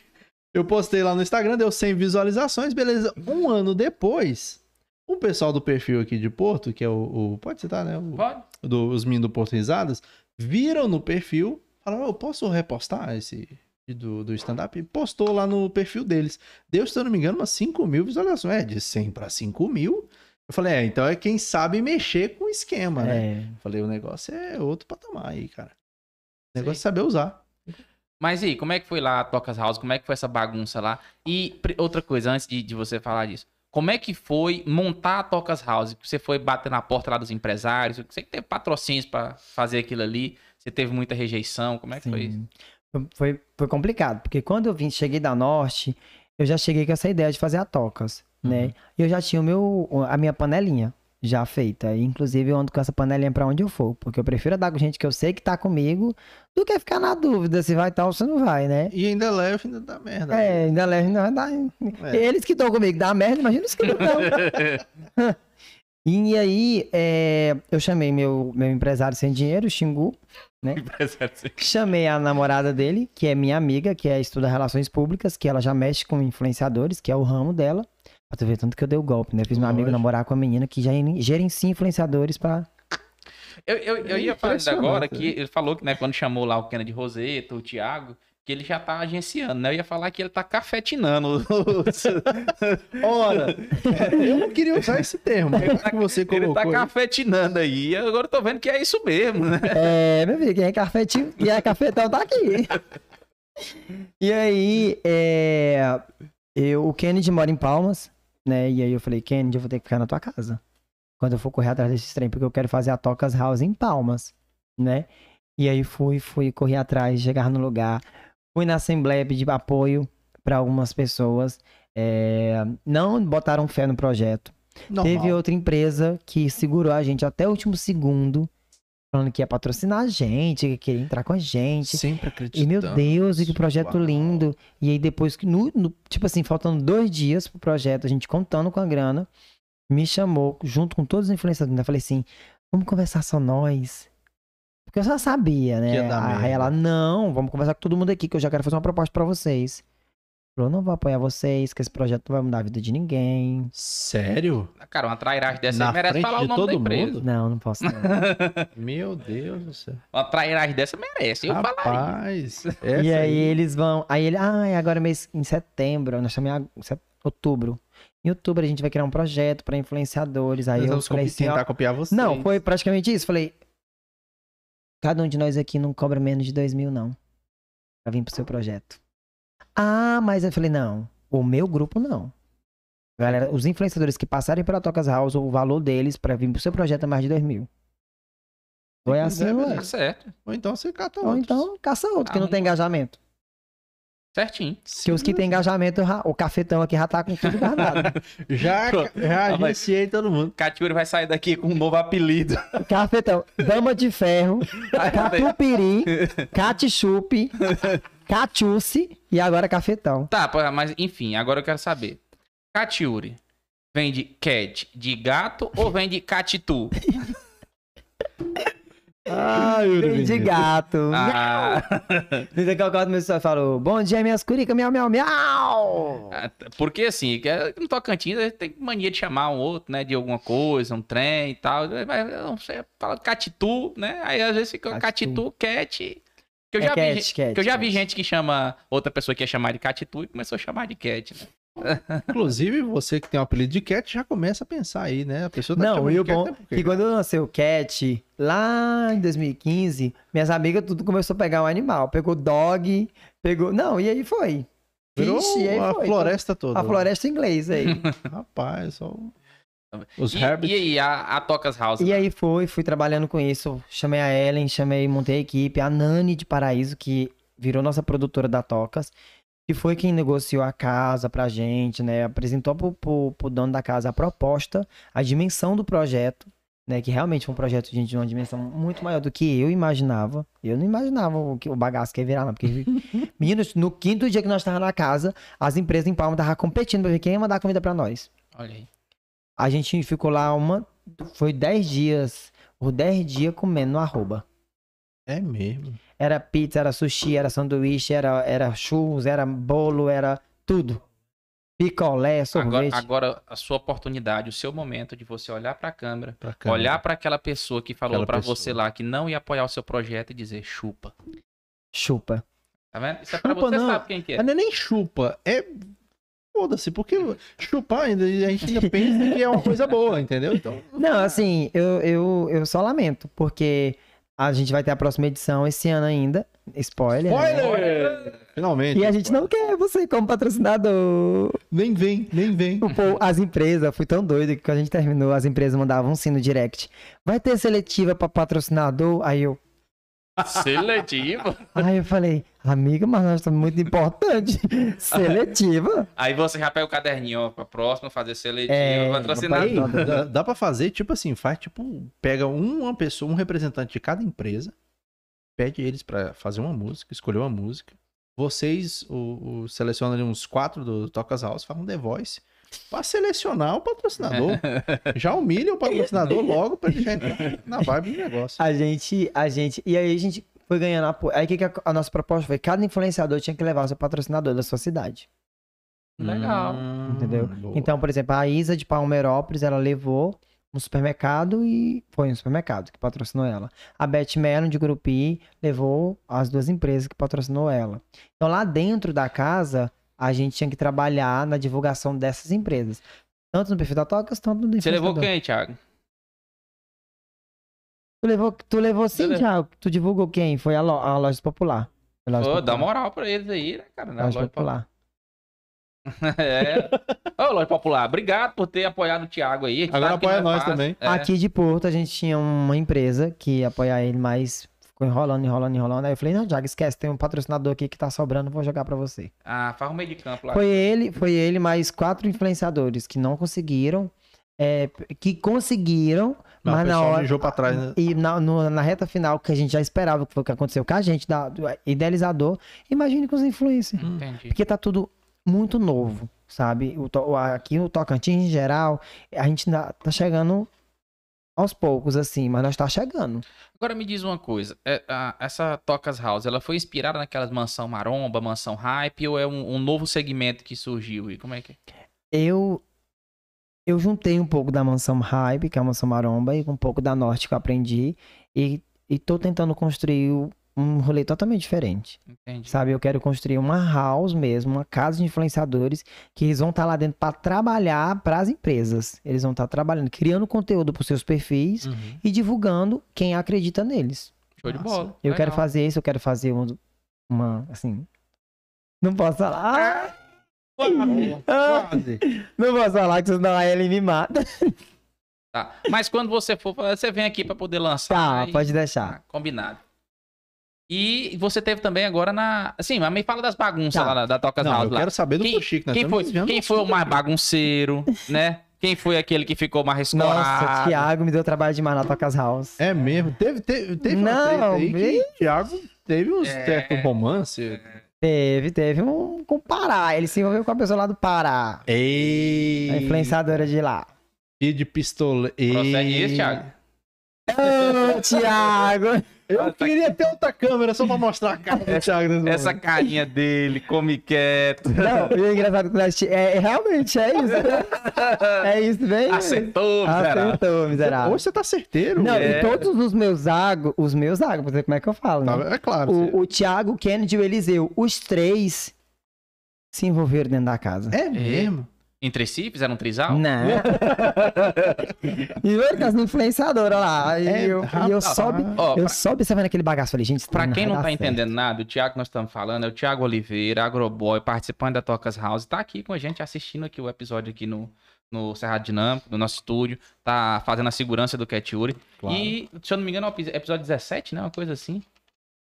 [SPEAKER 2] Eu postei lá no Instagram, deu 100 visualizações, beleza. Um ano depois, o pessoal do perfil aqui de Porto, que é o. o- pode citar, né? O,
[SPEAKER 1] Pode?
[SPEAKER 2] do, os meninos do Porto Risadas, viram no perfil, falaram, eu posso repostar esse do, do stand-up? E Postou lá no perfil deles. Deu, se eu não me engano, umas 5 mil visualizações. É, de 100 para 5 mil. Eu falei, é, então é quem sabe mexer com o esquema, né?
[SPEAKER 3] É.
[SPEAKER 2] Falei, o negócio é outro patamar aí, cara. O negócio é saber usar.
[SPEAKER 1] Mas e aí, como é que foi lá a Tocas House? Como é que foi essa bagunça lá? E outra coisa, antes de, de você falar disso. Como é que foi montar a Tocas House? Você foi bater na porta lá dos empresários? Você que teve patrocínios pra fazer aquilo ali? Você teve muita rejeição? Como é que foi isso?
[SPEAKER 3] Sim. Foi, foi, complicado, porque quando eu vim, cheguei da Norte, eu já cheguei com essa ideia de fazer a tocas, né? E eu já tinha o meu, a minha panelinha já feita. Inclusive, eu ando com essa panelinha pra onde eu for, porque eu prefiro andar com gente que eu sei que tá comigo do que ficar na dúvida se vai tal ou se não vai, né?
[SPEAKER 2] E ainda leva, ainda dá merda.
[SPEAKER 3] É, ainda leve, ainda dar.
[SPEAKER 2] É.
[SPEAKER 3] Eles que estão comigo dá merda, imagina os que não estão. E aí, é, eu chamei meu, meu empresário sem dinheiro, o Xingu, Chamei a namorada dele, que é minha amiga, que é estuda relações públicas, que ela já mexe com influenciadores, que é o ramo dela. Pra tu ver tanto que eu dei o golpe, né? Fiz meu amigo namorar com a menina que já gerencia influenciadores pra.
[SPEAKER 1] Eu, eu, eu ia falar agora
[SPEAKER 2] né?
[SPEAKER 1] que ele falou que, né, quando chamou lá o Kennedy Roseta, o Thiago, que ele já tá agenciando, né? Eu ia falar que ele tá cafetinando.
[SPEAKER 2] Ora, eu não queria usar esse termo, mas já que você
[SPEAKER 1] ele
[SPEAKER 2] colocou.
[SPEAKER 1] tá
[SPEAKER 2] aí-
[SPEAKER 1] cafetinando aí. E agora eu tô vendo que é isso mesmo, né?
[SPEAKER 3] É, meu filho, quem é cafetinho e é cafetão tá aqui. E aí, é, eu, o Kennedy mora em Palmas, né? E aí eu falei, Kennedy, eu vou ter que ficar na tua casa. Quando eu for correr atrás desse trem, porque eu quero fazer a Tocas House em Palmas, né? E aí fui, fui, corri atrás, chegar no lugar. Fui na assembleia pedir apoio para algumas pessoas. é, não botaram fé no projeto.
[SPEAKER 2] Normal.
[SPEAKER 3] Teve outra empresa que segurou a gente até o último segundo, falando que ia patrocinar a gente, que queria entrar com a gente.
[SPEAKER 2] Sempre acreditando.
[SPEAKER 3] E meu Deus, e que projeto
[SPEAKER 2] Uau.
[SPEAKER 3] lindo. E aí depois, que no, no- tipo assim, faltando dois dias pro projeto, a gente contando com a grana, me chamou junto com todos os influenciadores. Eu falei assim, vamos conversar só nós. Porque eu já sabia, né? Aí ela, não, vamos conversar com todo mundo aqui, que eu já quero fazer uma proposta pra vocês. Falou, não vou apoiar vocês, que esse projeto não vai mudar a vida de ninguém.
[SPEAKER 2] Sério?
[SPEAKER 1] Cara, uma trairagem dessa
[SPEAKER 2] Na
[SPEAKER 1] aí merece falar o nome
[SPEAKER 2] todo
[SPEAKER 1] da empresa.
[SPEAKER 2] mundo?
[SPEAKER 3] Não, não posso não.
[SPEAKER 2] Meu Deus do céu.
[SPEAKER 1] Uma trairagem dessa merece. Eu falaria.
[SPEAKER 2] Rapaz.
[SPEAKER 3] E
[SPEAKER 2] essa
[SPEAKER 3] aí eles vão. Aí ele, ah, é agora mês em setembro, nós estamos em outubro. Em outubro a gente vai criar um projeto pra influenciadores. Aí
[SPEAKER 2] Nós
[SPEAKER 3] eu falei assim, ó,
[SPEAKER 2] tentar copiar você.
[SPEAKER 3] Não, foi praticamente isso. Falei, cada um de nós aqui não cobra menos de dois mil, não. Pra vir pro seu projeto. Ah, mas eu falei, não, o meu grupo não. Galera, os influenciadores que passarem pela Tocas House, o valor deles pra vir pro seu projeto é mais de 2 mil. Ou é assim,
[SPEAKER 2] quiser,
[SPEAKER 3] ou é.
[SPEAKER 1] Tá certo.
[SPEAKER 2] Ou então você cata
[SPEAKER 3] Ou
[SPEAKER 2] outros.
[SPEAKER 3] então caça outro que não
[SPEAKER 1] Arruma.
[SPEAKER 3] tem engajamento.
[SPEAKER 1] Certinho.
[SPEAKER 3] Porque os que tem engajamento, o cafetão aqui já tá com tudo guardado.
[SPEAKER 2] Já, já agenciei todo mundo.
[SPEAKER 1] Catiuri vai sair daqui com um novo apelido.
[SPEAKER 3] Cafetão, dama de ferro, catupiry, catichupe, catiuce e agora cafetão.
[SPEAKER 1] Tá, mas enfim, agora eu quero saber. Catiuri, vem de cat de gato ou vem de catitu?
[SPEAKER 2] Ai,
[SPEAKER 3] Vem de gato.
[SPEAKER 1] Ah,
[SPEAKER 3] Daqui a pouco meu senhor falou, bom dia minhas curicas, miau, miau, miau.
[SPEAKER 1] porque assim, que é- no Tocantins a gente tem mania de chamar um outro, né, de alguma coisa, um trem e tal. Mas eu não sei, fala catitu, né? Aí às vezes fica
[SPEAKER 3] Catitu.
[SPEAKER 1] cat. Que eu
[SPEAKER 3] É
[SPEAKER 1] já, vi,
[SPEAKER 3] cat,
[SPEAKER 1] gente-
[SPEAKER 3] cat,
[SPEAKER 1] que eu já vi
[SPEAKER 3] cat.
[SPEAKER 1] gente que chama outra pessoa que ia chamar de catitu e começou a chamar de cat, né?
[SPEAKER 2] Inclusive, você que tem o apelido de Cat já começa a pensar aí, né? A pessoa tá
[SPEAKER 3] Não, e o bom
[SPEAKER 2] é porque-
[SPEAKER 3] que quando eu lancei o Cat, lá em 2015, minhas amigas tudo começou a pegar um animal. Pegou dog, pegou... Não, e aí foi.
[SPEAKER 2] Virou
[SPEAKER 3] e aí
[SPEAKER 2] a
[SPEAKER 3] foi.
[SPEAKER 2] floresta toda.
[SPEAKER 3] A floresta inglesa aí.
[SPEAKER 2] Rapaz, só... Os
[SPEAKER 1] E,
[SPEAKER 2] Herbert.
[SPEAKER 1] e aí, a, a Tocas House?
[SPEAKER 3] E aí foi, fui trabalhando com isso. Chamei a Ellen, chamei, montei a equipe, a Nani de Paraíso, que virou nossa produtora da Tocas, que foi quem negociou a casa pra gente, né? Apresentou pro, pro, pro dono da casa a proposta, a dimensão do projeto, né? Que realmente foi um projeto, gente, de uma dimensão muito maior do que eu imaginava. Eu não imaginava o, que, o bagaço que ia virar, não. Porque, meninos, no quinto dia que nós estávamos na casa, as empresas em Palma estavam competindo pra ver quem ia mandar comida pra nós.
[SPEAKER 1] Olha aí.
[SPEAKER 3] A gente ficou lá uma. Foi 10 dias. Por 10 dias comendo no arroba.
[SPEAKER 2] É mesmo.
[SPEAKER 3] Era pizza, era sushi, era sanduíche, era, era churros, era bolo, era tudo. Picolé,
[SPEAKER 1] Agora,
[SPEAKER 3] sorvete.
[SPEAKER 1] agora a sua oportunidade, o seu momento de você olhar pra câmera,
[SPEAKER 2] Pra câmera.
[SPEAKER 1] olhar pra aquela pessoa que falou
[SPEAKER 2] pessoa.
[SPEAKER 1] você lá que não ia apoiar o seu projeto e dizer chupa.
[SPEAKER 3] Chupa.
[SPEAKER 1] Tá vendo? Isso é pra você,
[SPEAKER 2] não.
[SPEAKER 1] sabe quem que é.
[SPEAKER 2] Não é nem chupa, é. Foda-se, porque chupar ainda, a gente ainda pensa que é uma coisa boa, entendeu? Então.
[SPEAKER 3] Não, assim, eu, eu, eu só lamento, porque a gente vai ter a próxima edição esse ano ainda. Spoiler. né?
[SPEAKER 2] Spoiler! Finalmente.
[SPEAKER 3] E a gente não quer você como patrocinador.
[SPEAKER 2] Nem vem, nem vem.
[SPEAKER 3] Povo- as empresas, fui tão doido que quando a gente terminou, as empresas mandavam um sino direct. Vai ter seletiva pra patrocinador? Aí eu,
[SPEAKER 1] Seletivo.
[SPEAKER 3] aí eu falei, amiga, mas nós estamos muito importante. Seletiva?
[SPEAKER 1] Aí você já pega o caderninho, ó, pra próxima fazer seletivo,
[SPEAKER 3] É,
[SPEAKER 1] patrocinador.
[SPEAKER 3] papai.
[SPEAKER 2] Dá, dá- dá pra fazer, tipo assim, faz tipo, pega uma pessoa, um representante de cada empresa, pede eles pra fazer uma música, escolher uma música. Vocês o, o, selecionam ali uns quatro do Tocas House, falam The Voice, pra selecionar o patrocinador. Já humilha o patrocinador logo pra ele já entrar na vibe do negócio.
[SPEAKER 3] A gente, a gente, e aí a gente foi ganhando apoio. Aí o que, que a, a nossa proposta foi? Cada influenciador tinha que levar o seu patrocinador da sua cidade.
[SPEAKER 1] Legal.
[SPEAKER 2] Hum,
[SPEAKER 3] Entendeu?
[SPEAKER 2] boa.
[SPEAKER 3] Então, por exemplo, a Isa de Palmeirópolis, ela levou no supermercado e foi no supermercado que patrocinou ela. A Beth Mellon de Grupi levou as duas empresas que patrocinou ela. Então, lá dentro da casa, a gente tinha que trabalhar na divulgação dessas empresas. Tanto no perfil da Tocas, tanto no
[SPEAKER 1] Você levou quem, Thiago?
[SPEAKER 3] Tu levou, tu levou sim,
[SPEAKER 1] levei.
[SPEAKER 3] Thiago. Tu divulgou quem? Foi a, lo, a Loja Popular. A Loja
[SPEAKER 1] Pô,
[SPEAKER 3] Popular.
[SPEAKER 1] dá moral pra eles aí, né, cara? Na
[SPEAKER 3] Loja
[SPEAKER 1] loja
[SPEAKER 3] Popular.
[SPEAKER 1] É. Ô, Loja Popular, obrigado por ter apoiado o Thiago aí.
[SPEAKER 2] Agora apoia
[SPEAKER 1] é
[SPEAKER 2] nós
[SPEAKER 1] fácil.
[SPEAKER 2] também.
[SPEAKER 1] É.
[SPEAKER 3] Aqui de Porto, a gente tinha uma empresa que ia apoiar ele, mas ficou enrolando, enrolando, enrolando. Aí eu falei, não, Thiago, esquece, tem um patrocinador aqui que tá sobrando, vou jogar pra você.
[SPEAKER 1] Ah, faz um meio de campo lá.
[SPEAKER 3] Foi ele, foi ele mais quatro influenciadores que não conseguiram, é, que conseguiram,
[SPEAKER 2] Mas o
[SPEAKER 3] mas na
[SPEAKER 2] pessoal
[SPEAKER 3] hora...
[SPEAKER 2] pra trás, né?
[SPEAKER 3] E na, no- na reta final, que a gente já esperava, que foi o que aconteceu com a gente, da, do idealizador, imagine com os influencers.
[SPEAKER 1] Entendi.
[SPEAKER 3] Porque tá tudo muito novo, sabe? O, aqui o Tocantins, em geral, a gente tá chegando aos poucos, assim, mas nós tá chegando.
[SPEAKER 1] Agora me diz uma coisa. é, essa Tocas House, ela foi inspirada naquelas mansão maromba, mansão hype, ou é um, um novo segmento que surgiu? E como é que é?
[SPEAKER 3] Eu eu juntei um pouco da mansão Hype, que é a mansão maromba, e um pouco da Norte que eu aprendi, e, e tô tentando construir um rolê totalmente diferente.
[SPEAKER 1] Entendi.
[SPEAKER 3] Sabe, eu quero construir uma house mesmo, uma casa de influenciadores que eles vão estar lá dentro para trabalhar para as empresas. Eles vão estar trabalhando, criando conteúdo para seus perfis
[SPEAKER 2] Uhum.
[SPEAKER 3] e divulgando quem acredita neles.
[SPEAKER 1] Show de bola.
[SPEAKER 3] Eu quero
[SPEAKER 1] Legal.
[SPEAKER 3] fazer isso, eu quero fazer um- uma, assim, Não posso falar.
[SPEAKER 2] Quase,
[SPEAKER 3] Ah,
[SPEAKER 2] quase.
[SPEAKER 3] não posso falar que senão aí ele me mata.
[SPEAKER 1] Tá. Mas quando você for, você vem aqui pra poder lançar.
[SPEAKER 3] Tá,
[SPEAKER 1] e-
[SPEAKER 3] pode deixar.
[SPEAKER 1] Tá, combinado. E você teve também agora na. Assim, mas me fala das bagunças
[SPEAKER 3] Tá.
[SPEAKER 1] lá da, da Tocas
[SPEAKER 2] Não,
[SPEAKER 1] House
[SPEAKER 2] eu
[SPEAKER 1] lá.
[SPEAKER 2] quero saber do
[SPEAKER 1] Quem,
[SPEAKER 2] Fuxico. nós
[SPEAKER 1] quem foi, quem foi o mais bagunceiro, né? Quem foi aquele que ficou mais
[SPEAKER 3] Nossa,
[SPEAKER 1] escorado?
[SPEAKER 3] Thiago me deu trabalho demais na Tocas House.
[SPEAKER 2] É mesmo. Teve, teve, teve uma
[SPEAKER 3] Não,
[SPEAKER 2] treta aí que
[SPEAKER 3] bem-
[SPEAKER 2] Thiago teve um
[SPEAKER 1] É.
[SPEAKER 2] certo romance.
[SPEAKER 3] Teve, teve um com o Pará. Ele se envolveu com a pessoa lá do Pará.
[SPEAKER 2] Ei.
[SPEAKER 3] A influenciadora de lá.
[SPEAKER 2] Filho de pistola.
[SPEAKER 1] Prossegue isso, Thiago.
[SPEAKER 3] Ô, Thiago!
[SPEAKER 2] Eu queria ter outra câmera só pra mostrar a cara do Thiago
[SPEAKER 1] Essa carinha dele, come quieto.
[SPEAKER 3] Não, e é engraçado que é, é realmente é isso. né? É isso, bem.
[SPEAKER 1] Acertou, miserável.
[SPEAKER 3] Acertou, miserável.
[SPEAKER 2] Hoje você tá certeiro.
[SPEAKER 3] Não,
[SPEAKER 1] É.
[SPEAKER 3] e todos os meus agos, os meus agos, pra ver como é que eu falo, né?
[SPEAKER 2] Tá, É claro. você-
[SPEAKER 3] O, o Thiago, o Kennedy e o Eliseu, os três se envolveram dentro da casa.
[SPEAKER 2] É mesmo.
[SPEAKER 1] Entre si, fizeram um trisal?
[SPEAKER 3] Não. e eu das influenciadoras lá. E
[SPEAKER 2] É,
[SPEAKER 3] eu, e eu sobe,
[SPEAKER 1] Ó,
[SPEAKER 3] eu
[SPEAKER 1] pra-
[SPEAKER 3] só observando aquele bagaço. Falei, gente,
[SPEAKER 1] Pra quem não tá
[SPEAKER 3] certo.
[SPEAKER 1] entendendo nada, o Thiago que nós estamos falando é o Thiago Oliveira, agroboy, participante da Tocas House, tá aqui com a gente assistindo aqui o episódio aqui no, no Cerrado Dinâmico, no nosso estúdio, tá fazendo a segurança do Cat Uri.
[SPEAKER 2] Claro.
[SPEAKER 1] E, se eu não me engano, é o episódio 17, né? Uma coisa assim.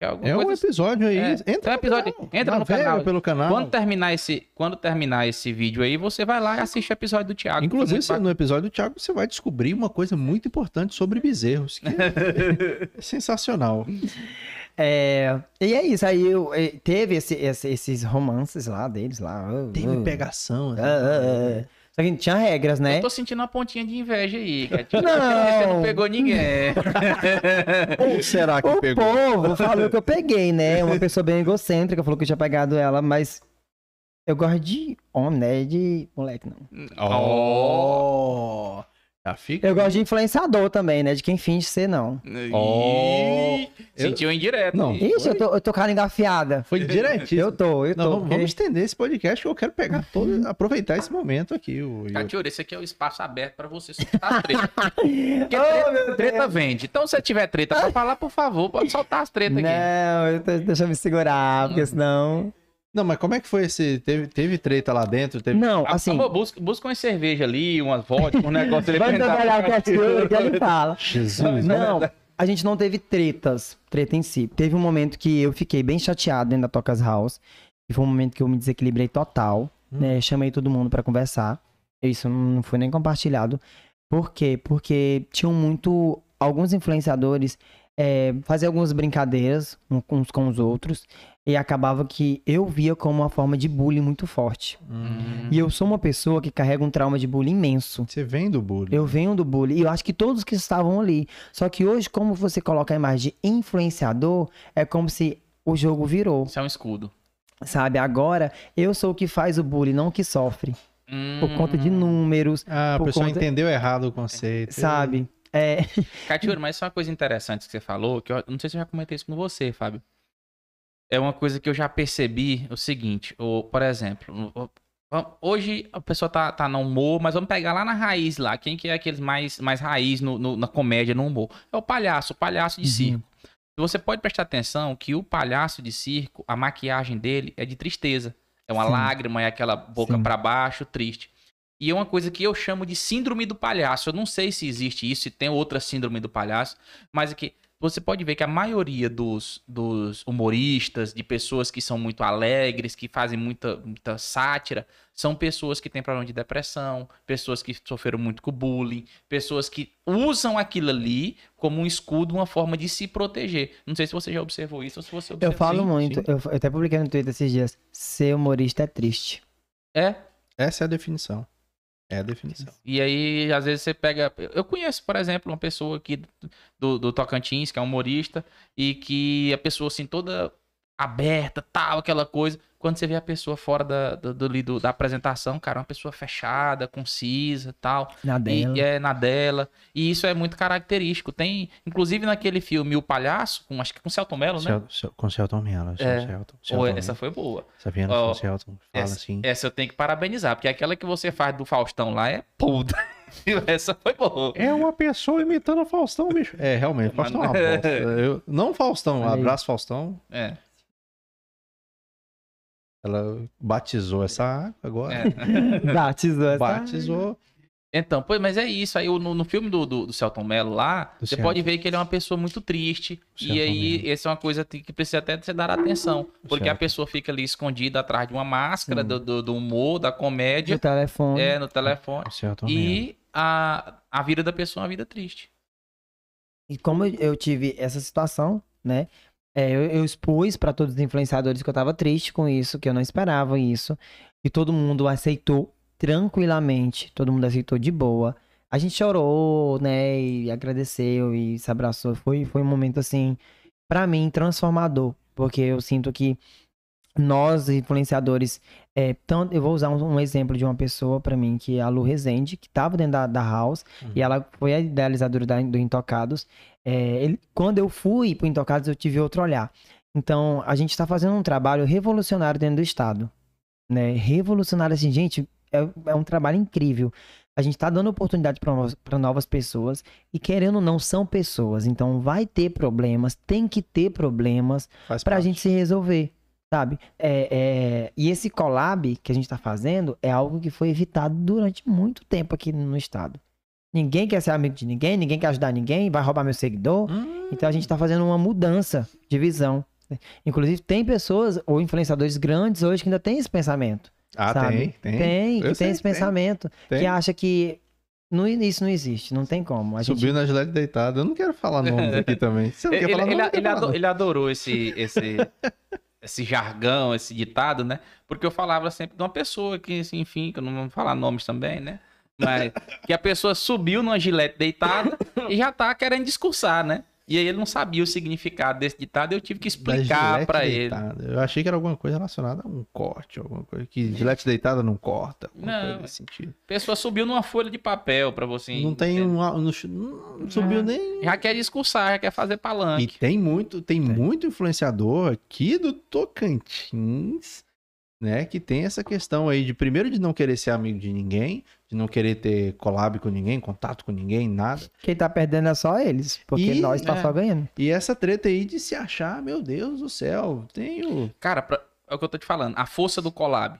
[SPEAKER 1] É, alguma
[SPEAKER 2] É um
[SPEAKER 1] coisa assim.
[SPEAKER 2] episódio aí.
[SPEAKER 1] É,
[SPEAKER 2] Entra
[SPEAKER 1] é um
[SPEAKER 2] no
[SPEAKER 1] episódio-
[SPEAKER 2] canal.
[SPEAKER 1] entra no canal.
[SPEAKER 2] pelo canal.
[SPEAKER 1] Quando terminar, esse, quando terminar esse vídeo aí, você vai lá e assiste o episódio do Thiago.
[SPEAKER 2] Inclusive,
[SPEAKER 1] bacana.
[SPEAKER 2] no episódio do Thiago, você vai descobrir uma coisa muito importante sobre bezerros. Que é sensacional.
[SPEAKER 3] É, e é isso, aí eu, eh, teve esse- esse- esses romances lá deles lá.
[SPEAKER 2] Teve
[SPEAKER 3] oh.
[SPEAKER 2] pegação. assim.
[SPEAKER 3] Ah, ah, ah. Só que tinha regras, né?
[SPEAKER 1] Eu tô sentindo uma pontinha de inveja aí, cara. Tipo,
[SPEAKER 3] Não.
[SPEAKER 1] Você não pegou ninguém.
[SPEAKER 2] Ou será que
[SPEAKER 3] O
[SPEAKER 2] pegou?
[SPEAKER 3] povo falou que eu peguei, né? Uma pessoa bem egocêntrica falou que eu tinha pegado ela, mas eu gosto de homem, né? De moleque, não.
[SPEAKER 2] Oh. Já fica.
[SPEAKER 3] Eu gosto de influenciador também, né? De quem finge ser, não.
[SPEAKER 2] Oh.
[SPEAKER 1] Ih, Sentiu indireto.
[SPEAKER 2] Não.
[SPEAKER 3] Ixi, eu tô, eu tô cara engafiada.
[SPEAKER 2] Foi direitinho.
[SPEAKER 3] Eu tô, eu tô.
[SPEAKER 2] Não, vamos,
[SPEAKER 3] porque-
[SPEAKER 2] vamos estender esse podcast que eu quero pegar todo, aproveitar esse momento aqui. O,
[SPEAKER 1] Catiura, esse aqui é o espaço aberto pra você soltar as tretas. Porque
[SPEAKER 3] Oh,
[SPEAKER 1] treta,
[SPEAKER 3] meu
[SPEAKER 1] treta vende. Então, se tiver treta pra falar, por favor, pode soltar as tretas aqui.
[SPEAKER 3] Não, eu tô- deixa eu me segurar, porque senão.
[SPEAKER 2] Não, mas como é que foi esse. Teve, teve treta lá dentro? Teve...
[SPEAKER 3] Não,
[SPEAKER 1] Ah,
[SPEAKER 3] assim.
[SPEAKER 1] Busca, busca uma cerveja ali, umas vodka, um negócio ali.
[SPEAKER 3] Vai trabalhar com a tia, que ele fala.
[SPEAKER 2] Jesus.
[SPEAKER 3] Não, a gente não teve tretas, treta em si. Teve um momento que eu fiquei bem chateado dentro da Tocas House. E foi um momento que eu me desequilibrei total.
[SPEAKER 2] Hum.
[SPEAKER 3] Né? Chamei todo mundo pra conversar. Isso não foi nem compartilhado. Por quê? Porque tinham muito. Alguns influenciadores é, faziam algumas brincadeiras uns com os outros. E acabava que eu via como uma forma de bullying muito forte.
[SPEAKER 2] Hum.
[SPEAKER 3] E eu sou uma pessoa que carrega um trauma de bullying imenso.
[SPEAKER 2] Você vem do bullying.
[SPEAKER 3] Eu venho do bullying. E eu acho que todos que estavam ali. Só que hoje, como você coloca a imagem de influenciador, é como se o jogo virou.
[SPEAKER 1] Isso é um escudo.
[SPEAKER 3] Sabe? Agora, eu sou o que faz o bullying, não o que sofre. Por conta de
[SPEAKER 1] Hum.
[SPEAKER 3] números,
[SPEAKER 2] Ah, a pessoa
[SPEAKER 3] conta-
[SPEAKER 2] entendeu errado o conceito.
[SPEAKER 3] sabe? É.
[SPEAKER 1] Catiura, mas isso é uma coisa interessante que você falou, que eu não sei se eu já comentei isso com você, Fábio. É uma coisa que eu já percebi o seguinte, o, por exemplo, hoje a pessoa tá, tá no humor, mas vamos pegar lá na raiz lá, quem que é aqueles mais, mais raiz no, no- na comédia, no humor? É o palhaço, o palhaço de
[SPEAKER 3] Uhum.
[SPEAKER 1] circo. Você pode prestar atenção que o palhaço de circo, a maquiagem dele é de tristeza. É uma
[SPEAKER 3] Sim.
[SPEAKER 1] lágrima, é aquela boca pra baixo, triste. E é uma coisa que eu chamo de síndrome do palhaço. Eu não sei se existe isso, se tem outra síndrome do palhaço, mas é que você pode ver que a maioria dos, dos humoristas, de pessoas que são muito alegres, que fazem muita, muita sátira, são pessoas que têm problema de depressão, pessoas que sofreram muito com bullying, pessoas que usam aquilo ali como um escudo, uma forma de se proteger. Não sei se você já observou isso ou se você
[SPEAKER 3] Eu
[SPEAKER 1] observou.
[SPEAKER 3] falo
[SPEAKER 2] sim,
[SPEAKER 3] muito.
[SPEAKER 2] sim.
[SPEAKER 3] Eu, eu até publiquei no Twitter esses dias. Ser humorista é triste.
[SPEAKER 1] É,
[SPEAKER 2] Essa é a definição. É a definição.
[SPEAKER 1] E aí, às vezes, você pega. Eu conheço, por exemplo, uma pessoa aqui do, do Tocantins, que é humorista, e que a pessoa, assim, toda aberta, tal, aquela coisa. Quando você vê a pessoa fora da, do, do- do- da apresentação, cara, uma pessoa fechada, concisa tal.
[SPEAKER 3] Na dela.
[SPEAKER 1] E é na dela. E isso é muito característico. Tem, inclusive, naquele filme O Palhaço, com, acho que com Celton Mello, né?
[SPEAKER 2] Cel- com Celton Mello.
[SPEAKER 1] É.
[SPEAKER 2] Celton,
[SPEAKER 1] Ou
[SPEAKER 2] Celton
[SPEAKER 1] essa foi boa.
[SPEAKER 2] Sabendo
[SPEAKER 1] Ó,
[SPEAKER 2] com Celton. Fala
[SPEAKER 1] essa-
[SPEAKER 2] assim.
[SPEAKER 1] Essa eu tenho que parabenizar, porque aquela que você faz do Faustão lá é puta. essa foi boa.
[SPEAKER 2] É uma pessoa imitando o Faustão, bicho. É, realmente, Faustão é uma bosta. Eu, não Faustão, abraço Faustão.
[SPEAKER 1] É.
[SPEAKER 2] Ela batizou essa água agora.
[SPEAKER 1] É.
[SPEAKER 3] Batizou essa...
[SPEAKER 2] Batizou.
[SPEAKER 1] Então, pois, mas é isso. Aí no, no filme do, do, do Celton Mello lá,
[SPEAKER 2] Do
[SPEAKER 1] você
[SPEAKER 2] Celton.
[SPEAKER 1] pode ver que ele é uma pessoa muito triste.
[SPEAKER 2] Celton
[SPEAKER 1] e aí,
[SPEAKER 2] Mello.
[SPEAKER 1] essa é uma coisa que precisa até ser dar atenção. Porque a pessoa fica ali escondida atrás de uma máscara do, do, do humor, da
[SPEAKER 3] De
[SPEAKER 1] comédia,
[SPEAKER 3] telefone.
[SPEAKER 1] é, no telefone.
[SPEAKER 2] Mello.
[SPEAKER 1] E a, a vida da pessoa é uma vida triste.
[SPEAKER 3] E como eu- eu tive essa situação, né? É, eu, eu expus para todos os influenciadores que eu tava triste com isso, que eu não esperava isso. E todo mundo aceitou tranquilamente, todo mundo aceitou de boa. A gente chorou, né? E agradeceu e se abraçou. Foi, foi um momento, assim, para mim, transformador. Porque eu sinto que nós, influenciadores, é, tanto, eu vou usar um, um exemplo de uma pessoa para mim, que é a Lu Rezende, que tava dentro da, da House, e ela foi a idealizadora da- do Intocados. É, ele- quando eu fui pro Intocados, eu tive outro olhar. Então, a gente está fazendo um trabalho revolucionário dentro do Estado. Né? Revolucionário, assim, gente, é, é um trabalho incrível. A gente está dando oportunidade para novas pessoas e, querendo ou não, são pessoas. Então, vai ter problemas, tem que ter problemas pra
[SPEAKER 2] parte.
[SPEAKER 3] gente se resolver, sabe? É, é, E esse collab que a gente tá fazendo é algo que foi evitado durante muito tempo aqui no estado. Ninguém quer ser amigo de ninguém, ninguém quer ajudar ninguém, vai roubar meu seguidor.
[SPEAKER 2] Hum,
[SPEAKER 3] Então a gente tá fazendo uma mudança de visão. Inclusive, tem pessoas ou influenciadores grandes hoje que ainda tem esse pensamento.
[SPEAKER 2] ah,
[SPEAKER 3] sabe?
[SPEAKER 2] tem, tem.
[SPEAKER 3] Tem, que
[SPEAKER 2] Eu
[SPEAKER 3] tem
[SPEAKER 2] sei
[SPEAKER 3] esse
[SPEAKER 2] tem.
[SPEAKER 3] pensamento.
[SPEAKER 2] Tem.
[SPEAKER 3] Que acha que não, isso não existe, não tem como. A gente
[SPEAKER 2] Subiu na Gillette deitada. Eu não quero falar nomes aqui também. Você não
[SPEAKER 1] Ele,
[SPEAKER 2] quer falar
[SPEAKER 1] ele- ele
[SPEAKER 2] falar
[SPEAKER 1] ado-
[SPEAKER 2] nome.
[SPEAKER 1] ele adorou esse, esse, esse jargão, esse ditado, né? Porque eu falava sempre de uma pessoa que, assim, enfim, que eu não vou falar nomes também, né? Mas que a pessoa subiu numa gilete deitada e já tá querendo discursar, né? E aí ele não sabia o significado desse ditado e eu tive que explicar pra ele.
[SPEAKER 2] Eu achei que era alguma coisa relacionada a um corte, alguma coisa que Gillette deitada não corta.
[SPEAKER 1] Não,
[SPEAKER 2] coisa sentido.
[SPEAKER 1] A pessoa subiu numa folha de papel pra você.
[SPEAKER 2] não tem um. Não, subiu
[SPEAKER 1] Ah.
[SPEAKER 2] nem.
[SPEAKER 1] Já quer discursar, já quer fazer
[SPEAKER 2] E
[SPEAKER 1] palanque.
[SPEAKER 2] tem muito, tem muito influenciador aqui do Tocantins, né, que tem essa questão aí de primeiro de não querer ser amigo de ninguém, de não querer ter collab com ninguém, contato com ninguém, nada.
[SPEAKER 3] Quem tá perdendo é só eles, porque
[SPEAKER 2] E-
[SPEAKER 3] nós tá
[SPEAKER 1] é.
[SPEAKER 3] só ganhando.
[SPEAKER 2] E essa treta aí de se achar, meu Deus do céu, tenho
[SPEAKER 1] Cara, pra- é o que eu tô te falando. A força do collab.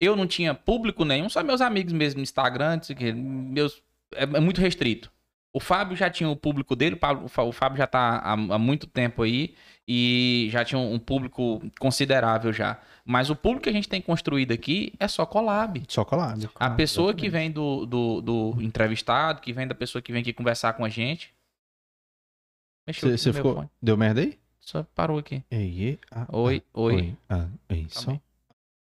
[SPEAKER 1] Eu não tinha público nenhum, só meus amigos mesmo no Instagram, não sei o quê, meus, é, é muito restrito. O Fábio já tinha o público dele, o Fábio já tá há, há muito tempo aí e já tinha um público considerável já. Mas o público que a gente tem construído aqui é só collab.
[SPEAKER 2] só collab.
[SPEAKER 1] A pessoa que
[SPEAKER 2] exatamente.
[SPEAKER 1] vem do, do, do entrevistado, que vem da pessoa que vem aqui conversar com a gente. Mexeu
[SPEAKER 2] Você ficou.
[SPEAKER 1] fone.
[SPEAKER 2] Deu merda aí?
[SPEAKER 1] Só parou aqui.
[SPEAKER 2] Ei, ei, ah,
[SPEAKER 1] Oi,
[SPEAKER 2] ah,
[SPEAKER 1] oi.
[SPEAKER 2] Ah, ei, som.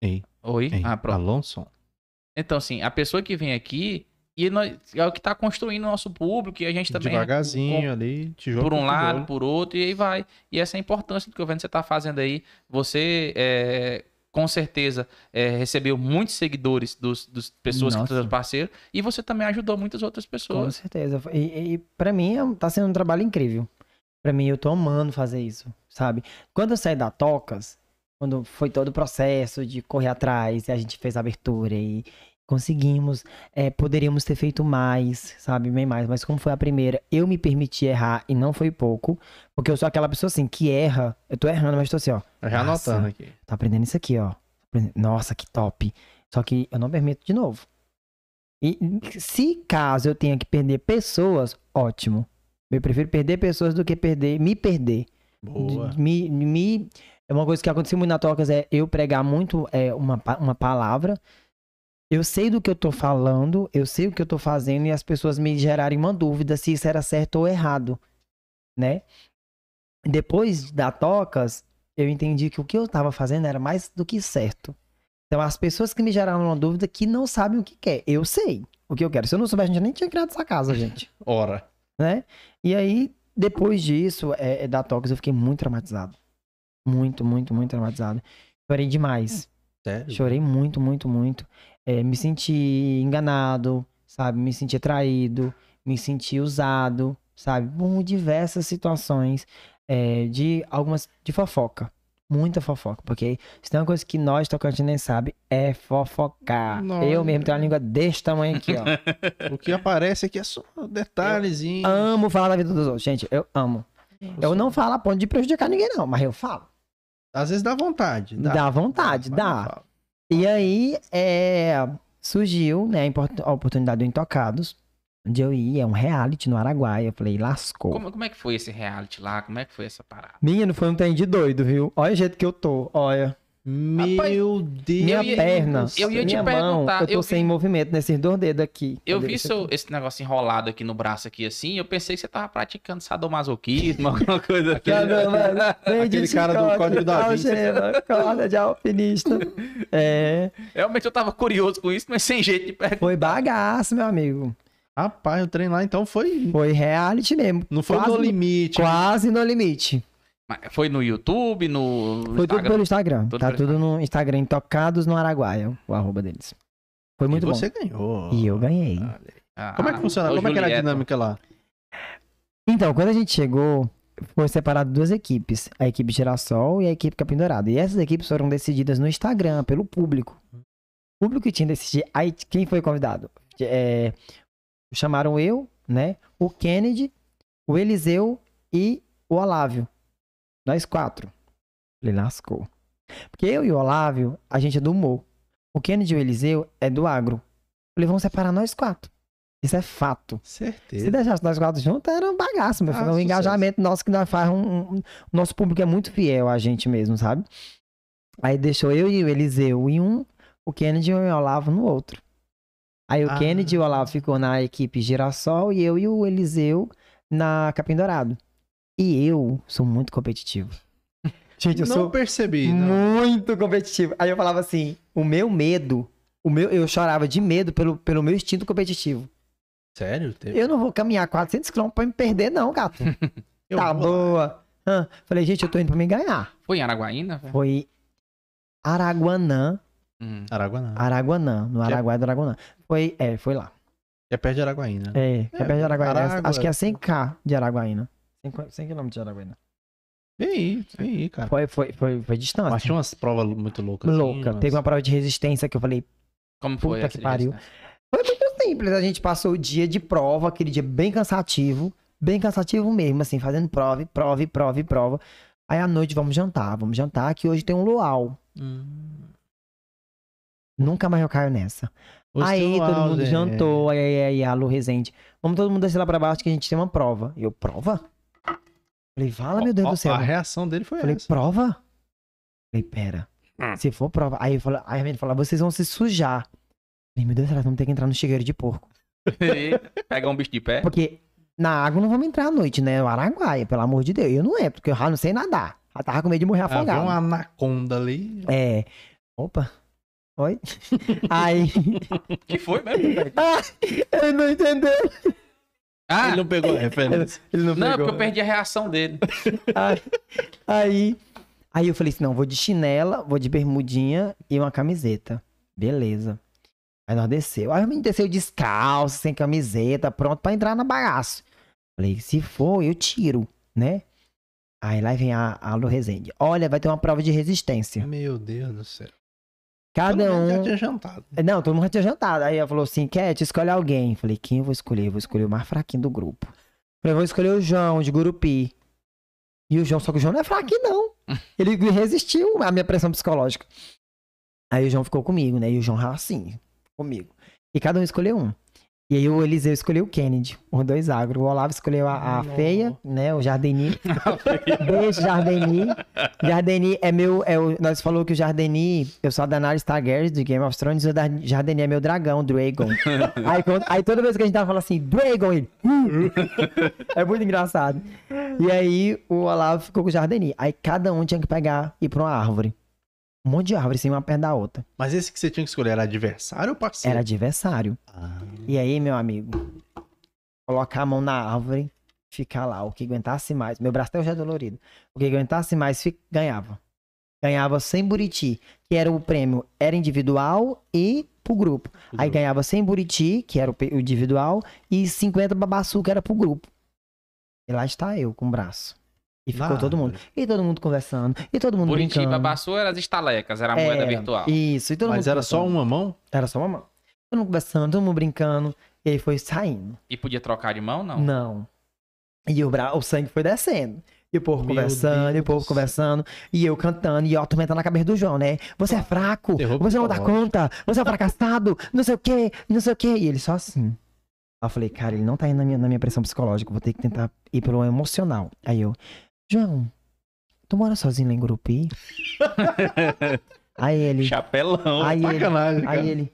[SPEAKER 2] Ei,
[SPEAKER 1] Oi.
[SPEAKER 2] ei.
[SPEAKER 1] Ah, pronto.
[SPEAKER 2] Alô, som.
[SPEAKER 1] Então, assim, a pessoa que vem aqui e nós, é o que tá construindo o nosso público e a gente também.
[SPEAKER 2] Devagarzinho ali, tijolo
[SPEAKER 1] Por um lado,
[SPEAKER 2] tijolo.
[SPEAKER 1] por outro, e aí vai. E essa é a importância do que eu vendo que você tá fazendo aí. Você, é, com certeza, é, recebeu muitos seguidores dos, dos pessoas que
[SPEAKER 3] Nossa.
[SPEAKER 1] são seus parceiros e você também ajudou muitas outras
[SPEAKER 3] Com
[SPEAKER 1] pessoas.
[SPEAKER 3] certeza. E, e para mim é tá sendo um trabalho incrível. Pra mim, eu tô amando fazer isso, sabe? Quando eu saí da Tocas, quando foi todo o processo de correr atrás, e a gente fez a abertura e conseguimos, é, poderíamos ter feito mais, sabe? Bem mais. Mas como foi a primeira, eu me permiti errar e não foi pouco, porque eu sou aquela pessoa assim que erra. Eu tô errando, mas tô assim, ó.
[SPEAKER 2] Já
[SPEAKER 3] Nossa.
[SPEAKER 2] anotando aqui.
[SPEAKER 3] Tá aprendendo isso aqui, ó. Nossa, que top. Só que eu não permito de novo. E se caso eu tenha que perder pessoas, ótimo. Eu prefiro perder pessoas do que perder, me perder.
[SPEAKER 2] Boa.
[SPEAKER 3] Me, me, é uma coisa que aconteceu muito na Tocas é eu pregar muito é, uma, uma palavra. Eu sei do que eu tô falando, eu sei o que eu tô fazendo e as pessoas me gerarem uma dúvida se isso era certo ou errado, né? Depois da Tocas, eu entendi que o que eu tava fazendo era mais do que certo. Então, as pessoas que me geraram uma dúvida que não sabem o que quer. Eu sei o que eu quero. Se eu não soubesse, a gente nem tinha criado essa casa, gente
[SPEAKER 2] Ora.
[SPEAKER 3] né? E aí, depois disso, é, é, da Tox, eu fiquei muito traumatizado. Muito, muito, muito traumatizado. Chorei demais.
[SPEAKER 2] Sério?
[SPEAKER 3] Chorei muito, muito, muito. É, me senti enganado, sabe? Me senti traído, me senti usado, sabe? Por diversas situações é, de algumas de fofoca. Muita fofoca, porque se tem uma coisa que nós tocantinenses sabe é fofocar.
[SPEAKER 2] Nossa.
[SPEAKER 3] Eu mesmo tenho uma língua desse tamanho aqui, ó.
[SPEAKER 2] O que aparece aqui é só detalhezinho.
[SPEAKER 3] amo falar da vida dos outros. Gente, eu amo. Eu não falo a ponto de prejudicar ninguém, não, mas eu falo.
[SPEAKER 2] Às vezes dá vontade.
[SPEAKER 3] Dá vontade,
[SPEAKER 2] Mas
[SPEAKER 3] dá. E aí, é, surgiu, né, a oportunidade do Intocados, onde eu ia, é um reality no Araguaia. Eu falei, lascou.
[SPEAKER 1] Como, como é que foi esse reality lá? Como é que foi essa parada?
[SPEAKER 3] Menino, foi um trem de doido, viu? Olha o jeito que eu tô, olha.
[SPEAKER 2] Meu Deus.
[SPEAKER 3] Minha
[SPEAKER 1] ia-
[SPEAKER 3] perna,
[SPEAKER 1] eu ia te
[SPEAKER 3] minha
[SPEAKER 1] perguntar,
[SPEAKER 3] mão, eu tô
[SPEAKER 1] eu
[SPEAKER 3] sem
[SPEAKER 1] vi-
[SPEAKER 3] movimento nesses dois dedos aqui.
[SPEAKER 1] Eu vi
[SPEAKER 3] esse
[SPEAKER 1] seu,
[SPEAKER 3] aqui?
[SPEAKER 1] esse negócio enrolado aqui no braço aqui assim, eu pensei que você tava praticando sadomasoquismo, alguma coisa assim.
[SPEAKER 3] Não, não. Vem
[SPEAKER 2] Aquele
[SPEAKER 3] de
[SPEAKER 2] cara do Código da Vinci.
[SPEAKER 3] algema, corda de alpinista. É,
[SPEAKER 1] Realmente eu tava curioso com isso, mas sem jeito de perguntar.
[SPEAKER 3] foi bagaço, meu amigo.
[SPEAKER 2] Rapaz, o trem lá então foi.
[SPEAKER 3] Foi reality mesmo.
[SPEAKER 2] Não foi
[SPEAKER 3] quase
[SPEAKER 2] no limite.
[SPEAKER 3] Quase no limite.
[SPEAKER 1] Foi no YouTube, no,
[SPEAKER 3] Foi tudo
[SPEAKER 1] Instagram?
[SPEAKER 3] pelo Instagram.
[SPEAKER 1] Tudo
[SPEAKER 3] tá
[SPEAKER 1] pelo
[SPEAKER 3] tudo no Instagram, Tocados no Araguaia, o arroba deles. Foi muito
[SPEAKER 2] e
[SPEAKER 3] bom.
[SPEAKER 2] você ganhou.
[SPEAKER 3] E eu ganhei.
[SPEAKER 1] Ah,
[SPEAKER 2] Como é que funciona? Como é que era a dinâmica lá?
[SPEAKER 3] Então, quando a gente chegou, foi separado duas equipes. A equipe Girassol e a equipe Capim Dourado. E essas equipes foram decididas no Instagram, pelo público. O público que tinha decidido. Aí, quem foi convidado? É, chamaram eu, né? O Kennedy, o Eliseu e o Olávio. Nós quatro. Ele lascou. Porque eu e o Olávio, a gente é do humor. O Kennedy e o Eliseu é do agro. Falei, vamos separar nós quatro. Isso é fato. Se
[SPEAKER 2] Certeza.
[SPEAKER 3] deixasse nós quatro juntos, era um bagaço, meu
[SPEAKER 2] Ah,
[SPEAKER 3] filho.
[SPEAKER 2] Sucesso.
[SPEAKER 3] engajamento nosso que nós faz um, um- O nosso público é muito fiel a gente mesmo, sabe? Aí deixou eu e o Eliseu em um, o Kennedy e o Olavo no outro. Aí o
[SPEAKER 2] Ah.
[SPEAKER 3] Kennedy e o Olavo ficou na equipe Girassol e eu e o Eliseu na Capim Dourado. E eu sou muito competitivo. Gente, eu
[SPEAKER 2] não
[SPEAKER 3] sou
[SPEAKER 2] percebi. não.
[SPEAKER 3] muito competitivo. Aí eu falava assim, o meu medo, o meu, eu chorava de medo pelo, pelo meu instinto competitivo.
[SPEAKER 2] Sério? Teve-
[SPEAKER 3] Eu não vou caminhar 400 km pra me perder, não, gato. Tá
[SPEAKER 2] vou
[SPEAKER 3] boa. Hã? Falei, gente, eu tô indo pra me ganhar.
[SPEAKER 1] Foi em Araguaína? velho?
[SPEAKER 3] Foi Araguanã,
[SPEAKER 1] Hum.
[SPEAKER 2] Araguaná.
[SPEAKER 3] Araguanã, no
[SPEAKER 2] é-
[SPEAKER 3] Araguaia do Araguanã. Foi, é, foi lá.
[SPEAKER 2] É perto de Araguaína.
[SPEAKER 3] É, que é perto de Araguaína.
[SPEAKER 2] Aragua-
[SPEAKER 3] Acho que é 100k de Araguaína. 100 km de Araguaína.
[SPEAKER 2] Vem aí, vem aí, cara.
[SPEAKER 3] Foi, foi, foi, foi distância.
[SPEAKER 2] Mas tinha umas provas muito loucas. assim,
[SPEAKER 3] Louca.
[SPEAKER 2] umas-
[SPEAKER 3] Teve uma prova de resistência que eu falei,
[SPEAKER 1] Como foi
[SPEAKER 3] Puta que pariu. Foi muito simples. A gente passou o dia de prova, aquele dia bem cansativo. Bem cansativo mesmo, assim, fazendo prova, e prova, e prova, e prova. Aí à noite vamos jantar, vamos jantar, que hoje tem um luau.
[SPEAKER 2] Hum.
[SPEAKER 3] Nunca mais eu caio nessa.
[SPEAKER 2] Hoje
[SPEAKER 3] aí todo mundo
[SPEAKER 2] é.
[SPEAKER 3] jantou, aí, aí, aí a Lu Rezende. Vamos todo mundo descer lá pra baixo que a gente tem uma prova. E eu, prova? Falei, fala, meu Deus
[SPEAKER 2] Ó,
[SPEAKER 3] do céu.
[SPEAKER 2] A reação dele foi
[SPEAKER 3] Falei,
[SPEAKER 2] essa.
[SPEAKER 3] prova? Falei, pera.
[SPEAKER 2] Hum.
[SPEAKER 3] Se for prova. Aí, eu falei, aí a menina falou, vocês vão se sujar. Falei, meu Deus, elas vão ter que entrar no chiqueiro de porco.
[SPEAKER 1] Pegar um bicho de pé.
[SPEAKER 3] Porque na água não vamos entrar à noite, né? No Araguaia, pelo amor de Deus. Eu não entro, porque eu já não sei nadar. Já tava com medo de morrer
[SPEAKER 2] Havia
[SPEAKER 3] afogado.
[SPEAKER 2] uma anaconda ali.
[SPEAKER 3] É. Opa. Oi? Aí.
[SPEAKER 1] que foi mesmo?
[SPEAKER 3] ah, ele não entendeu.
[SPEAKER 1] Ah,
[SPEAKER 2] Ele não pegou a referência.
[SPEAKER 3] Ele não,
[SPEAKER 1] não, é
[SPEAKER 3] pegou.
[SPEAKER 1] porque eu perdi a reação dele.
[SPEAKER 3] Aí, aí, aí eu falei assim, não, vou de chinela, vou de bermudinha e uma camiseta. Beleza. Aí nós desceu. Aí a gente desceu descalço, sem camiseta, pronto pra entrar na bagaço. Falei, se for, eu tiro, né? Aí lá vem a, a Lu Rezende. Olha, vai ter uma prova de resistência.
[SPEAKER 2] Meu Deus do céu.
[SPEAKER 3] Cada
[SPEAKER 2] menos
[SPEAKER 3] um...
[SPEAKER 2] Já tinha jantado.
[SPEAKER 3] Não, todo mundo já tinha jantado. Aí ela falou assim, Cat, escolhe alguém. Falei, quem eu vou escolher? Eu vou escolher o mais fraquinho do grupo. Falei, vou escolher o João, de Gurupi. E o João, só que o João não é fraquinho, não. Ele resistiu à minha pressão psicológica. Aí o João ficou comigo, né? E o João assim, comigo. E cada um escolheu um. E aí o Eliseu escolheu o Kennedy, os dois agro. O Olavo escolheu a, a feia, né? O Jardini. Beijo, Jardini. Jardini é meu. É o, nós falou que o Jardini, eu sou a Daenerys Targaryen de Game of Thrones, e o Jardini é meu dragão, Dragon. aí, quando- aí toda vez que a gente tava falando assim, Dragon, ele. "Uh". é muito engraçado. E aí o Olavo ficou com o Jardini. Aí cada um tinha que pegar e ir pra uma árvore. Um monte de árvore, assim, uma perto da outra.
[SPEAKER 2] Mas esse que você tinha que escolher era adversário ou parceiro?
[SPEAKER 3] Era adversário.
[SPEAKER 2] Ah,
[SPEAKER 3] E aí, meu amigo, colocar a mão na árvore, ficar lá. O que aguentasse mais. Meu braço até hoje é dolorido. O que aguentasse mais, fi- ganhava. Ganhava sem buriti, que era o prêmio, era individual e pro grupo. Aí ganhava 100 buriti, que era o individual, e 50 babaçu, que era pro grupo. E lá está eu com o braço. E ficou
[SPEAKER 2] Na
[SPEAKER 3] todo mundo. E todo mundo conversando. E todo mundo
[SPEAKER 1] Buriti
[SPEAKER 3] brincando.
[SPEAKER 1] Babaçu era as estalecas, era a moeda
[SPEAKER 3] Era,
[SPEAKER 1] virtual.
[SPEAKER 3] Isso, e todo
[SPEAKER 2] Mas
[SPEAKER 3] mundo
[SPEAKER 2] era só
[SPEAKER 3] conversando.
[SPEAKER 2] uma mão?
[SPEAKER 3] Era só uma mão. Todo mundo conversando, todo mundo brincando. E aí foi saindo.
[SPEAKER 1] E podia trocar de mão, não?
[SPEAKER 3] Não. E o, bra... o sangue foi descendo. E o povo
[SPEAKER 2] Meu
[SPEAKER 3] conversando, e o povo conversando, e eu cantando, e eu atormentando na cabeça do João, né? Você é fraco, você não dá conta, você é um fracassado, não sei o quê, não sei o quê. E ele só assim. Aí eu falei, cara, ele não tá indo na minha, na minha pressão psicológica, vou ter que tentar ir pelo emocional. Aí eu, João, tu mora sozinho lá em Gurupi? aí ele,
[SPEAKER 1] Chapelão.
[SPEAKER 3] aí ele,
[SPEAKER 2] Sacanagem, cara.
[SPEAKER 3] Aí ele.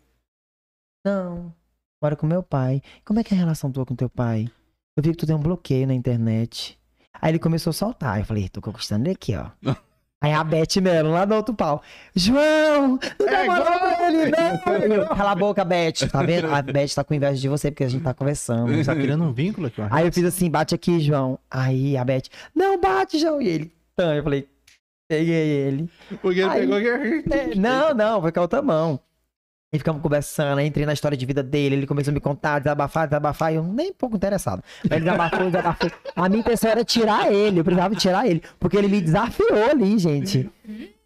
[SPEAKER 3] Não. Mora com meu pai. Como é que é a relação tua com teu pai? Eu vi que tu tem um bloqueio na internet. Aí ele começou a soltar. Eu falei, tô conquistando ele aqui, ó. Aí a Beth Melo, lá do outro pau. João, não dá
[SPEAKER 2] É
[SPEAKER 3] moral
[SPEAKER 2] igual.
[SPEAKER 3] pra ele, não. Eu, Cala a boca, Beth. Tá vendo? A Beth tá com inveja de você porque a gente tá conversando.
[SPEAKER 2] Tá criando um vínculo aqui, ó.
[SPEAKER 3] Aí eu fiz assim, bate aqui, João. Aí a Beth, não bate, João. E ele, tá. Eu falei, peguei ele.
[SPEAKER 2] Porque ele
[SPEAKER 3] Aí-
[SPEAKER 2] pegou aqui.
[SPEAKER 3] É, não, não, foi com a outra mão. E ficamos conversando, entrei na história de vida dele, ele começou a me contar, desabafar, desabafar, e eu nem um pouco interessado. Mas ele desabafou, desabafou. A minha intenção era tirar ele, eu precisava tirar ele, porque ele me desafiou ali, gente.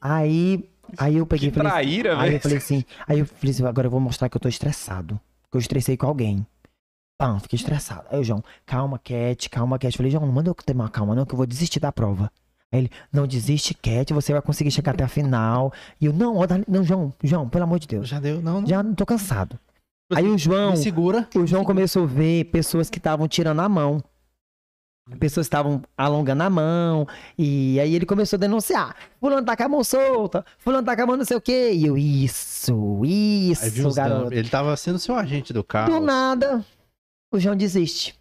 [SPEAKER 3] Aí, aí eu peguei
[SPEAKER 1] Que
[SPEAKER 3] falei,
[SPEAKER 1] traíra,
[SPEAKER 3] aí eu
[SPEAKER 1] velho.
[SPEAKER 3] falei assim, aí eu falei assim, agora eu vou mostrar que eu tô estressado, que eu estressei com alguém. Pam, fiquei estressado. Aí o João, calma, Cat, calma, Cat. Eu falei, João, não manda eu ter uma calma não, que eu vou desistir da prova. Aí ele, não desiste, Cat, você vai conseguir chegar até a final. E eu, não, não, João, João, pelo amor de Deus,
[SPEAKER 2] Já deu, não, não.
[SPEAKER 3] já não tô cansado. Aí o João,
[SPEAKER 2] Me segura.
[SPEAKER 3] o João começou a ver pessoas que estavam tirando a mão. Pessoas que estavam alongando a mão. E aí ele começou a denunciar. Fulano tá com a mão solta. Fulano tá com a mão não sei o quê. E eu, isso, isso, garoto.
[SPEAKER 2] dump. Ele tava sendo seu agente do carro.
[SPEAKER 3] Do nada, o João desiste.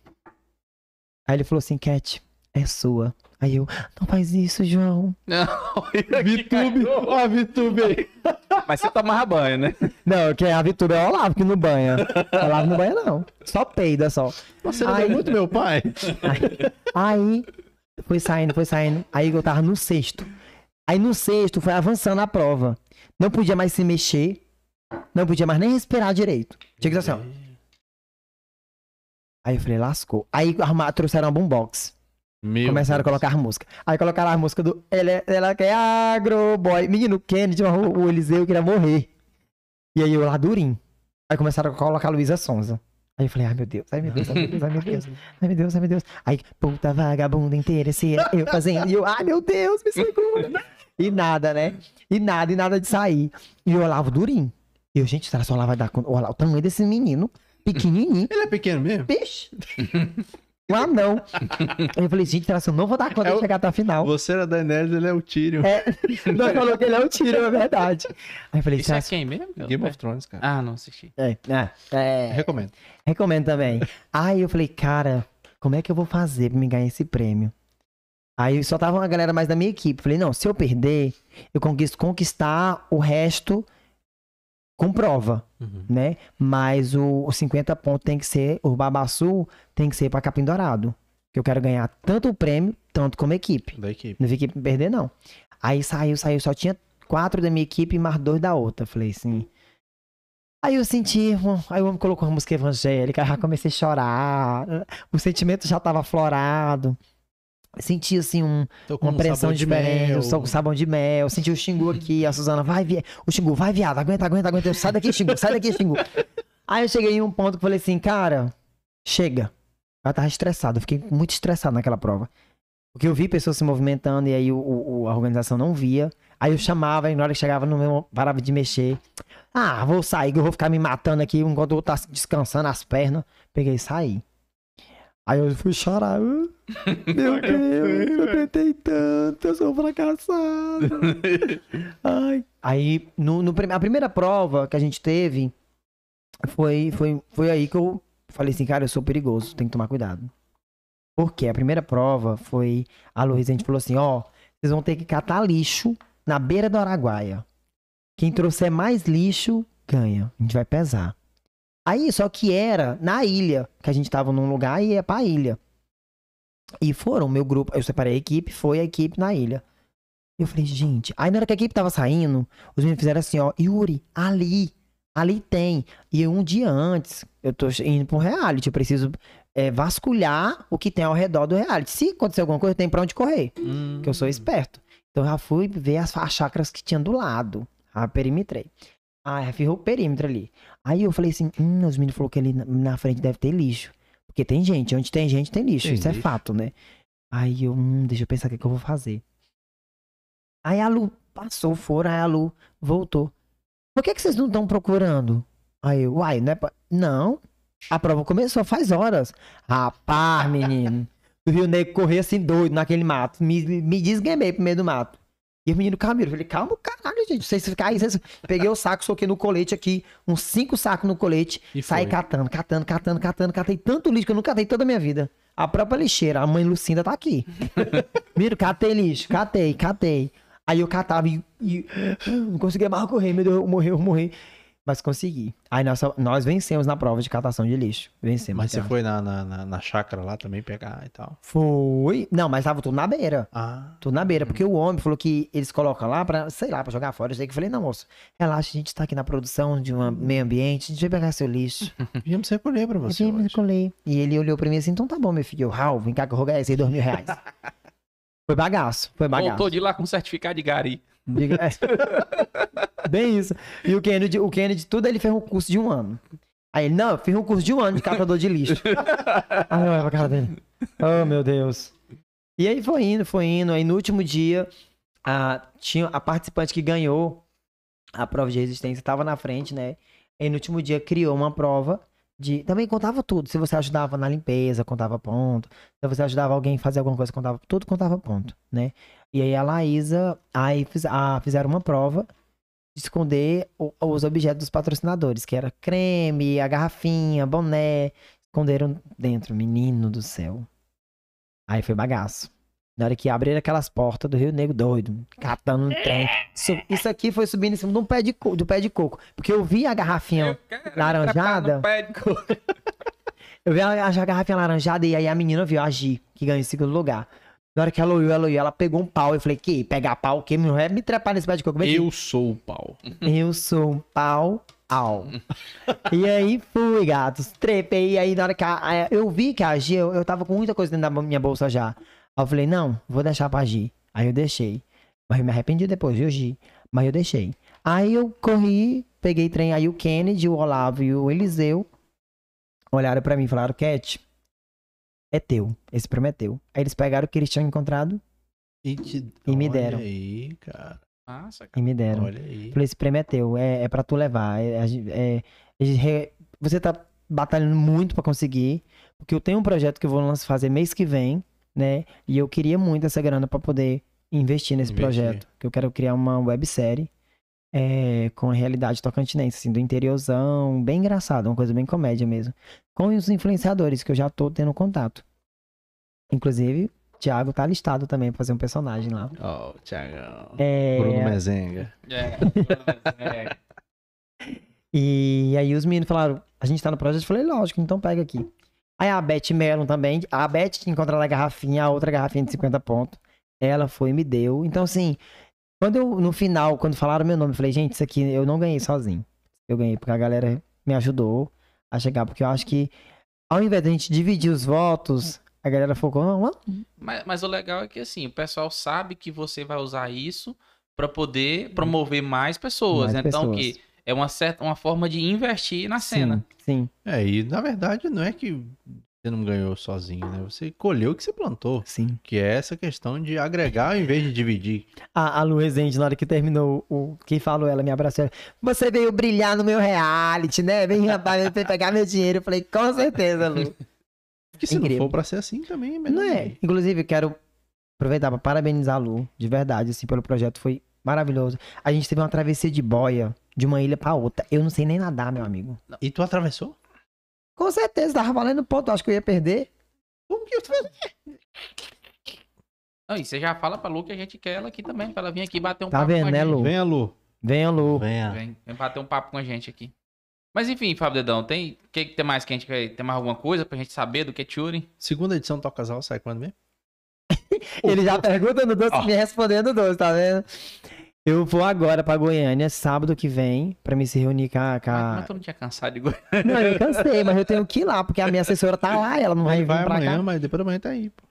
[SPEAKER 3] Aí ele falou assim, Cat, é sua. Aí eu, não faz isso, João.
[SPEAKER 2] VTube. Ó, a VTube aí.
[SPEAKER 1] Mas você tomava banho, né?
[SPEAKER 3] Não, que a Vitura é o Olavo que não banha. Olavo não banha, não. Só peida, só.
[SPEAKER 2] Você não
[SPEAKER 3] Aí-
[SPEAKER 2] é muito meu pai?
[SPEAKER 3] Aí, foi saindo, foi saindo. Aí eu tava no sexto. Aí no sexto foi avançando a prova. Não podia mais se mexer. Não podia mais nem respirar direito. Tinha que assim, ó. Aí eu falei, lascou. Aí arruma- trouxeram uma boombox.
[SPEAKER 2] Meu
[SPEAKER 3] Começaram a
[SPEAKER 2] Deus.
[SPEAKER 3] colocar música. Aí colocaram a música do Ela, ela quer agroboy. Menino, Kennedy, o o Eliseu queria morrer. E aí eu lá durinho. Aí começaram a colocar Luísa Sonza. Aí eu falei, ai meu Deus, ai meu Deus, ai meu Deus, ai meu Deus, ai meu Deus, ai meu Deus. Aí, puta vagabunda interesseira, eu fazendo. E eu, ai meu Deus, me segura. E nada, né? E nada, e nada de sair. E eu olhava durinho. E eu, gente, será que o Olavo vai dar conta? Olha o tamanho desse menino, pequenininho.
[SPEAKER 2] Ele é pequeno mesmo?
[SPEAKER 3] Peixe. Um anão. Aí eu falei, gente, eu não vou dar conta
[SPEAKER 2] É
[SPEAKER 3] de
[SPEAKER 2] o-
[SPEAKER 3] chegar até a final?
[SPEAKER 2] Você era da Inés, ele é o Tyrion.
[SPEAKER 3] É, nós falou que ele é um tiro, é verdade. Aí eu falei,
[SPEAKER 1] Isso é quem mesmo?
[SPEAKER 2] Game of Thrones, cara.
[SPEAKER 1] Ah, não assisti.
[SPEAKER 3] é, é, é,
[SPEAKER 2] Recomendo.
[SPEAKER 3] recomendo também. Aí eu falei, cara, como é que eu vou fazer pra me ganhar esse prêmio? Aí só tava uma galera mais da minha equipe. Falei, não, se eu perder, eu conquisto conquistar o resto com prova,
[SPEAKER 2] Uhum.
[SPEAKER 3] né? Mas o, os 50 pontos tem que ser, o Babaçu tem que ser pra Capim Dourado. Que eu quero ganhar tanto o prêmio, tanto como equipe.
[SPEAKER 2] Da equipe.
[SPEAKER 3] Não fiquei perder, não. Aí saiu, saiu, só tinha quatro da minha equipe e mais dois da outra. Falei assim. Aí eu senti, aí o homem colocou uma música evangélica, já comecei a chorar. O sentimento já tava aflorado. Senti assim um, uma
[SPEAKER 2] um
[SPEAKER 3] pressão
[SPEAKER 2] de
[SPEAKER 3] diferente,
[SPEAKER 2] mel.
[SPEAKER 3] com sabão de mel. Senti o Xingu aqui, a Suzana, vai, vi... o Xingu, vai, viado, aguenta, aguenta, aguenta. Eu, sai daqui, Xingu, sai daqui, Xingu. Aí eu cheguei em um ponto que falei assim, cara, chega. Eu tava estressado, eu fiquei muito estressado naquela prova. Porque eu vi pessoas se movimentando e aí o, o- a organização não via. Aí eu chamava e na hora que chegava meu, parava de mexer. Ah, vou sair, que eu vou ficar me matando aqui enquanto eu tá descansando as pernas. Peguei e saí. Aí eu fui chorar. "Ah, Meu Deus, eu tentei tanto, eu sou fracassado. Ai. Aí, no, no a primeira prova que a gente teve, foi, foi, foi aí que eu falei assim, cara, eu sou perigoso, tem que tomar cuidado. Porque a primeira prova foi, a Luísa, a gente falou assim, ó, vocês vão ter que catar lixo na beira do Araguaia. Quem trouxer mais lixo, ganha. A gente vai pesar. Aí, só que era na ilha, que a gente tava num lugar e ia pra ilha. E foram, meu grupo, eu separei a equipe, foi a equipe na ilha. Eu falei, gente. Aí na hora que a equipe tava saindo, os meninos fizeram assim, ó, Yuri, ali, ali tem. E um dia antes, eu tô indo pra um reality, eu preciso é, vasculhar o que tem ao redor do reality. Se acontecer alguma coisa, tem pra onde correr,
[SPEAKER 2] Hum.
[SPEAKER 3] que eu sou esperto. Então eu já fui ver as, as chácaras que tinha do lado. Já perimetrei. Ah, fiz o perímetro ali. Aí eu falei assim, hum, os meninos falaram que ali na, na frente deve ter lixo. Porque tem gente, onde tem gente tem lixo,
[SPEAKER 2] Tem
[SPEAKER 3] isso é
[SPEAKER 2] lixo.
[SPEAKER 3] fato, né? Aí eu, hum, deixa eu pensar o que, que eu vou fazer. Aí a Lu passou, foram, aí a Lu voltou. Por que, que vocês não estão procurando? Aí eu, uai, não é pra... Não. A prova começou faz horas. Rapaz, menino. O Rio Negro corria assim doido naquele mato. Me, me desguemei pro meio do mato. E o menino, calma, eu falei, calma, caralho, gente. Vocês ficar aí, vocês... Peguei o saco, soquei no colete aqui, uns cinco sacos no colete.
[SPEAKER 2] E
[SPEAKER 3] Saí
[SPEAKER 2] foi.
[SPEAKER 3] catando, catando, catando, catando, catei tanto lixo que eu nunca catei toda a minha vida. A própria lixeira, a mãe Lucinda tá aqui. Miro, catei lixo, catei, catei. Aí eu catava e, e não conseguia mais correr, meu Deus, eu morri, eu morri. Mas consegui. Aí nós, nós vencemos na prova de catação de lixo. Vencemos.
[SPEAKER 2] Mas você foi na, na, na, na chácara lá também pegar e tal.
[SPEAKER 3] Foi. Não, mas tava tudo na beira.
[SPEAKER 2] Ah,
[SPEAKER 3] Tudo na beira, porque o homem falou que eles colocam lá pra, sei lá, pra jogar fora. Eu sei que eu falei, não, moço, relaxa, a gente tá aqui na produção de um meio ambiente, a gente vai pegar seu lixo.
[SPEAKER 2] viemos recolher pra
[SPEAKER 3] Eu
[SPEAKER 2] você.
[SPEAKER 3] me
[SPEAKER 2] hoje.
[SPEAKER 3] recolhi. E ele olhou pra mim assim, então tá bom, meu filho. Eu, Raul, vem cá que eu rogar esse aí, dois mil reais. Foi bagaço, foi bagaço.
[SPEAKER 1] Voltou de lá com certificado de gari.
[SPEAKER 3] Diga- é. Bem isso. E o Kennedy, o Kennedy, tudo ele fez um curso de um ano. Aí ele, não, eu fiz um curso de um ano de catador de lixo. Aí eu olho pra cara dele. Oh, meu Deus. E aí foi indo, foi indo. Aí no último dia, a, tinha a participante que ganhou a prova de resistência estava na frente, né? Aí no último dia criou uma prova de. Também contava tudo. Se você ajudava na limpeza, contava ponto. Se você ajudava alguém a fazer alguma coisa, contava. Tudo contava ponto, né? E aí a Laísa, aí fiz, fizeram uma prova de esconder o- os objetos dos patrocinadores, que era creme, a garrafinha, boné. Esconderam dentro, menino do céu. Aí foi bagaço. Na hora que abriram aquelas portas do Rio Negro doido, catando um trem. Isso, isso aqui foi subindo em cima de um pé de, do pé de coco. Porque eu vi a garrafinha, Laranjada?
[SPEAKER 1] trepar no pé de coco.
[SPEAKER 3] eu vi a, a garrafinha laranjada e aí a menina viu a Gi, que ganhou em segundo lugar. Na hora que ela olhou, ela olhou, ela pegou um pau. Eu falei, que? Pegar pau? O quê? Não é me trepar nesse pé de coco. Que-
[SPEAKER 2] Eu sou o pau.
[SPEAKER 3] Eu sou um pau au. e aí fui, gatos. Trepei. E aí, na hora que a, a- eu vi que a Gi, eu, eu tava com muita coisa dentro da minha bolsa já. Aí eu falei, não, vou deixar pra Gi. Aí eu deixei. Mas eu me arrependi depois, viu, Gi? Mas eu deixei. Aí eu corri, peguei trem. Aí o Kennedy, o Olavo e o Eliseu olharam pra mim e falaram, Cat, é teu. Esse prêmio é teu. Aí eles pegaram o que eles tinham encontrado
[SPEAKER 2] E, te...
[SPEAKER 3] E me
[SPEAKER 2] Olha
[SPEAKER 3] deram.
[SPEAKER 2] aí, cara.
[SPEAKER 1] Massa,
[SPEAKER 3] e
[SPEAKER 1] cara.
[SPEAKER 3] me deram.
[SPEAKER 2] Olha aí.
[SPEAKER 3] Falei, esse prêmio é teu, é, é pra tu levar. É, é- re- você tá batalhando muito pra conseguir, porque eu tenho um projeto que eu vou fazer mês que vem, né? E eu queria muito essa grana pra poder investir nesse
[SPEAKER 2] Investir.
[SPEAKER 3] projeto. Que eu quero criar uma websérie é, com a realidade tocantinense, assim, do interiorzão, bem engraçado, uma coisa bem comédia mesmo. Com os influenciadores que eu já tô tendo contato. Inclusive, o Thiago tá listado também pra fazer um personagem lá.
[SPEAKER 2] Ó, oh, Thiagão.
[SPEAKER 3] É,
[SPEAKER 2] Bruno Mezenga.
[SPEAKER 1] É. é.
[SPEAKER 3] E aí os meninos falaram, a gente tá no projeto, eu falei, lógico, então pega aqui. Aí a Beth Mellon também, a Beth tinha encontrado a garrafinha, a outra garrafinha de 50 pontos. Ela foi e me deu. Então, assim, quando eu, no final, quando falaram meu nome, eu falei, gente, isso aqui eu não ganhei sozinho. Eu ganhei porque a galera me ajudou a chegar, porque eu acho que ao invés da gente dividir os votos, a galera focou, não, não,
[SPEAKER 1] Mas, mas o legal é que assim, o pessoal sabe que você vai usar isso pra poder promover mais pessoas.
[SPEAKER 3] Mais
[SPEAKER 1] então
[SPEAKER 3] pessoas.
[SPEAKER 1] que é uma certa uma forma de investir na cena.
[SPEAKER 3] Sim,
[SPEAKER 2] É, e na verdade não é que você não ganhou sozinho, né? Você colheu o que você plantou.
[SPEAKER 3] sim.
[SPEAKER 2] Que é essa questão de agregar ao invés de dividir.
[SPEAKER 3] A, a Lu Rezende, na hora que terminou, o, quem falou, ela me abraçou. Você veio brilhar no meu reality, né? Vem, rapaz, vem pegar meu dinheiro. Eu falei, com certeza, Lu.
[SPEAKER 2] Porque se
[SPEAKER 3] Incrível.
[SPEAKER 2] não for pra ser assim também é melhor.
[SPEAKER 3] Não é? Inclusive, eu quero aproveitar para parabenizar a Lu, de verdade, assim, pelo projeto. Foi maravilhoso. A gente teve uma travessia de boia de uma ilha pra outra. Eu não sei nem nadar, meu amigo.
[SPEAKER 2] E tu atravessou?
[SPEAKER 3] Com certeza, tava valendo ponto. Acho que eu ia perder.
[SPEAKER 2] Como que eu
[SPEAKER 1] Não, e você já fala pra Lu que a gente quer ela aqui também, pra ela vir aqui bater um
[SPEAKER 3] Tá
[SPEAKER 1] papo
[SPEAKER 3] vendo,
[SPEAKER 1] com a
[SPEAKER 3] né,
[SPEAKER 1] gente.
[SPEAKER 3] Lu?
[SPEAKER 2] Venha, Lu.
[SPEAKER 3] Venha, Lu.
[SPEAKER 2] Venha.
[SPEAKER 1] Vem, vem bater um papo com a gente aqui. Mas enfim, Fábio Dedão, tem que, que tem mais que a gente quer? Tem mais alguma coisa pra gente saber do que é Turing?
[SPEAKER 2] Segunda edição do Toca Casal sai quando mesmo?
[SPEAKER 3] Ele já pergunta no doce,
[SPEAKER 2] Ó.
[SPEAKER 3] me respondendo no doce, tá vendo? Eu vou agora pra Goiânia, sábado que vem, pra me se reunir com a... Com
[SPEAKER 1] Mas,
[SPEAKER 3] a...
[SPEAKER 1] mas tu não tinha cansado de Goiânia.
[SPEAKER 3] Não, eu cansei, mas eu tenho que ir lá, porque a minha assessora tá lá, ela não vai
[SPEAKER 2] Ele
[SPEAKER 3] vir
[SPEAKER 2] vai
[SPEAKER 3] pra
[SPEAKER 2] amanhã,
[SPEAKER 3] cá.
[SPEAKER 2] mas depois da manhã tá aí, pô.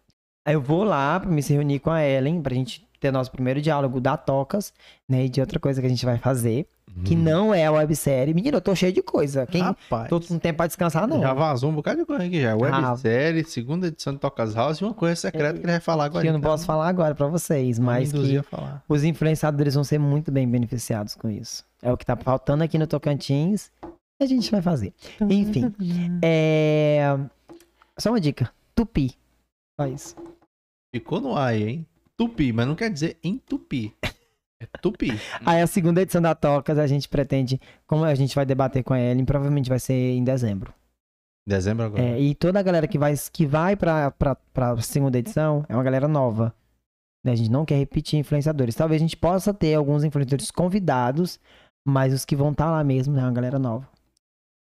[SPEAKER 3] Aí eu vou lá pra me se reunir com a Ellen, pra gente ter nosso primeiro diálogo da Tocas, né? E de outra coisa que a gente vai fazer, que
[SPEAKER 2] Hum.
[SPEAKER 3] não é a websérie. Menino, eu tô cheio de coisa. Quem
[SPEAKER 2] Rapaz.
[SPEAKER 3] tô com tempo pra descansar, não.
[SPEAKER 2] Já vazou um bocado de coisa aqui já.
[SPEAKER 3] Ah.
[SPEAKER 2] Websérie, segunda edição de Tocas House e uma coisa secreta que ele vai falar agora.
[SPEAKER 3] que eu não
[SPEAKER 2] então.
[SPEAKER 3] posso falar agora pra vocês, mas que os influenciadores vão ser muito bem beneficiados com isso. É o que tá faltando aqui no Tocantins. e A gente vai fazer. Enfim. É... Só uma dica. Tupi. Só isso.
[SPEAKER 2] Ficou no ar hein? Tupi, mas não quer dizer entupir. É tupi.
[SPEAKER 3] Aí a segunda edição da Tocas a gente pretende, como a gente vai debater com a Ellen, provavelmente vai ser em dezembro.
[SPEAKER 2] Dezembro agora.
[SPEAKER 3] É, e toda a galera que vai, que vai pra, pra, pra segunda edição é uma galera nova. Né? A gente não quer repetir influenciadores. Talvez a gente possa ter alguns influenciadores convidados, mas os que vão estar lá mesmo é uma galera nova.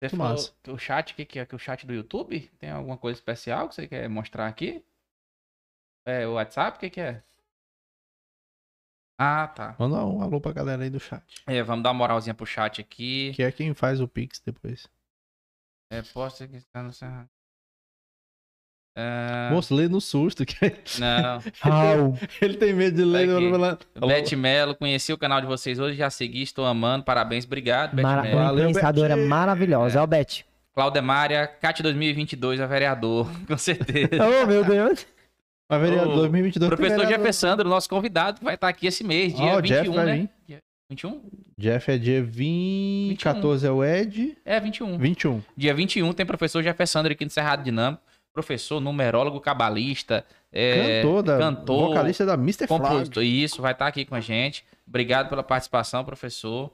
[SPEAKER 1] Você falou o chat, o que, que é? Que o chat do YouTube? Tem alguma coisa especial que você quer mostrar aqui? É, o WhatsApp, o que, que é? Ah, tá.
[SPEAKER 2] Manda um alô pra galera aí do chat.
[SPEAKER 1] É, vamos dar uma moralzinha pro chat aqui.
[SPEAKER 2] Que é quem faz o Pix depois.
[SPEAKER 1] É, posta que está no Serra. É,
[SPEAKER 2] Moço, lê no susto. Que
[SPEAKER 1] não.
[SPEAKER 2] Ele tem medo de ler. Lá.
[SPEAKER 1] Beth Melo, conheci o canal de vocês hoje, já segui, estou amando, parabéns, obrigado, Beth
[SPEAKER 3] Mara-
[SPEAKER 1] Melo.
[SPEAKER 3] uma
[SPEAKER 2] Valeu,
[SPEAKER 3] influenciadora
[SPEAKER 2] Beth.
[SPEAKER 3] maravilhosa. É o Beth.
[SPEAKER 1] Claudemária, Cate 2022, a vereador, com certeza.
[SPEAKER 3] Oh, meu Deus.
[SPEAKER 2] Mas vereador,
[SPEAKER 1] O
[SPEAKER 2] 2022 tem
[SPEAKER 1] Professor
[SPEAKER 2] vereador.
[SPEAKER 1] Jeffersandro, nosso convidado, vai estar aqui esse mês, dia
[SPEAKER 2] o Jeff
[SPEAKER 1] 21,
[SPEAKER 2] vai
[SPEAKER 1] né?
[SPEAKER 2] vir.
[SPEAKER 1] Dia 21?
[SPEAKER 2] Jeff é dia 20, 14 é o Ed,
[SPEAKER 1] É, 21.
[SPEAKER 2] 21.
[SPEAKER 1] Dia 21 tem professor Jeffersandro aqui no Cerrado Dinâmico. Professor, numerólogo, cabalista, é,
[SPEAKER 2] cantor, da,
[SPEAKER 1] cantor,
[SPEAKER 2] vocalista da Mr. Flag.
[SPEAKER 1] compositor. Isso, vai estar aqui com a gente. Obrigado pela participação, professor.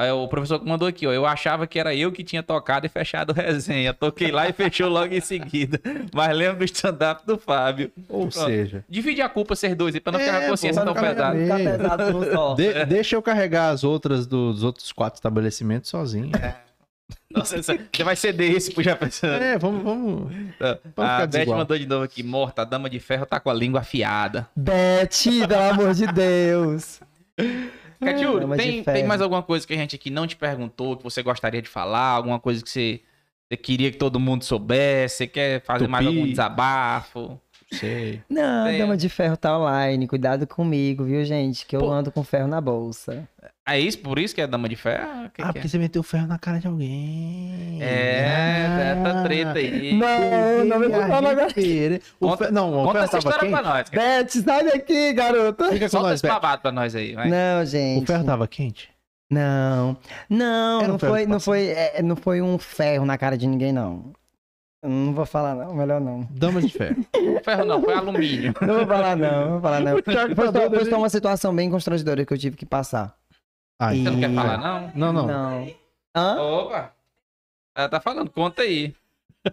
[SPEAKER 1] Aí, o professor mandou aqui, ó. Eu achava que era eu que tinha tocado e fechado a resenha. Toquei lá e fechou logo em seguida. Mas lembro do stand-up do Fábio.
[SPEAKER 2] Ou seja,
[SPEAKER 1] Divide a culpa ser dois pra não
[SPEAKER 2] É,
[SPEAKER 1] ficar com a consciência tão pesada.
[SPEAKER 2] De- deixa eu carregar as outras do- dos outros quatro estabelecimentos sozinho.
[SPEAKER 1] Nossa, você vai ceder esse pro Jefferson.
[SPEAKER 2] É, vamos, vamos.
[SPEAKER 1] A
[SPEAKER 2] ficar
[SPEAKER 1] Beth mandou de novo aqui, morta, a dama de ferro tá com a língua afiada.
[SPEAKER 3] Beth, pelo amor de Deus. Dama de
[SPEAKER 1] tem, tem mais alguma coisa que a gente aqui não te perguntou, que você gostaria de falar? Alguma coisa que você, você queria que todo mundo soubesse? Você quer fazer mais
[SPEAKER 2] Tupi.
[SPEAKER 1] algum desabafo?
[SPEAKER 2] Sei.
[SPEAKER 3] Não,
[SPEAKER 1] Tem.
[SPEAKER 3] Dama de Ferro tá online. Cuidado comigo, viu, gente? Que eu
[SPEAKER 1] Pô.
[SPEAKER 3] ando com ferro na bolsa.
[SPEAKER 1] É isso? Por isso que é dama de ferro? Que
[SPEAKER 2] Ah,
[SPEAKER 1] que
[SPEAKER 2] porque você meteu ferro na cara de alguém.
[SPEAKER 1] é? É, essa treta aí.
[SPEAKER 3] Não, não me fala agora.
[SPEAKER 2] O
[SPEAKER 1] Conta-
[SPEAKER 2] fe- Não, o
[SPEAKER 1] Conta
[SPEAKER 2] ferro
[SPEAKER 1] essa história pra
[SPEAKER 2] quente.
[SPEAKER 1] nós. cara.
[SPEAKER 3] Beth, sai daqui, garota.
[SPEAKER 2] Fica com
[SPEAKER 1] Solta
[SPEAKER 2] nós,
[SPEAKER 1] esse babado pra nós aí. Vai.
[SPEAKER 3] Não,
[SPEAKER 2] O
[SPEAKER 3] gente.
[SPEAKER 2] ferro tava quente?
[SPEAKER 3] Não. Não,
[SPEAKER 2] Era um
[SPEAKER 3] não foi, não foi, é, não foi um ferro na cara de ninguém, não. Eu Não vou falar, não. Melhor não.
[SPEAKER 2] Dama de ferro.
[SPEAKER 1] Ferro não, foi alumínio.
[SPEAKER 3] Não vou falar, não. Não vou falar, não.
[SPEAKER 2] O
[SPEAKER 3] Foi foi só uma situação bem constrangedora que eu tive que passar.
[SPEAKER 2] Ah,
[SPEAKER 3] E-
[SPEAKER 1] Você não quer
[SPEAKER 3] Ih.
[SPEAKER 1] falar, não?
[SPEAKER 2] Não, não.
[SPEAKER 3] Não. Hã?
[SPEAKER 1] Opa! Ela tá falando, conta aí.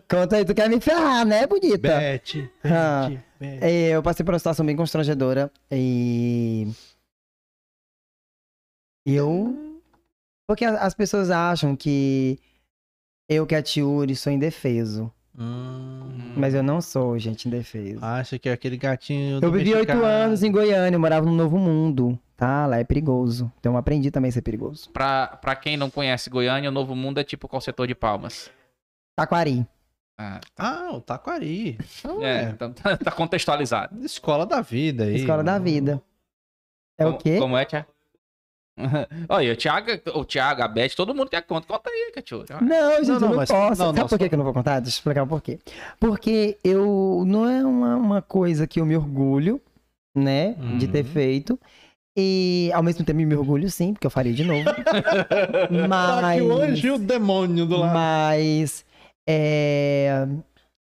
[SPEAKER 3] Conta aí, tu quer me ferrar, né, bonita?
[SPEAKER 2] Beth,
[SPEAKER 3] Ah. É, eu passei por uma situação bem constrangedora e. Eu. Porque as pessoas acham que eu, que a Tiuri, sou indefeso.
[SPEAKER 2] Hum,
[SPEAKER 3] Mas eu não sou, gente, indefeso.
[SPEAKER 2] acha que é aquele gatinho
[SPEAKER 3] eu vivi oito anos em Goiânia, eu morava no Novo Mundo, tá? Lá é perigoso. Então eu aprendi também a ser perigoso.
[SPEAKER 1] Pra, pra quem não conhece Goiânia, o Novo Mundo é tipo qual setor de palmas?
[SPEAKER 3] Taquari.
[SPEAKER 1] Ah,
[SPEAKER 2] Ah, o Taquari. Então,
[SPEAKER 1] é,
[SPEAKER 2] é.
[SPEAKER 1] então tá, tá contextualizado.
[SPEAKER 2] Escola da vida aí.
[SPEAKER 3] Escola da vida. É o
[SPEAKER 1] Como-
[SPEAKER 3] quê?
[SPEAKER 1] Como é, Tia? Olha, o Thiago, o Thiago, a Beth, todo mundo quer conta. Conta aí, Catiúrio.
[SPEAKER 3] Não, gente,
[SPEAKER 2] Não,
[SPEAKER 3] eu
[SPEAKER 2] não,
[SPEAKER 3] não
[SPEAKER 2] mas-
[SPEAKER 3] posso.
[SPEAKER 2] não,
[SPEAKER 3] Sabe
[SPEAKER 2] não,
[SPEAKER 3] por que, que eu não vou contar? Deixa eu explicar o porquê. Porque eu não é uma, uma coisa que eu me orgulho, né, de ter
[SPEAKER 2] Uhum.
[SPEAKER 3] feito. E ao mesmo tempo me orgulho sim, porque eu faria de novo.
[SPEAKER 2] Tá aqui o anjo e o
[SPEAKER 3] mas,
[SPEAKER 2] demônio do lado.
[SPEAKER 3] mas é,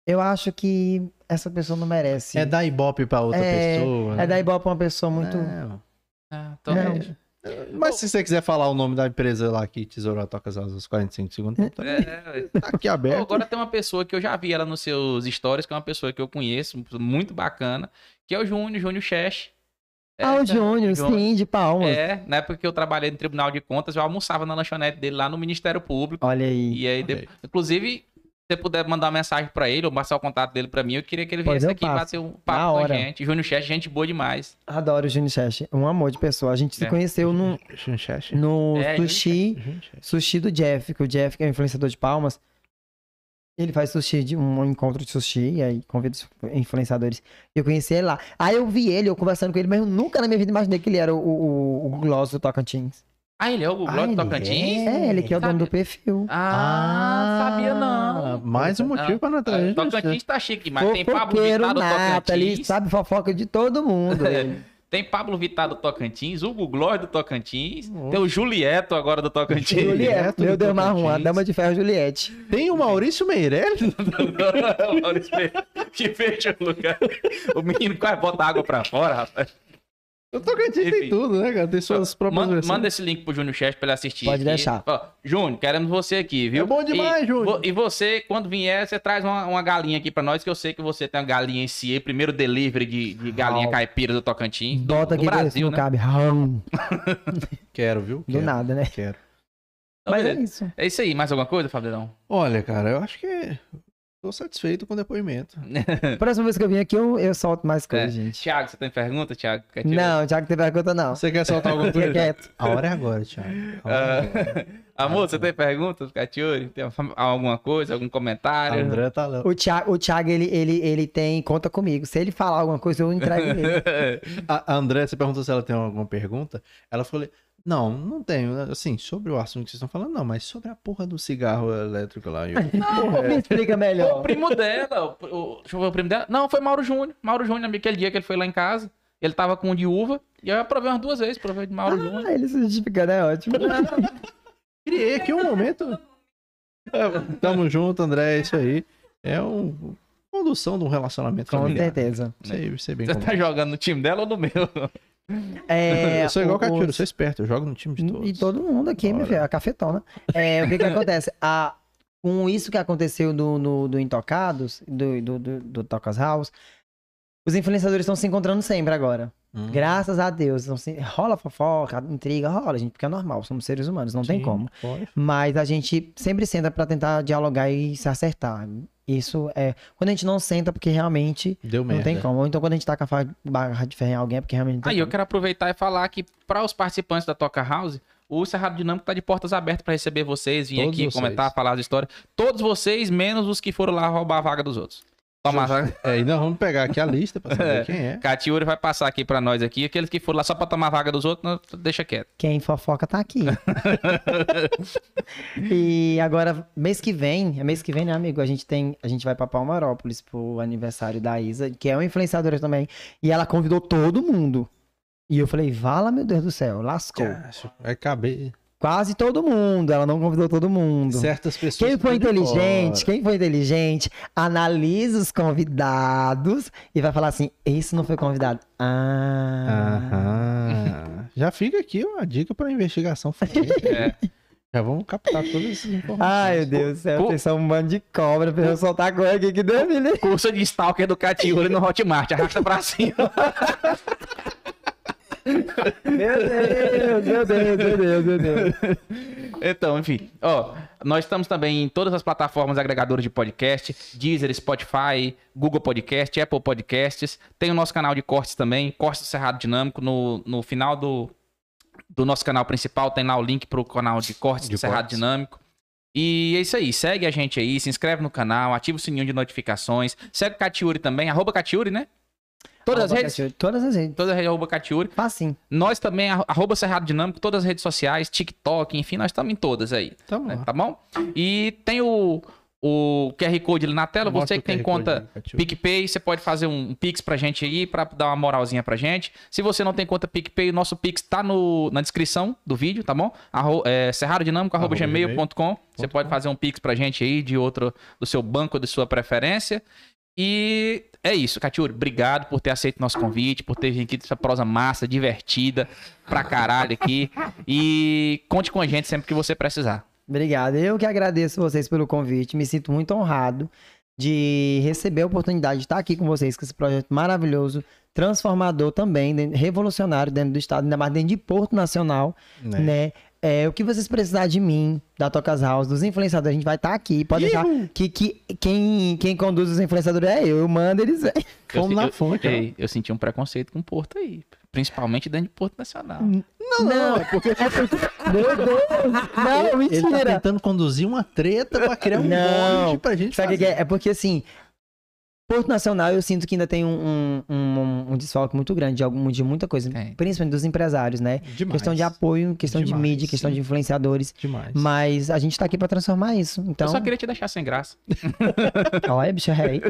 [SPEAKER 3] eu acho que essa pessoa não merece.
[SPEAKER 2] É dar ibope pra outra
[SPEAKER 3] É,
[SPEAKER 2] pessoa.
[SPEAKER 3] É dar ibope pra uma pessoa muito.
[SPEAKER 2] Não.
[SPEAKER 1] Ah, então,
[SPEAKER 3] Não.
[SPEAKER 2] Mas se você quiser falar o nome da empresa lá que tesourou toca as asas 45 segundos, tá,
[SPEAKER 1] é,
[SPEAKER 2] tá aqui aberto.
[SPEAKER 1] agora tem uma pessoa que eu já vi ela nos seus stories, que é uma pessoa que eu conheço, muito bacana, que é o Júnior, Júnior Chesh.
[SPEAKER 3] Ah, o Júnior,
[SPEAKER 1] Júnior.
[SPEAKER 3] sim, de palmas.
[SPEAKER 1] É, na época que eu trabalhei no Tribunal de Contas, eu almoçava na lanchonete dele lá no Ministério Público.
[SPEAKER 3] Olha aí.
[SPEAKER 1] E aí, de- inclusive, se você puder mandar uma mensagem pra ele ou passar o contato dele pra mim, eu queria que ele
[SPEAKER 3] Pois
[SPEAKER 1] viesse aqui e
[SPEAKER 3] passo.
[SPEAKER 1] bater um
[SPEAKER 3] Na
[SPEAKER 1] papo com a
[SPEAKER 3] hora.
[SPEAKER 1] gente. Júnior Chesh, gente boa demais.
[SPEAKER 3] Adoro o Júnior Cheche. Um amor de pessoa. A gente se
[SPEAKER 1] É.
[SPEAKER 3] conheceu no, no
[SPEAKER 1] É,
[SPEAKER 3] sushi, sushi do Jeff, que o Jeff, que é o influenciador de palmas, Ele faz sushi, de um encontro de sushi, e aí convida os influenciadores. E eu conheci ele lá. Aí eu vi ele, eu conversando com ele, mas eu nunca na minha vida imaginei que ele era o, o, o Gloss do Tocantins.
[SPEAKER 1] Ah, ele é o Google
[SPEAKER 2] Ah,
[SPEAKER 1] do Tocantins?
[SPEAKER 3] É, ele que é o dono do perfil.
[SPEAKER 1] Ah, sabia não.
[SPEAKER 2] Mais um motivo pra
[SPEAKER 1] Ah,
[SPEAKER 2] Natália.
[SPEAKER 1] Tocantins tá chique, mas tem Pablo
[SPEAKER 3] Fofoqueiro
[SPEAKER 1] Vittar do
[SPEAKER 3] nato, ele
[SPEAKER 1] Tocantins.
[SPEAKER 3] sabe fofoca de todo mundo. ele.
[SPEAKER 1] Tem Pablo Vittar do Tocantins, Hugo Glória do Tocantins, tem o Julieto agora do Tocantins.
[SPEAKER 3] Juliette, meu Deus, marrom, a dama de ferro Juliette.
[SPEAKER 2] Tem o Maurício Meirelles?
[SPEAKER 1] Maurício Pe- que fecha o lugar. O menino quase bota água pra fora, rapaz.
[SPEAKER 2] O Tocantins
[SPEAKER 1] Enfim.
[SPEAKER 2] tem tudo, né, cara? Tem suas próprias
[SPEAKER 1] Manda,
[SPEAKER 2] versões.
[SPEAKER 1] manda esse link pro Júnior Chat pra ele assistir.
[SPEAKER 3] Pode
[SPEAKER 1] aqui.
[SPEAKER 3] deixar.
[SPEAKER 1] Ó, Júnior, queremos você aqui, viu?
[SPEAKER 2] É bom demais,
[SPEAKER 1] e,
[SPEAKER 2] Júnior.
[SPEAKER 1] vo- E você, quando vier, você traz uma, uma galinha aqui pra nós, que eu sei que você tem uma galinha em si, primeiro delivery de, de galinha
[SPEAKER 3] Uau.
[SPEAKER 1] caipira do Tocantins. do-
[SPEAKER 3] Bota
[SPEAKER 1] do
[SPEAKER 3] aqui
[SPEAKER 1] Brasil,
[SPEAKER 3] não
[SPEAKER 1] né?
[SPEAKER 3] cabe.
[SPEAKER 2] Quero, viu?
[SPEAKER 3] Do
[SPEAKER 2] Quero,
[SPEAKER 3] nada, né?
[SPEAKER 2] Quero.
[SPEAKER 1] Então,
[SPEAKER 3] Mas é isso.
[SPEAKER 1] É isso aí, mais alguma coisa, Fabião?
[SPEAKER 2] Olha, cara, eu acho que tô satisfeito com o depoimento.
[SPEAKER 3] Próxima vez que eu vim aqui, eu, eu solto mais coisas,
[SPEAKER 1] É.
[SPEAKER 3] gente.
[SPEAKER 1] Tiago, você tem pergunta, Tiago?
[SPEAKER 3] Não, Thiago, tem pergunta não.
[SPEAKER 2] Você quer soltar alguma
[SPEAKER 3] Fica
[SPEAKER 2] coisa?
[SPEAKER 3] quieto.
[SPEAKER 2] A hora é agora, Thiago. A hora é agora.
[SPEAKER 1] Ah, Amor, você tem perguntas, Catiuri? Tem alguma coisa, algum comentário?
[SPEAKER 2] André tá lá.
[SPEAKER 3] O Thiago, o Thiago ele, ele, ele tem conta comigo. Se ele falar alguma coisa, eu entrego ele.
[SPEAKER 2] A a André, você perguntou se ela tem alguma pergunta. Ela falou: Não, não tenho. Assim, sobre o assunto que vocês estão falando, não, mas sobre a porra do cigarro elétrico lá. Eu,
[SPEAKER 3] Me explica
[SPEAKER 1] Foi o
[SPEAKER 3] melhor.
[SPEAKER 1] primo dela. O, o- deixa eu ver o primo dela. Não, foi Mauro Júnior. Mauro Júnior, aquele dia que ele foi lá em casa. Ele tava com um de uva. E eu provei umas duas vezes. Provei de Mauro Júnior.
[SPEAKER 3] Ah, ele se justificando, é ótimo.
[SPEAKER 2] criei aqui um momento. É, Tamo junto, André, é isso aí. É um condução de um relacionamento
[SPEAKER 3] Com
[SPEAKER 2] familiar.
[SPEAKER 3] certeza.
[SPEAKER 2] Isso aí, isso aí bem
[SPEAKER 1] Você
[SPEAKER 2] comum.
[SPEAKER 1] tá jogando no time dela ou no meu?
[SPEAKER 3] É,
[SPEAKER 2] eu sou igual o
[SPEAKER 3] o-
[SPEAKER 2] Catiuro,
[SPEAKER 3] os-
[SPEAKER 2] sou esperto, eu jogo no time de todos.
[SPEAKER 3] E todo mundo aqui, meu
[SPEAKER 2] Bora.
[SPEAKER 3] filho, a cafetona. É, o que que acontece? A, com isso que aconteceu do, no, do Intocados, do, do, do, do Tocas House, os influenciadores estão se encontrando sempre agora.
[SPEAKER 2] Hum.
[SPEAKER 3] Graças a Deus. Então, se- rola fofoca, intriga, rola, gente, porque é normal, somos seres humanos, não tem
[SPEAKER 2] Sim,
[SPEAKER 3] como.
[SPEAKER 2] pode.
[SPEAKER 3] Mas a gente sempre senta pra tentar dialogar e se acertar. Isso é. Quando a gente não senta, porque realmente
[SPEAKER 2] Deu
[SPEAKER 3] não
[SPEAKER 2] merda.
[SPEAKER 3] tem como. Ou então quando a gente tá com a barra de ferro em alguém, é porque realmente não tem
[SPEAKER 1] Aí eu
[SPEAKER 3] como.
[SPEAKER 1] quero aproveitar e falar que para os participantes da Toca House, o Cerrado Dinâmico tá de portas abertas para receber vocês, vir
[SPEAKER 2] Todos
[SPEAKER 1] aqui
[SPEAKER 2] vocês.
[SPEAKER 1] comentar, falar as histórias. Todos vocês, menos os que foram lá roubar a vaga dos outros. Toma.
[SPEAKER 2] É, e nós vamos pegar aqui a lista pra saber
[SPEAKER 1] É.
[SPEAKER 2] quem é.
[SPEAKER 1] Catiuri vai passar aqui pra nós aqui. Aqueles que foram lá só pra tomar vaga dos outros, deixa quieto.
[SPEAKER 3] Quem fofoca tá aqui. e agora, mês que vem, é mês que vem, né, amigo? A gente tem, a gente vai pra Palmarópolis pro aniversário da Isa, que é uma influenciadora também. E ela convidou todo mundo. E eu falei, vala, meu Deus do céu, lascou.
[SPEAKER 2] Vai caber.
[SPEAKER 3] Quase todo mundo, ela não convidou todo mundo.
[SPEAKER 2] Certas pessoas.
[SPEAKER 3] Quem
[SPEAKER 2] de
[SPEAKER 3] inteligente, quem for inteligente, analisa os convidados e vai falar assim: esse não foi convidado. Ah.
[SPEAKER 2] Aham. Já fica aqui uma dica pra investigação forense.
[SPEAKER 1] É.
[SPEAKER 2] Já vamos captar todas essas informações.
[SPEAKER 3] Ai, meu Deus do céu, vocês são um bando de cobra pra eu soltar coisa aqui que deu, menino.
[SPEAKER 1] Curso de Stalker do Catiuri no Hotmart. Arrasta pra cima.
[SPEAKER 3] Meu Deus, meu Deus, meu Deus, meu Deus.
[SPEAKER 1] Então, enfim, ó, nós estamos também em todas as plataformas agregadoras de podcast, Deezer, Spotify, Google Podcast, Apple Podcasts. Tem o nosso canal de cortes também, Cortes do Cerrado Dinâmico. No, no final do, do nosso canal principal tem lá o link pro canal de cortes
[SPEAKER 2] De
[SPEAKER 1] do Cerrado
[SPEAKER 2] cortes.
[SPEAKER 1] Dinâmico. E é isso aí, segue a gente aí, se inscreve no canal, ativa o sininho de notificações, segue o Catiuri também, arroba Catiuri, né? Todas as
[SPEAKER 3] Arroba
[SPEAKER 1] redes,
[SPEAKER 3] Catiuri, Todas as redes.
[SPEAKER 1] todas as redes, arroba Catiuri.
[SPEAKER 3] Facinho.
[SPEAKER 1] Nós também, arro- arroba Cerrado Dinâmico, todas as redes sociais, TikTok, enfim, nós estamos em todas aí
[SPEAKER 2] Tamo
[SPEAKER 1] né,
[SPEAKER 2] lá.
[SPEAKER 1] tá bom? E tem o, o QR Code ali na tela.
[SPEAKER 2] Mostra
[SPEAKER 1] você que tem conta. PicPay, você pode fazer um Pix pra gente aí, pra dar uma moralzinha pra gente. Se você não tem conta PicPay, o nosso Pix tá no, na descrição do vídeo, tá bom? Arro, é,
[SPEAKER 2] Arroba
[SPEAKER 1] serradodinâmico.gmail.com Você pode fazer um Pix pra gente aí de outro, do seu banco, de sua preferência. E é isso, Catiuri. Obrigado por ter aceito nosso convite, por ter vindo aqui dessa prosa massa, divertida, pra caralho aqui. E conte com a gente sempre que você precisar.
[SPEAKER 3] Obrigado. Eu que agradeço vocês pelo convite. Me sinto muito honrado de receber a oportunidade de estar aqui com vocês com esse projeto maravilhoso, transformador também, revolucionário dentro do estado, ainda mais dentro de Porto Nacional,
[SPEAKER 2] Né?
[SPEAKER 3] né? É, o que vocês precisarem de mim, da Tocas House, dos influenciadores, a gente vai estar aqui. Pode deixar que, que quem, quem conduz os influenciadores é eu. Eu mando eles.
[SPEAKER 1] Eu
[SPEAKER 2] Fomos na
[SPEAKER 1] eu-
[SPEAKER 2] fonte.
[SPEAKER 1] Ei, eu senti um preconceito com o Porto aí. Principalmente dentro de Porto Nacional.
[SPEAKER 2] Não, não, é porque
[SPEAKER 3] Meu Deus! Não,
[SPEAKER 2] ele tá
[SPEAKER 3] mentira!
[SPEAKER 2] tentando conduzir uma treta pra criar um
[SPEAKER 3] Não.
[SPEAKER 2] monte pra gente
[SPEAKER 3] Sabe
[SPEAKER 2] fazer.
[SPEAKER 3] que é? É porque assim, Porto Nacional eu sinto que ainda tem um, um, um, um desfalque muito grande de, algum, de muita coisa,
[SPEAKER 1] Tem.
[SPEAKER 3] principalmente dos empresários, né?
[SPEAKER 2] Demais.
[SPEAKER 3] Questão de apoio, questão de
[SPEAKER 2] Demais,
[SPEAKER 3] mídia, questão
[SPEAKER 2] sim.
[SPEAKER 3] de influenciadores.
[SPEAKER 2] Demais.
[SPEAKER 3] Mas a gente tá aqui pra transformar isso. Então,
[SPEAKER 1] Eu só queria te deixar sem graça.
[SPEAKER 3] olha, bicho, rei.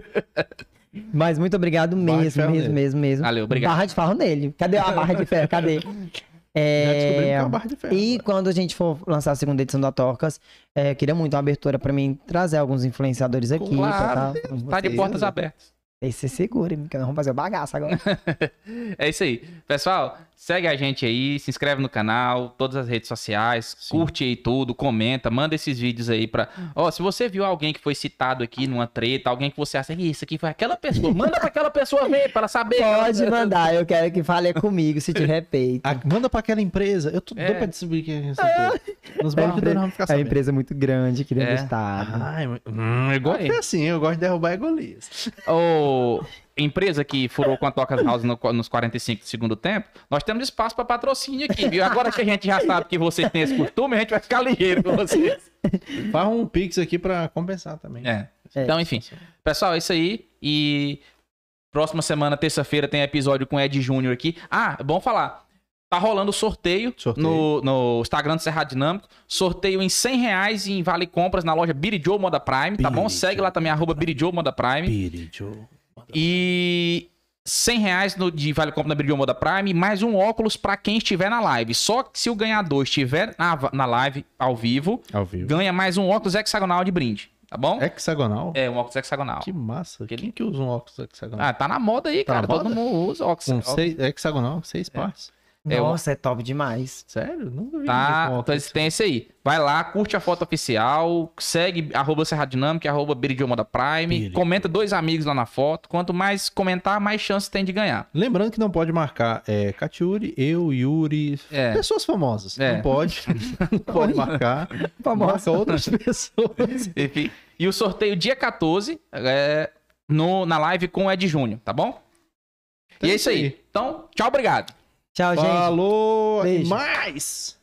[SPEAKER 3] Mas muito obrigado
[SPEAKER 2] de
[SPEAKER 3] mesmo, mesmo,
[SPEAKER 2] nele.
[SPEAKER 3] mesmo, mesmo.
[SPEAKER 1] Valeu, obrigado.
[SPEAKER 3] Barra de ferro nele. Cadê a barra de ferro? Cadê?
[SPEAKER 2] Já descobrimos que é uma barra de ferro.
[SPEAKER 3] E quando a gente for lançar a segunda edição da Torcas, é, queria muito uma abertura pra mim trazer alguns influenciadores aqui.
[SPEAKER 1] Claro,
[SPEAKER 3] pra tá,
[SPEAKER 1] de portas abertas.
[SPEAKER 3] Você segura, hein, que nós vamos fazer o bagaço agora.
[SPEAKER 1] É isso aí. Pessoal, segue a gente aí, se inscreve no canal, todas as redes sociais, curte aí tudo, comenta, manda esses vídeos aí pra. Ó, se você viu alguém que foi citado aqui numa treta, alguém que você acha que isso aqui foi aquela pessoa, manda pra aquela pessoa ver, pra ela saber.
[SPEAKER 3] Pode mandar, eu quero que fale comigo, se tiver peito.
[SPEAKER 2] Ah, manda pra aquela empresa. Eu tô
[SPEAKER 1] É.
[SPEAKER 2] doido pra descobrir quem é essa empresa. Nos bastidores nós vamos ficar
[SPEAKER 3] É uma
[SPEAKER 2] sabendo.
[SPEAKER 3] empresa muito grande aqui dentro
[SPEAKER 1] É.
[SPEAKER 3] do estado.
[SPEAKER 2] Ai, hum, eu gosto assim, eu gosto de derrubar egoísta.
[SPEAKER 1] Ô, empresa que furou com a Tocas House no- nos 45 do segundo tempo, nós temos espaço pra patrocínio aqui, viu? Agora que a gente já sabe que vocês têm esse costume, a gente vai ficar ligeiro com vocês.
[SPEAKER 2] Faz um pix aqui pra compensar também.
[SPEAKER 1] É. Então, enfim. Pessoal, é isso aí. E próxima semana, terça-feira, tem episódio com o Ed Júnior aqui. Ah, é bom falar. Tá rolando sorteio,
[SPEAKER 2] Sorteio.
[SPEAKER 1] No, no Instagram do Cerrado Dinâmico. Sorteio em 100 reais em Vale Compras na loja Birijo Moda Prime, tá bom?
[SPEAKER 2] Birijo.
[SPEAKER 1] Segue lá também, arroba Birijo Moda Prime.
[SPEAKER 2] Pirijo.
[SPEAKER 1] E 100 reais no, de Vale Compra na Birijo Moda Prime, mais um óculos pra quem estiver na live. Só que se o ganhador estiver na, na live, ao vivo,
[SPEAKER 2] Ao vivo.
[SPEAKER 1] ganha mais um óculos hexagonal de brinde, tá bom?
[SPEAKER 2] Hexagonal?
[SPEAKER 1] É, um óculos hexagonal.
[SPEAKER 2] Que massa. Quem que usa um óculos hexagonal?
[SPEAKER 1] Ah, tá na moda aí,
[SPEAKER 2] Tá
[SPEAKER 1] cara. Todo mundo usa óculos.
[SPEAKER 2] Com seis, hexagonal, seis partes.
[SPEAKER 1] É, o-
[SPEAKER 3] Nossa, é top demais.
[SPEAKER 2] Sério? Nunca vi
[SPEAKER 1] Tá, então tem esse aí. Vai lá, curte a foto oficial, segue arroba Serra Dinâmica, arroba Biridioma Prime,
[SPEAKER 2] Biridioma.
[SPEAKER 1] comenta dois amigos lá na foto. Quanto mais comentar, mais chance tem de ganhar.
[SPEAKER 2] Lembrando que não pode marcar é, Catiuri, eu, Yuri,
[SPEAKER 1] É.
[SPEAKER 2] pessoas famosas.
[SPEAKER 1] É.
[SPEAKER 2] Não pode. Não pode marcar. Marca outras pessoas.
[SPEAKER 1] Enfim. E o sorteio dia 14 é, no, na live com o Ed Júnior, tá bom? E é isso aí. Então, tchau, obrigado.
[SPEAKER 3] Tchau, gente.
[SPEAKER 2] Falou! Mais!